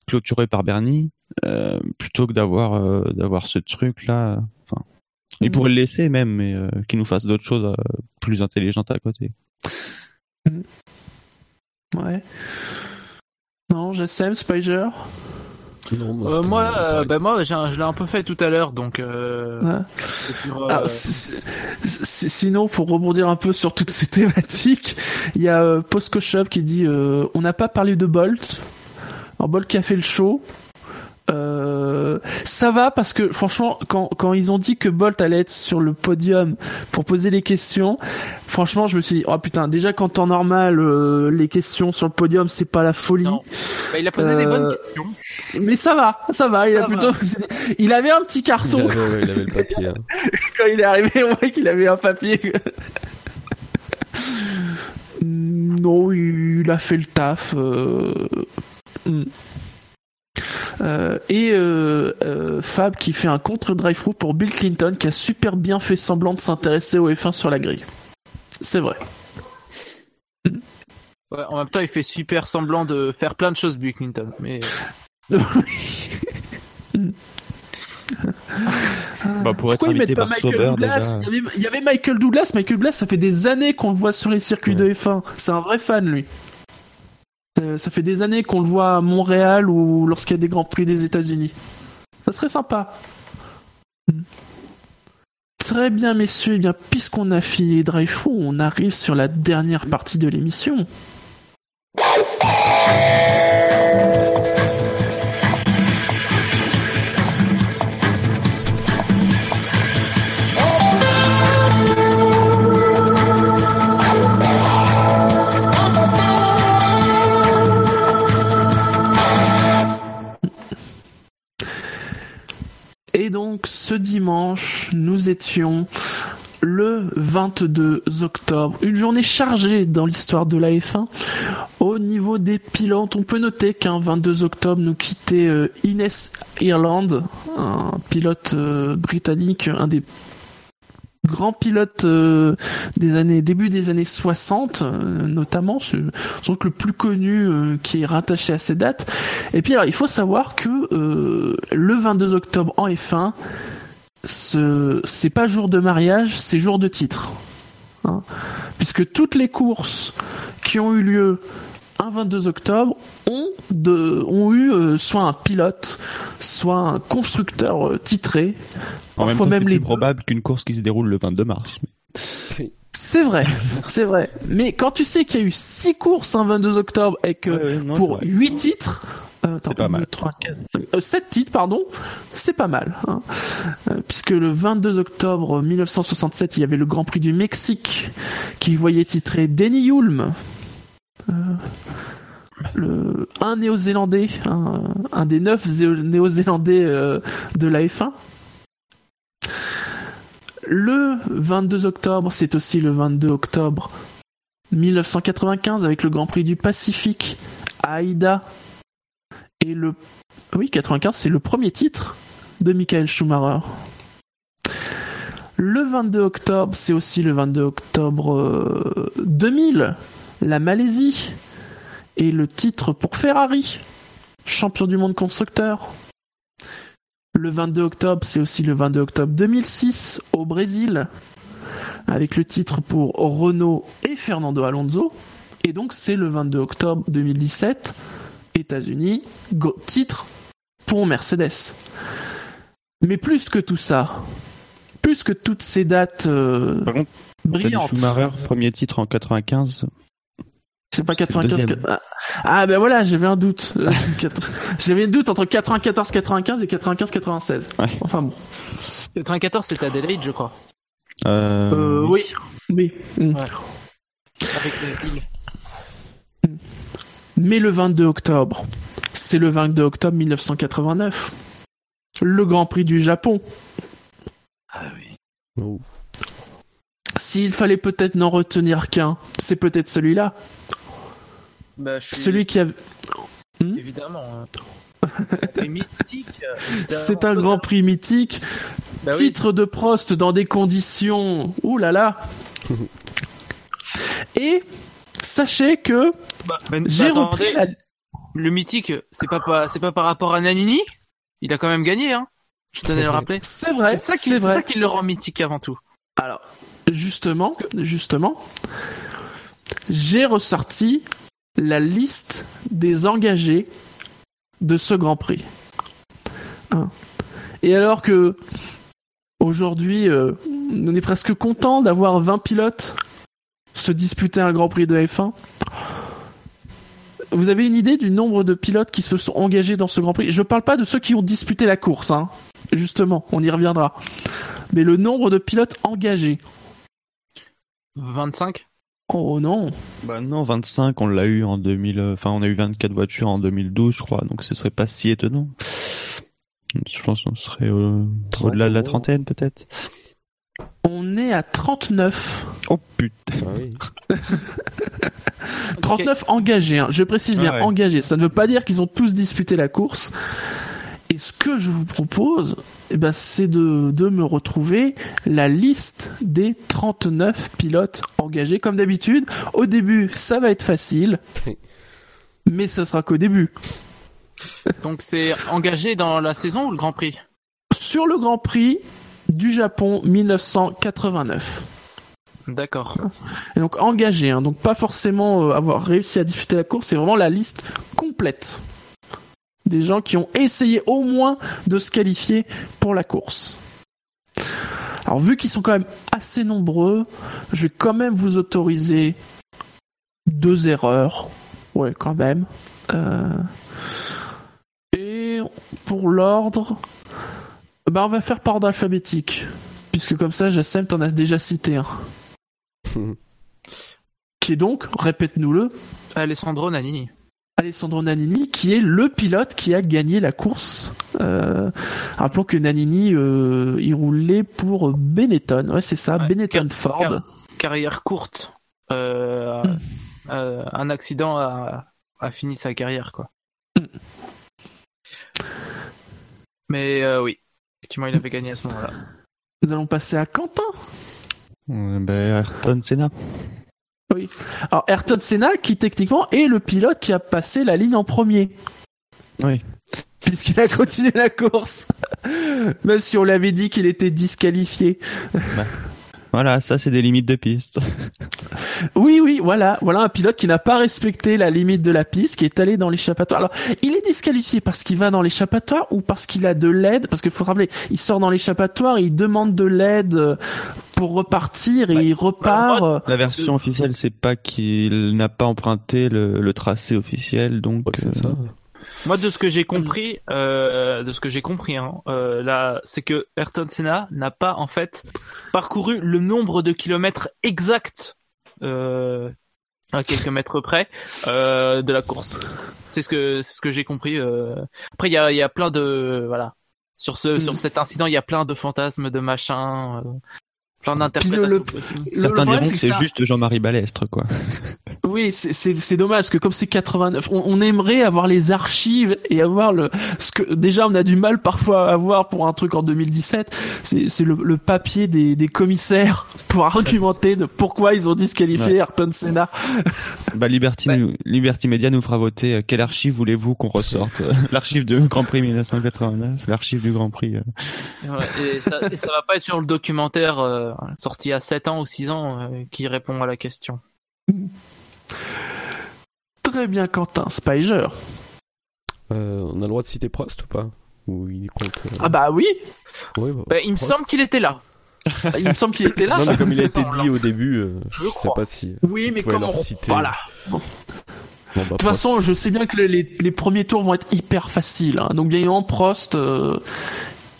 clôturé par Bernie euh, plutôt que d'avoir euh, d'avoir ce truc là enfin il pourrait le laisser même mais euh, qu'il nous fasse d'autres choses euh, plus intelligentes à côté Ouais. Non, j'essaime, Spider. Non, Euh, c'était moi, euh, bah, moi, j'ai un- je l'ai un peu fait tout à l'heure, donc. Euh, Ouais. sur, euh, Alors, sinon, pour rebondir un peu sur toutes ces (laughs) thématiques, il y a euh, Posco Shop qui dit euh, on n'a pas parlé de Bolt. Alors Bolt qui a fait le show. Euh, ça va parce que franchement, quand, quand ils ont dit que Bolt allait être sur le podium pour poser les questions, franchement, je me suis dit oh putain, déjà qu'en temps normal, euh, les questions sur le podium c'est pas la folie. Non. bah, il a posé des Euh, bonnes questions. Mais ça va, ça va. Il a Ça plutôt, il avait un petit il carton avait, il avait le papier. hein. (laughs) quand il est arrivé, on voit qu'il avait un papier. non, il a fait le taf. euh, hmm. Euh, et euh, euh, Fab qui fait un contre drive pour Bill Clinton qui a super bien fait semblant de s'intéresser au F1 sur la grille. C'est vrai. Ouais, en même temps, il fait super semblant de faire plein de choses, Bill Clinton. Mais (laughs) bah, pour être Pourquoi ils invité mettent pas par Michael Sauber Douglas déjà il, y avait, il y avait Michael Douglas. Michael Douglas, ça fait des années qu'on le voit sur les circuits de F1. C'est un vrai fan, lui. Euh, ça fait des années qu'on le voit à Montréal ou lorsqu'il y a des grands prix des États-Unis. Ça serait sympa. Très bien, messieurs. Eh puisqu'on a fini Drive on arrive sur la dernière partie de l'émission. Donc ce dimanche, nous étions le 22 octobre, une journée chargée dans l'histoire de la F1. Au niveau des pilotes, on peut noter qu'un 22 octobre nous quittait euh, Inès Ireland, un pilote euh, britannique, un des grands pilotes euh, des années début des années 60 notamment c'est sans doute le plus connu qui est rattaché à ces dates et puis alors il faut savoir que le 22 octobre en F1 ce c'est pas jour de mariage, c'est jour de titre. Hein. Puisque toutes les courses qui ont eu lieu un 22 octobre ont, de, ont eu euh, soit un pilote, soit un constructeur euh, titré. En même temps, c'est plus probable qu'une course qui se déroule le 22 mars. C'est vrai, c'est vrai. Mais quand tu sais qu'il y a eu six courses un 22 octobre et que pour huit titres, euh, c'est pas mal. 3, 4, 7 titres, pardon, c'est pas mal. Hein. Euh, puisque le 22 octobre 1967, il y avait le Grand Prix du Mexique qui voyait titrer Denny Hulme. Euh, un néo-zélandais, un, des neuf néo-zélandais de la F1. Le 22 octobre, c'est aussi le 22 octobre 1995 avec le Grand Prix du Pacifique à Aïda et le. Oui, 95, c'est le premier titre de Michael Schumacher. Le 22 octobre, c'est aussi le 22 octobre 2000, euh, la Malaisie. Et le titre pour Ferrari, champion du monde constructeur. Le 22 octobre, c'est aussi le 22 octobre 2006 au Brésil, avec le titre pour Renault et Fernando Alonso. Et donc c'est le 22 octobre 2017 États-Unis, titre pour Mercedes. Mais plus que tout ça, plus que toutes ces dates euh, brillantes. Schumacher, premier titre en 95. C'est pas 95. Ah, ah, ben voilà, j'avais un doute. (laughs) j'avais un doute entre 94 95 et 95 96. Enfin bon. 94 c'était Adelaide, je crois. Euh, euh oui. Oui. Mm. Avec mais le 22 octobre, c'est le 22 octobre 1989. Le Grand Prix du Japon. Ah oui. Oh. S'il fallait peut-être n'en retenir qu'un, c'est peut-être celui-là. Bah, Celui qui a... Hmm évidemment. Hein. mythique. C'est un Grand Prix mythique. Bah Titre de Prost dans des conditions... Ouh là là Et sachez que bah, j'ai repris le mythique, c'est pas, c'est pas par rapport à Nanini. Il a quand même gagné, hein. Je tenais à le rappeler. C'est vrai. C'est ça qui, ça qui le rend mythique avant tout. Alors, justement, justement, j'ai ressorti la liste des engagés de ce Grand Prix. Et alors que aujourd'hui, euh, on est presque content d'avoir 20 pilotes se disputer un Grand Prix de F1. Vous avez une idée du nombre de pilotes qui se sont engagés dans ce Grand Prix? Je ne parle pas de ceux qui ont disputé la course, hein. justement, on y reviendra. Mais le nombre de pilotes engagés 25 Oh non Bah non, 25, on l'a eu en 2000... Enfin, on a eu 24 voitures en 2012, je crois, donc ce serait pas si étonnant. Je pense qu'on serait au-delà de la trentaine, peut-être. On est à 39. Oh putain. 39 ah engagés, hein. je précise bien ah engagés. Ça ne veut pas dire qu'ils ont tous disputé la course. Et ce que je vous propose, eh ben, c'est de, de me retrouver la liste des 39 pilotes engagés. Comme d'habitude, au début, ça va être facile. mais ça sera qu'au début. Donc c'est engagé dans la saison ou le Grand Prix? Sur le Grand Prix, du Japon 1989. D'accord. Et donc engagé, hein, donc pas forcément euh, avoir réussi à disputer la course, c'est vraiment la liste complète des gens qui ont essayé au moins de se qualifier pour la course. Alors vu qu'ils sont quand même assez nombreux, je vais quand même vous autoriser deux erreurs. Ouais, quand même. Euh, Et pour l'ordre, bah on va faire par ordre alphabétique. Puisque comme ça, Jassem, t'en as déjà cité un. (laughs) Qui est donc, répète-nous-le, Alessandro Nannini. Alessandro Nannini, qui est le pilote qui a gagné la course. Euh, rappelons que Nannini, euh, il roulait pour Benetton. Ouais, c'est ça, Ouais, Benetton car- Ford. car- Carrière courte. Euh, Hmm. euh, un accident a, a fini sa carrière, quoi. Hmm. Mais euh, oui, effectivement, il avait gagné à ce moment-là. Nous allons passer à Quentin. Ben, Ayrton Senna. Oui. Alors Ayrton Senna, qui techniquement est le pilote qui a passé la ligne en premier, Oui. puisqu'il a continué la course, (laughs) même si on l'avait dit qu'il était disqualifié. Voilà, ça c'est des limites de piste. (laughs) Oui, oui, voilà, voilà un pilote qui n'a pas respecté la limite de la piste, qui est allé dans l'échappatoire. Alors, il est disqualifié parce qu'il va dans l'échappatoire ou parce qu'il a de l'aide, parce qu'il faut rappeler, il sort dans l'échappatoire, il demande de l'aide euh, pour repartir et Ouais. il repart. euh, La version officielle, c'est pas qu'il n'a pas emprunté le, le tracé officiel, donc. Ouais, c'est euh, ça. Moi, de ce que j'ai compris, euh, de ce que j'ai compris, hein, euh, là, c'est que Ayrton Senna n'a pas en fait parcouru le nombre de kilomètres exact, euh, à quelques mètres près, euh, de la course. C'est ce que c'est ce que j'ai compris. euh. Après, il y a il y a plein de voilà sur ce sur cet incident, il y a plein de fantasmes, de machins, euh, plein d'interprétations possibles. Certains diront que c'est ça. juste Jean-Marie Balestre, quoi. (laughs) Oui, c'est- c'est c'est dommage parce que comme c'est 89, on, on aimerait avoir les archives et avoir le ce que déjà on a du mal parfois à avoir pour un truc en 2017. C'est c'est le, le papier des, des commissaires pour argumenter de pourquoi ils ont disqualifié Ouais. Ayrton Senna. (laughs) Bah, Liberty, Ouais. nous- Liberty Media nous fera voter euh, quelle archive voulez-vous qu'on ressorte Euh, (laughs) L'archive du Grand Prix 1989, l'archive du Grand Prix. euh, Ouais, et, ça, et ça va pas être sur le documentaire euh, sorti à 7 ans ou 6 ans euh, qui répond à la question. Très bien, Quentin Spiger. Euh, on a le droit de citer Prost ou pas? Ou il compte euh, Ah bah oui, ouais, bah, Bah, il me Prost. semble qu'il était là. il me semble qu'il était là. (laughs) Non, mais comme il a été dit au début, euh, je, sais pas si. Oui, mais comment leur citer. Voilà. Bon, bah, De toute façon, je sais bien que les, les, les premiers tours vont être hyper faciles. Hein. Donc, bien évidemment, Prost, euh,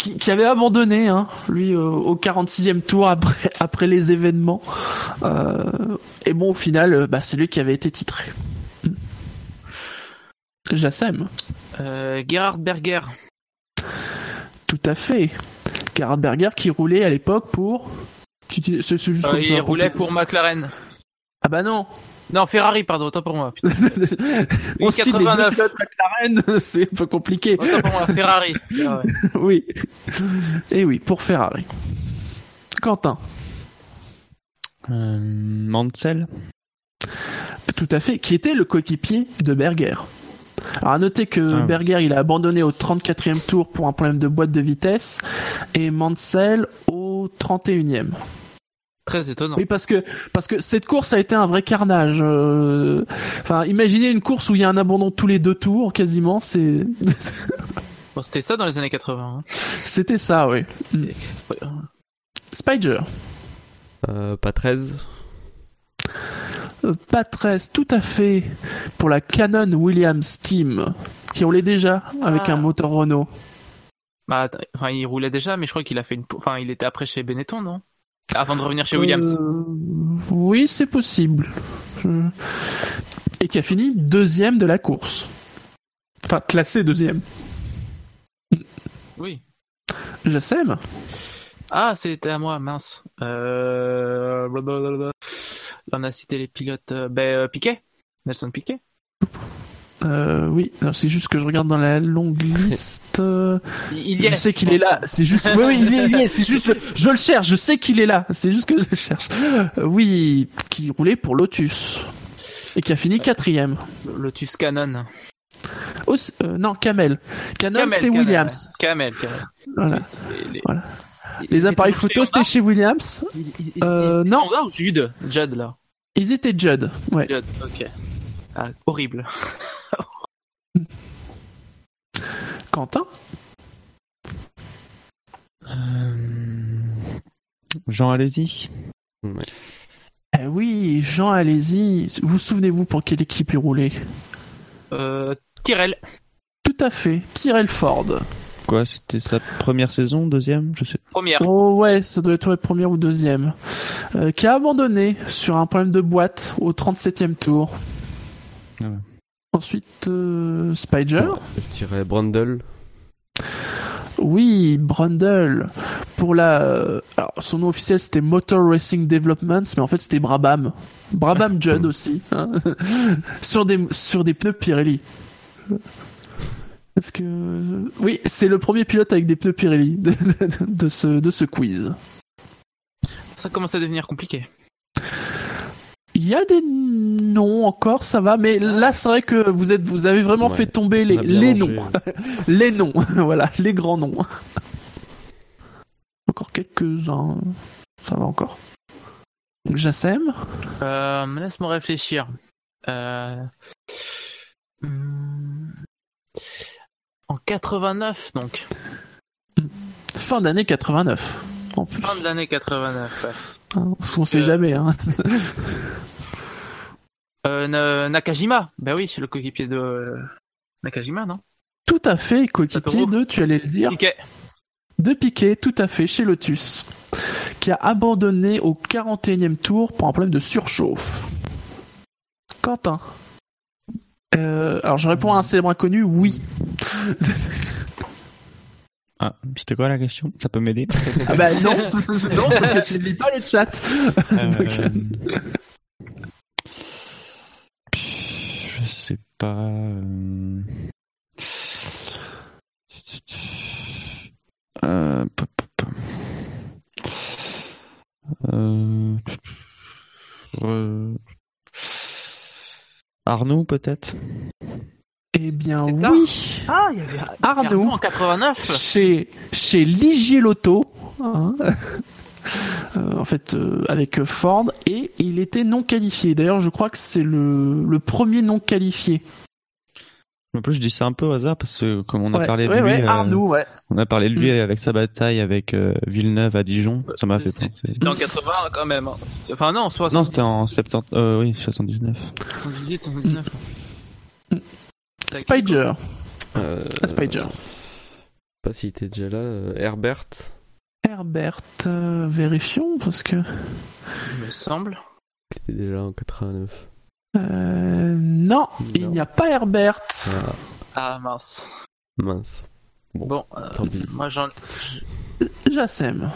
qui, qui avait abandonné, hein, lui, euh, au 46e tour après, (laughs) après les événements. Euh, et bon, au final, euh, bah, c'est lui qui avait été titré. Jassem, Euh, Gerhard Berger. tout à fait. Gerhard Berger qui roulait à l'époque pour... C'est juste comme il ça, roulait pour McLaren. Ah bah non Non, Ferrari, pardon, autant pour moi. On cite les deux 89. pilotes McLaren, (laughs) c'est un peu compliqué. autant pour moi, Ferrari. Ah ouais. (laughs) oui. Et oui, pour Ferrari. Quentin. euh, Mansell. Tout à fait, qui était le coéquipier de Berger. Alors à noter que Ah. Berger il a abandonné au 34e tour pour un problème de boîte de vitesse et Mansell au 31e. Très étonnant. Oui parce que parce que cette course a été un vrai carnage. euh, Enfin imaginez une course où il y a un abandon tous les deux tours quasiment, c'est (laughs) Bon, c'était ça dans les années 80. hein. c'était ça oui. Mm. Spider, Euh, pas 13. Euh, Patrese, tout à fait pour la Canon Williams Team qui roulait déjà avec Ah. un moteur Renault. Bah, enfin, il roulait déjà, mais je crois qu'il a fait une. Enfin, il était après chez Benetton, non? Avant de revenir chez Williams. Euh, oui, c'est possible. Je- Et qui a fini deuxième de la course. Enfin, classé deuxième. Oui. Jassem Ah, c'était à moi, mince. Euh... on a cité les pilotes. euh, Ben, Piquet Nelson Piquet euh, Oui, c'est juste que je regarde dans la longue liste. euh, Il, il y est. je sais qu'il est là. C'est juste. Oui, oui, il y est. il y est, C'est juste. Je le cherche. Je sais qu'il est là. C'est juste que je le cherche. Euh, oui, qui roulait pour Lotus et qui a fini quatrième. Lotus Canon. Euh, non, Camel. Canon, c'était Williams. Camel, Camel. Voilà. Les, Voilà. Les appareils photo, c'était Honda chez Williams. Ils- ils- ils- Euh, non. Ou Jude Judd, là. Ils étaient Judd. Ouais. Judd, ok. Ah, horrible. (laughs) Quentin Euh, Jean, allez-y. Ouais. Eh oui, Jean, allez-y. Vous souvenez-vous pour quelle équipe il roulait? Euh, Tyrell. Tout à fait, Tyrell Ford. Quoi, c'était sa première saison, deuxième Je sais. Première. Oh ouais, ça doit être ouais, première ou deuxième. Euh, qui a abandonné sur un problème de boîte au 37e tour. Ah ouais. Ensuite, euh, Spider. Je dirais Brundle. Oui, Brundle. Pour la, euh, alors son nom officiel c'était Motor Racing Developments, mais en fait c'était Brabham. Brabham Judd (laughs) aussi, hein. (laughs) sur des sur des pneus Pirelli. Est-ce que oui, c'est le premier pilote avec des pneus Pirelli de, (laughs) de- de ce de ce quiz. Ça commence à devenir compliqué. Il y a des noms encore, ça va, mais là c'est vrai que vous êtes vous avez vraiment Ouais, fait tomber (laughs) les noms, les (laughs) noms, voilà, les grands noms. (laughs) Encore quelques-uns, ça va encore. Jassem Euh, Laisse-moi réfléchir. Euh... hmm, En 89, donc. Fin d'année 89. En plus. Fin de l'année 89. ouais. Hein, parce qu'on sait Euh, jamais. Hein. (laughs) Euh, Na- Nakajima. Ben oui, c'est le coéquipier de Nakajima, non? Tout à fait, coéquipier de, tu allais le dire, Piquet. de Piquet, tout à fait, chez Lotus, qui a abandonné au 41e tour pour un problème de surchauffe. Quentin. Euh, alors je réponds à un célèbre inconnu, oui. Ah, c'était quoi la question? Ça peut m'aider? Ah bah non, (laughs) non parce que tu ne lis pas le chat. (laughs) Donc, Euh, Je sais pas. euh, Euh... Euh, euh, Arnaud peut-être? Eh bien oui. Ah, il y avait Arnaud. en 89. chez chez Ligier Lotto, hein, (laughs) euh, en fait euh, avec Ford et il était non qualifié. D'ailleurs, je crois que c'est le le premier non qualifié. En plus, je dis ça un peu au hasard parce que comme on a Ouais, parlé de ouais, lui, ouais, euh, Arnaud, on a parlé de lui avec sa bataille avec euh, Villeneuve à Dijon, ça m'a fait penser. C'était en 80 quand même. hein. Enfin non, Non, 60, c'était en 70, euh, oui, 79. 78, 79. Spider, Euh, Ah, Spider. Pas s'il était déjà là. euh, Herbert. Herbert, euh, vérifions parce que Il me semble. qui était déjà là en 89. euh, non, il Non. n'y a pas Herbert. Ah, Ah mince. mince. Bon, euh, Tant pis. moi j'en. Jassem.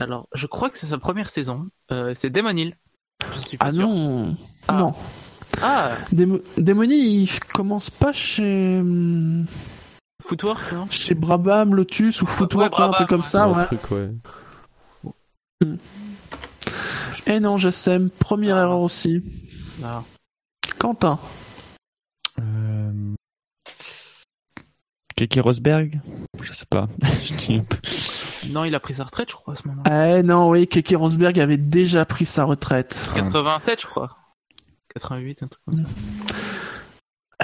Alors, je crois que c'est sa première saison. Euh, c'est Demon Hill. Je suis pas Ah sûr. non, Ah. non. Ah, Démo- Démonie, il commence pas chez Footwork, non? chez Brabham, Lotus ou Footwork, Ouais, un truc comme ça, Un ouais. truc, ouais. Eh non, Jassem, première Ah, erreur aussi. Ah. Quentin. Euh... Keke Rosberg? Je sais pas. (laughs) Je. Non, il a pris sa retraite, je crois, à ce moment-là. Eh non, oui, Keke Rosberg avait déjà pris sa retraite. 87, je crois. 88, un truc comme ça.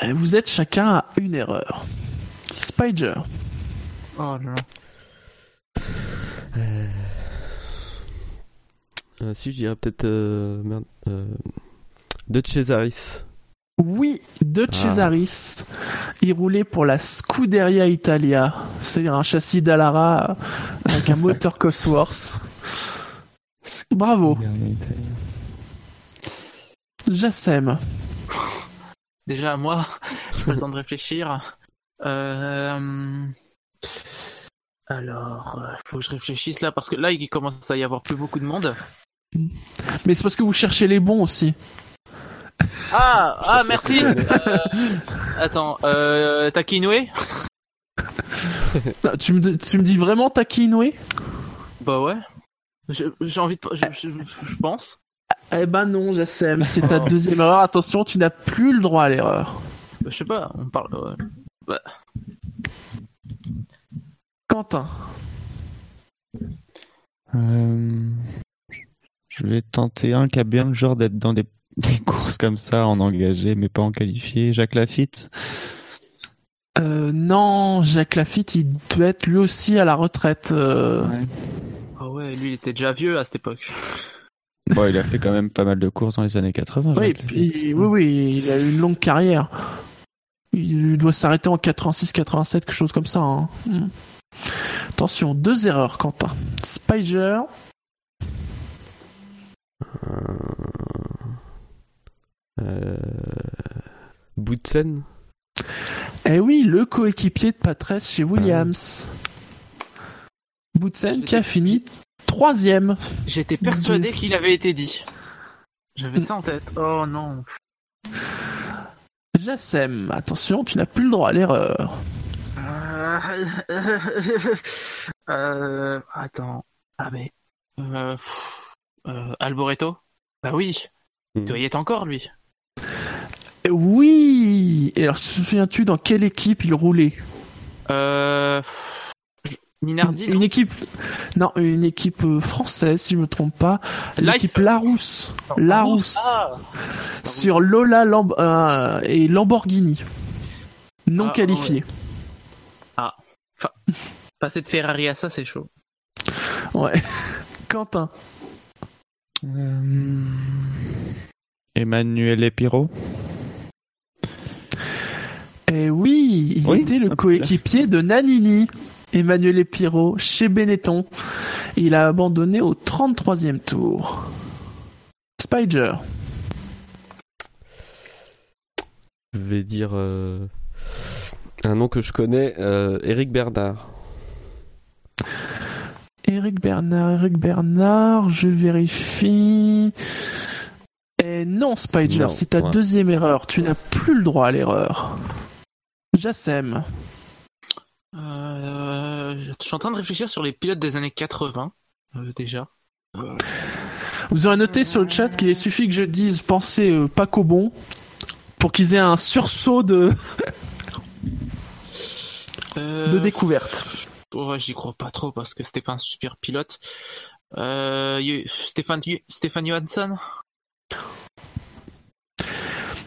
Eh, Vous êtes chacun à une erreur. Spider. Oh là là. Euh, si, je dirais peut-être. Euh, merde. Euh, de Cesaris. Oui, De Ah. Cesaris. Il roulait pour la Scuderia Italia, c'est-à-dire un châssis Dallara avec un (laughs) moteur Cosworth. Bravo, Jassem. Déjà, moi, pas le temps de réfléchir. Euh... Alors, euh, faut que je réfléchisse là, parce que là, il commence à y avoir plus beaucoup de monde. Mais c'est parce que vous cherchez les bons aussi. Ah, ah, merci. Euh, attends, euh, Takinoue Ah, Tu me, tu me dis vraiment Taki Inoue? Bah ouais. J'ai envie de, je, je, je pense. Eh ben non, Jassem, c'est ta (laughs) Oh. deuxième erreur. Attention, tu n'as plus le droit à l'erreur. Bah, je sais pas, on parle. ouais. Quentin. Euh, Je vais tenter un qui a bien le genre d'être dans des, (laughs) des courses comme ça, en engagé, mais pas en qualifié. Jacques Lafitte Euh, non, Jacques Lafitte, il doit être lui aussi à la retraite. euh. Ah ouais. Ouais, lui, il était déjà vieux à cette époque. Bon, il a fait quand même pas mal de courses dans les années 80. Oui, puis- oui, oui, il a eu une longue carrière. Il doit s'arrêter en 86-87, quelque chose comme ça. hein. Hmm. Attention, deux erreurs, Quentin. Spider, Euh... Boutsen eh oui, le coéquipier de Patrese chez Williams. Boutsen qui a fini troisième. J'étais persuadé qu'il avait été dit. J'avais ça en tête. Oh non. Jassem, attention, tu n'as plus le droit à l'erreur. Euh... euh, Attends. Ah mais... Euh... euh, Alboreto? Bah oui. Hmm. Il doit y être encore, lui. Oui Et alors, te souviens-tu dans quelle équipe il roulait? Euh... pff, Minardi Une équipe... Non, une équipe euh, française, si je me trompe pas. L'équipe Larousse. Larousse. Ah Sur Lola Lamb- euh, et Lamborghini. Non Ah, qualifié. Passer de Ferrari à ça, c'est chaud. Ouais. (laughs) Quentin. Euh, Emmanuel Epiro. Eh oui, il Oui. était le Ah, coéquipier de Nanini, Emmanuel Epiro, chez Benetton. Il a abandonné au 33e tour. Spider. Je vais dire euh, un nom que je connais, euh, Eric Bernard. Eric Bernard, Eric Bernard, je vérifie. Et non, Spider, c'est ta ouais. deuxième erreur. Tu n'as plus le droit à l'erreur. Jassem. Je suis en train de réfléchir sur les pilotes des années 80, euh, déjà. Vous aurez noté sur le chat qu'il suffit que je dise pensez euh, pas qu'au bon pour qu'ils aient un sursaut de, Euh... de découverte. Ouais, j'y crois pas trop parce que c'était pas un super pilote. Euh... Stéphane, Stéphane Johansson?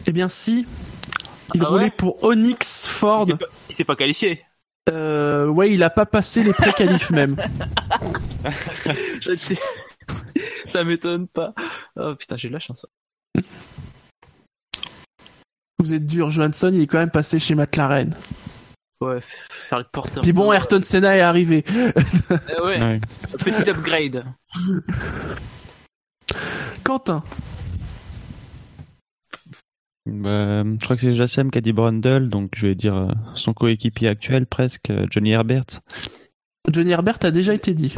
Eh bien si, il Ah roulait ouais? pour Onyx Ford. Il s'est pas- Il s'est pas qualifié. Euh, ouais, il a pas passé les pré-qualifs même. (laughs) Ça m'étonne pas. Oh putain, j'ai de la chance. Vous êtes dur, Johansson, il est quand même passé chez McLaren. Ouais, faire le porteur. Puis bon, Ayrton Senna est arrivé. (laughs) Euh, ouais, Ouais. petit upgrade. Quentin. Bah, je crois que c'est Jassem qui a dit Brundle, donc je vais dire euh, son coéquipier actuel presque, euh, Johnny Herbert. Johnny Herbert a déjà été dit.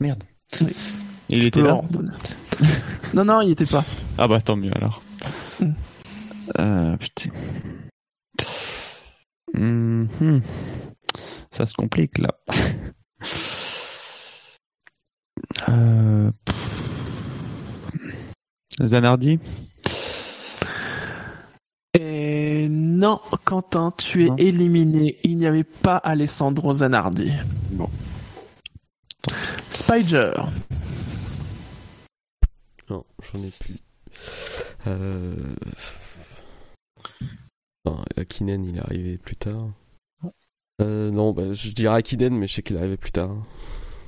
Merde. Oui. Il Je était là non, non, il était pas. Ah bah tant mieux alors. Hmm. Euh, putain. Mhm. Ça se complique là. Euh. Zanardi Et non, Quentin, tu es Non. éliminé. Il n'y avait pas Alessandro Zanardi. Bon. Spider. Non, j'en ai plus. Euh... Non, Akinen, il est arrivé plus tard. Euh, non, bah, je dirais Akinen, mais je sais qu'il est arrivé plus tard.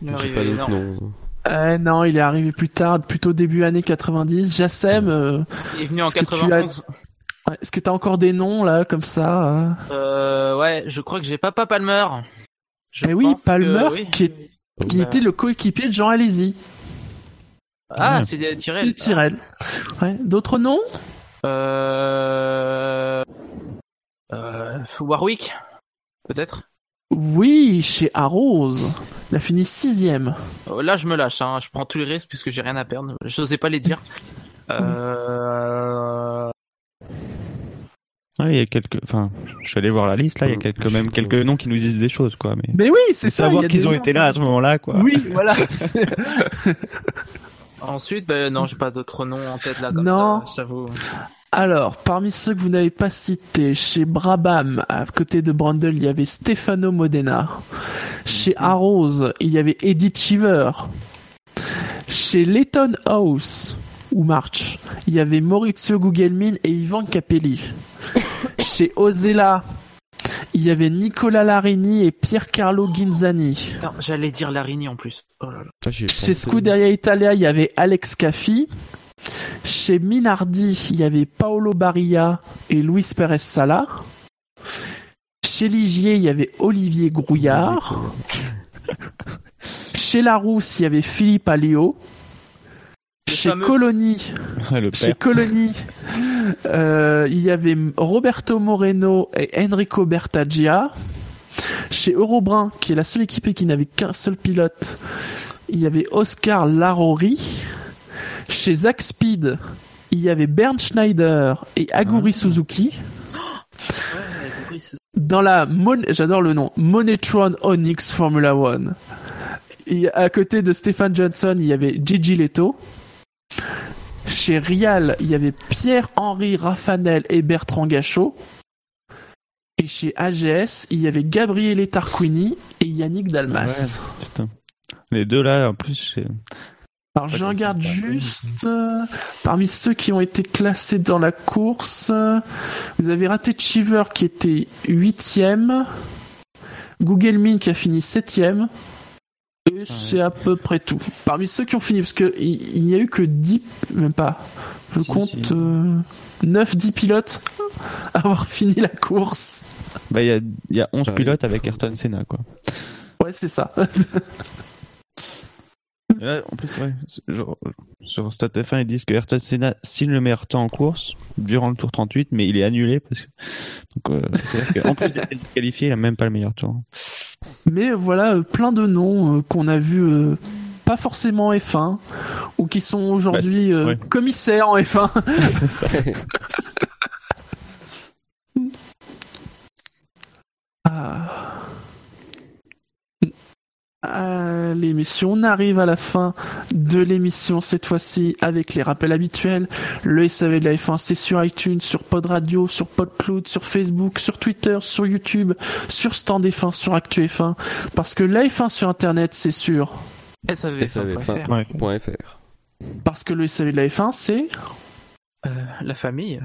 Il est J'ai arrivé, pas d'autres non. noms. Euh, non, il est arrivé plus tard, plutôt début années 90. Jassem, euh, Il est venu en Est-ce que tu as- 91. ouais, est-ce que t'as encore des noms là, comme ça euh Euh, ouais, je crois que j'ai Papa Palmer. Je Eh oui, que Palmer, oui. qui, est- qui Bah. était le coéquipier de Jean Alési. Ah, Ouais. c'est Tyrell. Tyrell. Ouais. D'autres noms? Euh... euh... Warwick, peut-être? Oui, chez Arrows. Il a fini sixième. Euh, Là, je me lâche. Hein. Je prends tous les risques puisque j'ai rien à perdre. Je n'osais pas les dire. Euh... Ouais, il y a quelques. Enfin, je suis allé voir la liste là, il y a quelques, même quelques noms qui nous disent des choses quoi. Mais Mais oui, c'est ça. savoir qu'ils ont noms. été là à ce moment-là quoi. Oui, (laughs) voilà. Ensuite, ben non, j'ai pas d'autres noms en tête là. Comme Non. ça, je t'avoue. Alors, parmi ceux que vous n'avez pas cités, chez Brabham, à côté de Brundle, il y avait Stefano Modena. Chez Arrows, il y avait Eddie Cheever. Chez Letton House, ou March, il y avait Maurizio Gugelmin et Ivan Capelli. (coughs) chez Ozella, il y avait Nicolas Larini et Pierre-Carlo Ghinzani. Putain, J'allais dire Larini en plus. Oh là là. Ah, Chez pensé. Scuderia Italia, il y avait Alex Caffi. Chez Minardi, il y avait Paolo Barilla et Luis Perez Sala. Chez Ligier, il y avait Olivier Grouillard. (laughs) Chez Larousse, il y avait Philippe Alliot. Chez fameux- Colony, Ah, (laughs) le chez père. Euh, il y avait Roberto Moreno et Enrico Bertaggia. Chez Eurobrun, qui est la seule équipe qui n'avait qu'un seul pilote, il y avait Oscar Larori. Chez Zack Speed, il y avait Bernd Schneider et Aguri Suzuki. J'ai compris ce- Dans la Mon- j'adore le nom, Monetron Onyx Formula One. Et à côté de Stéphane Johnson, il y avait Gigi Leto. Chez Rial, il y avait Pierre-Henri Raffanel et Bertrand Gachot. Et chez AGS, il y avait Gabriele Tarquini et Yannick Dalmas. Putain. Les deux là, en plus, Alors je regarde juste euh, parmi ceux qui ont été classés dans la course, euh, vous avez raté Chiver qui était huitième, Google Min qui a fini septième, et c'est à peu près tout. Parmi ceux qui ont fini, parce que il il y a eu que 10, même pas, je Si, compte si. euh, 9-10 pilotes à (laughs) avoir fini la course. bah, il y a, il y a 11 Ouais. pilotes avec Ayrton Senna, quoi. Ouais, c'est ça. (laughs) Là, en plus, ouais, genre, sur Stat F1, ils disent que Ayrton Senna signe le meilleur temps en course durant le tour 38, mais il est annulé parce que. Donc, euh, qu'en plus d'être qualifié, il a même pas le meilleur tour. Mais voilà, euh, plein de noms euh, qu'on a vus euh, pas forcément en F1 ou qui sont aujourd'hui euh, ouais. commissaires en F1. (laughs) ah. Ah, l'émission, on arrive à la fin de l'émission cette fois-ci avec les rappels habituels. Le SAV de la F1, c'est sur iTunes, sur Pod Radio, sur PodCloud, sur Facebook, sur Twitter, sur YouTube, sur Stand F1, sur Actu F1. Parce que la F1 sur Internet, c'est sûr. SAV.fr. SAV.fr. Point .fr. Parce que le SAV de la F1, c'est... Euh, la famille.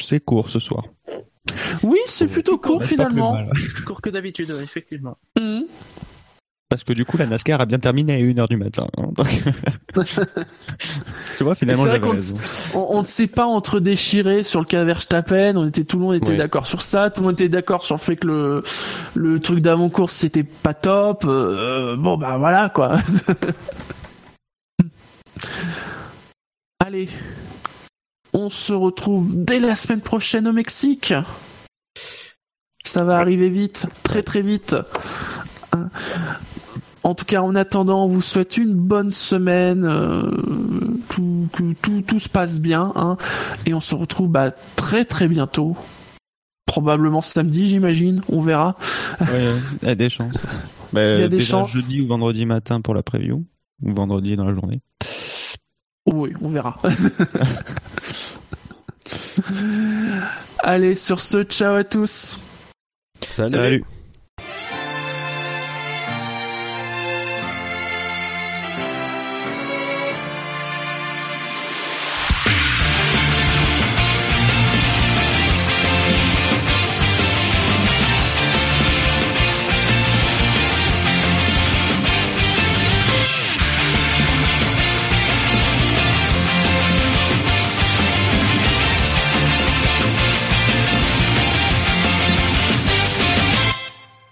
C'est court ce soir. Oui, c'est plutôt court finalement. mal. (laughs) Plus court que d'habitude, ouais, effectivement. Mhm. Parce que du coup, la NASCAR a bien terminé à 1h du matin. hein, donc- (laughs) (laughs) tu vois, finalement, C'est vrai j'avais qu'on- raison. On, on ne s'est pas entre déchirés sur le cas Verstappen. On était tout le monde était Oui. d'accord sur ça. Tout le monde était d'accord sur le fait que le le truc d'avant course c'était pas top. Euh, bon bah voilà quoi. Allez, on se retrouve dès la semaine prochaine au Mexique. Ça va arriver vite, très très vite. Hein. En tout cas, en attendant, on vous souhaite une bonne semaine, euh, tout, que tout, tout se passe bien, hein, et on se retrouve bah, très très bientôt. Probablement samedi, j'imagine, on verra. Ouais, il y a des chances. Bah, Il y a des déjà chances. jeudi ou vendredi matin pour la preview. Ou vendredi dans la journée. Oui, on verra. (laughs) Allez, sur ce, ciao à tous. Salut. Salut.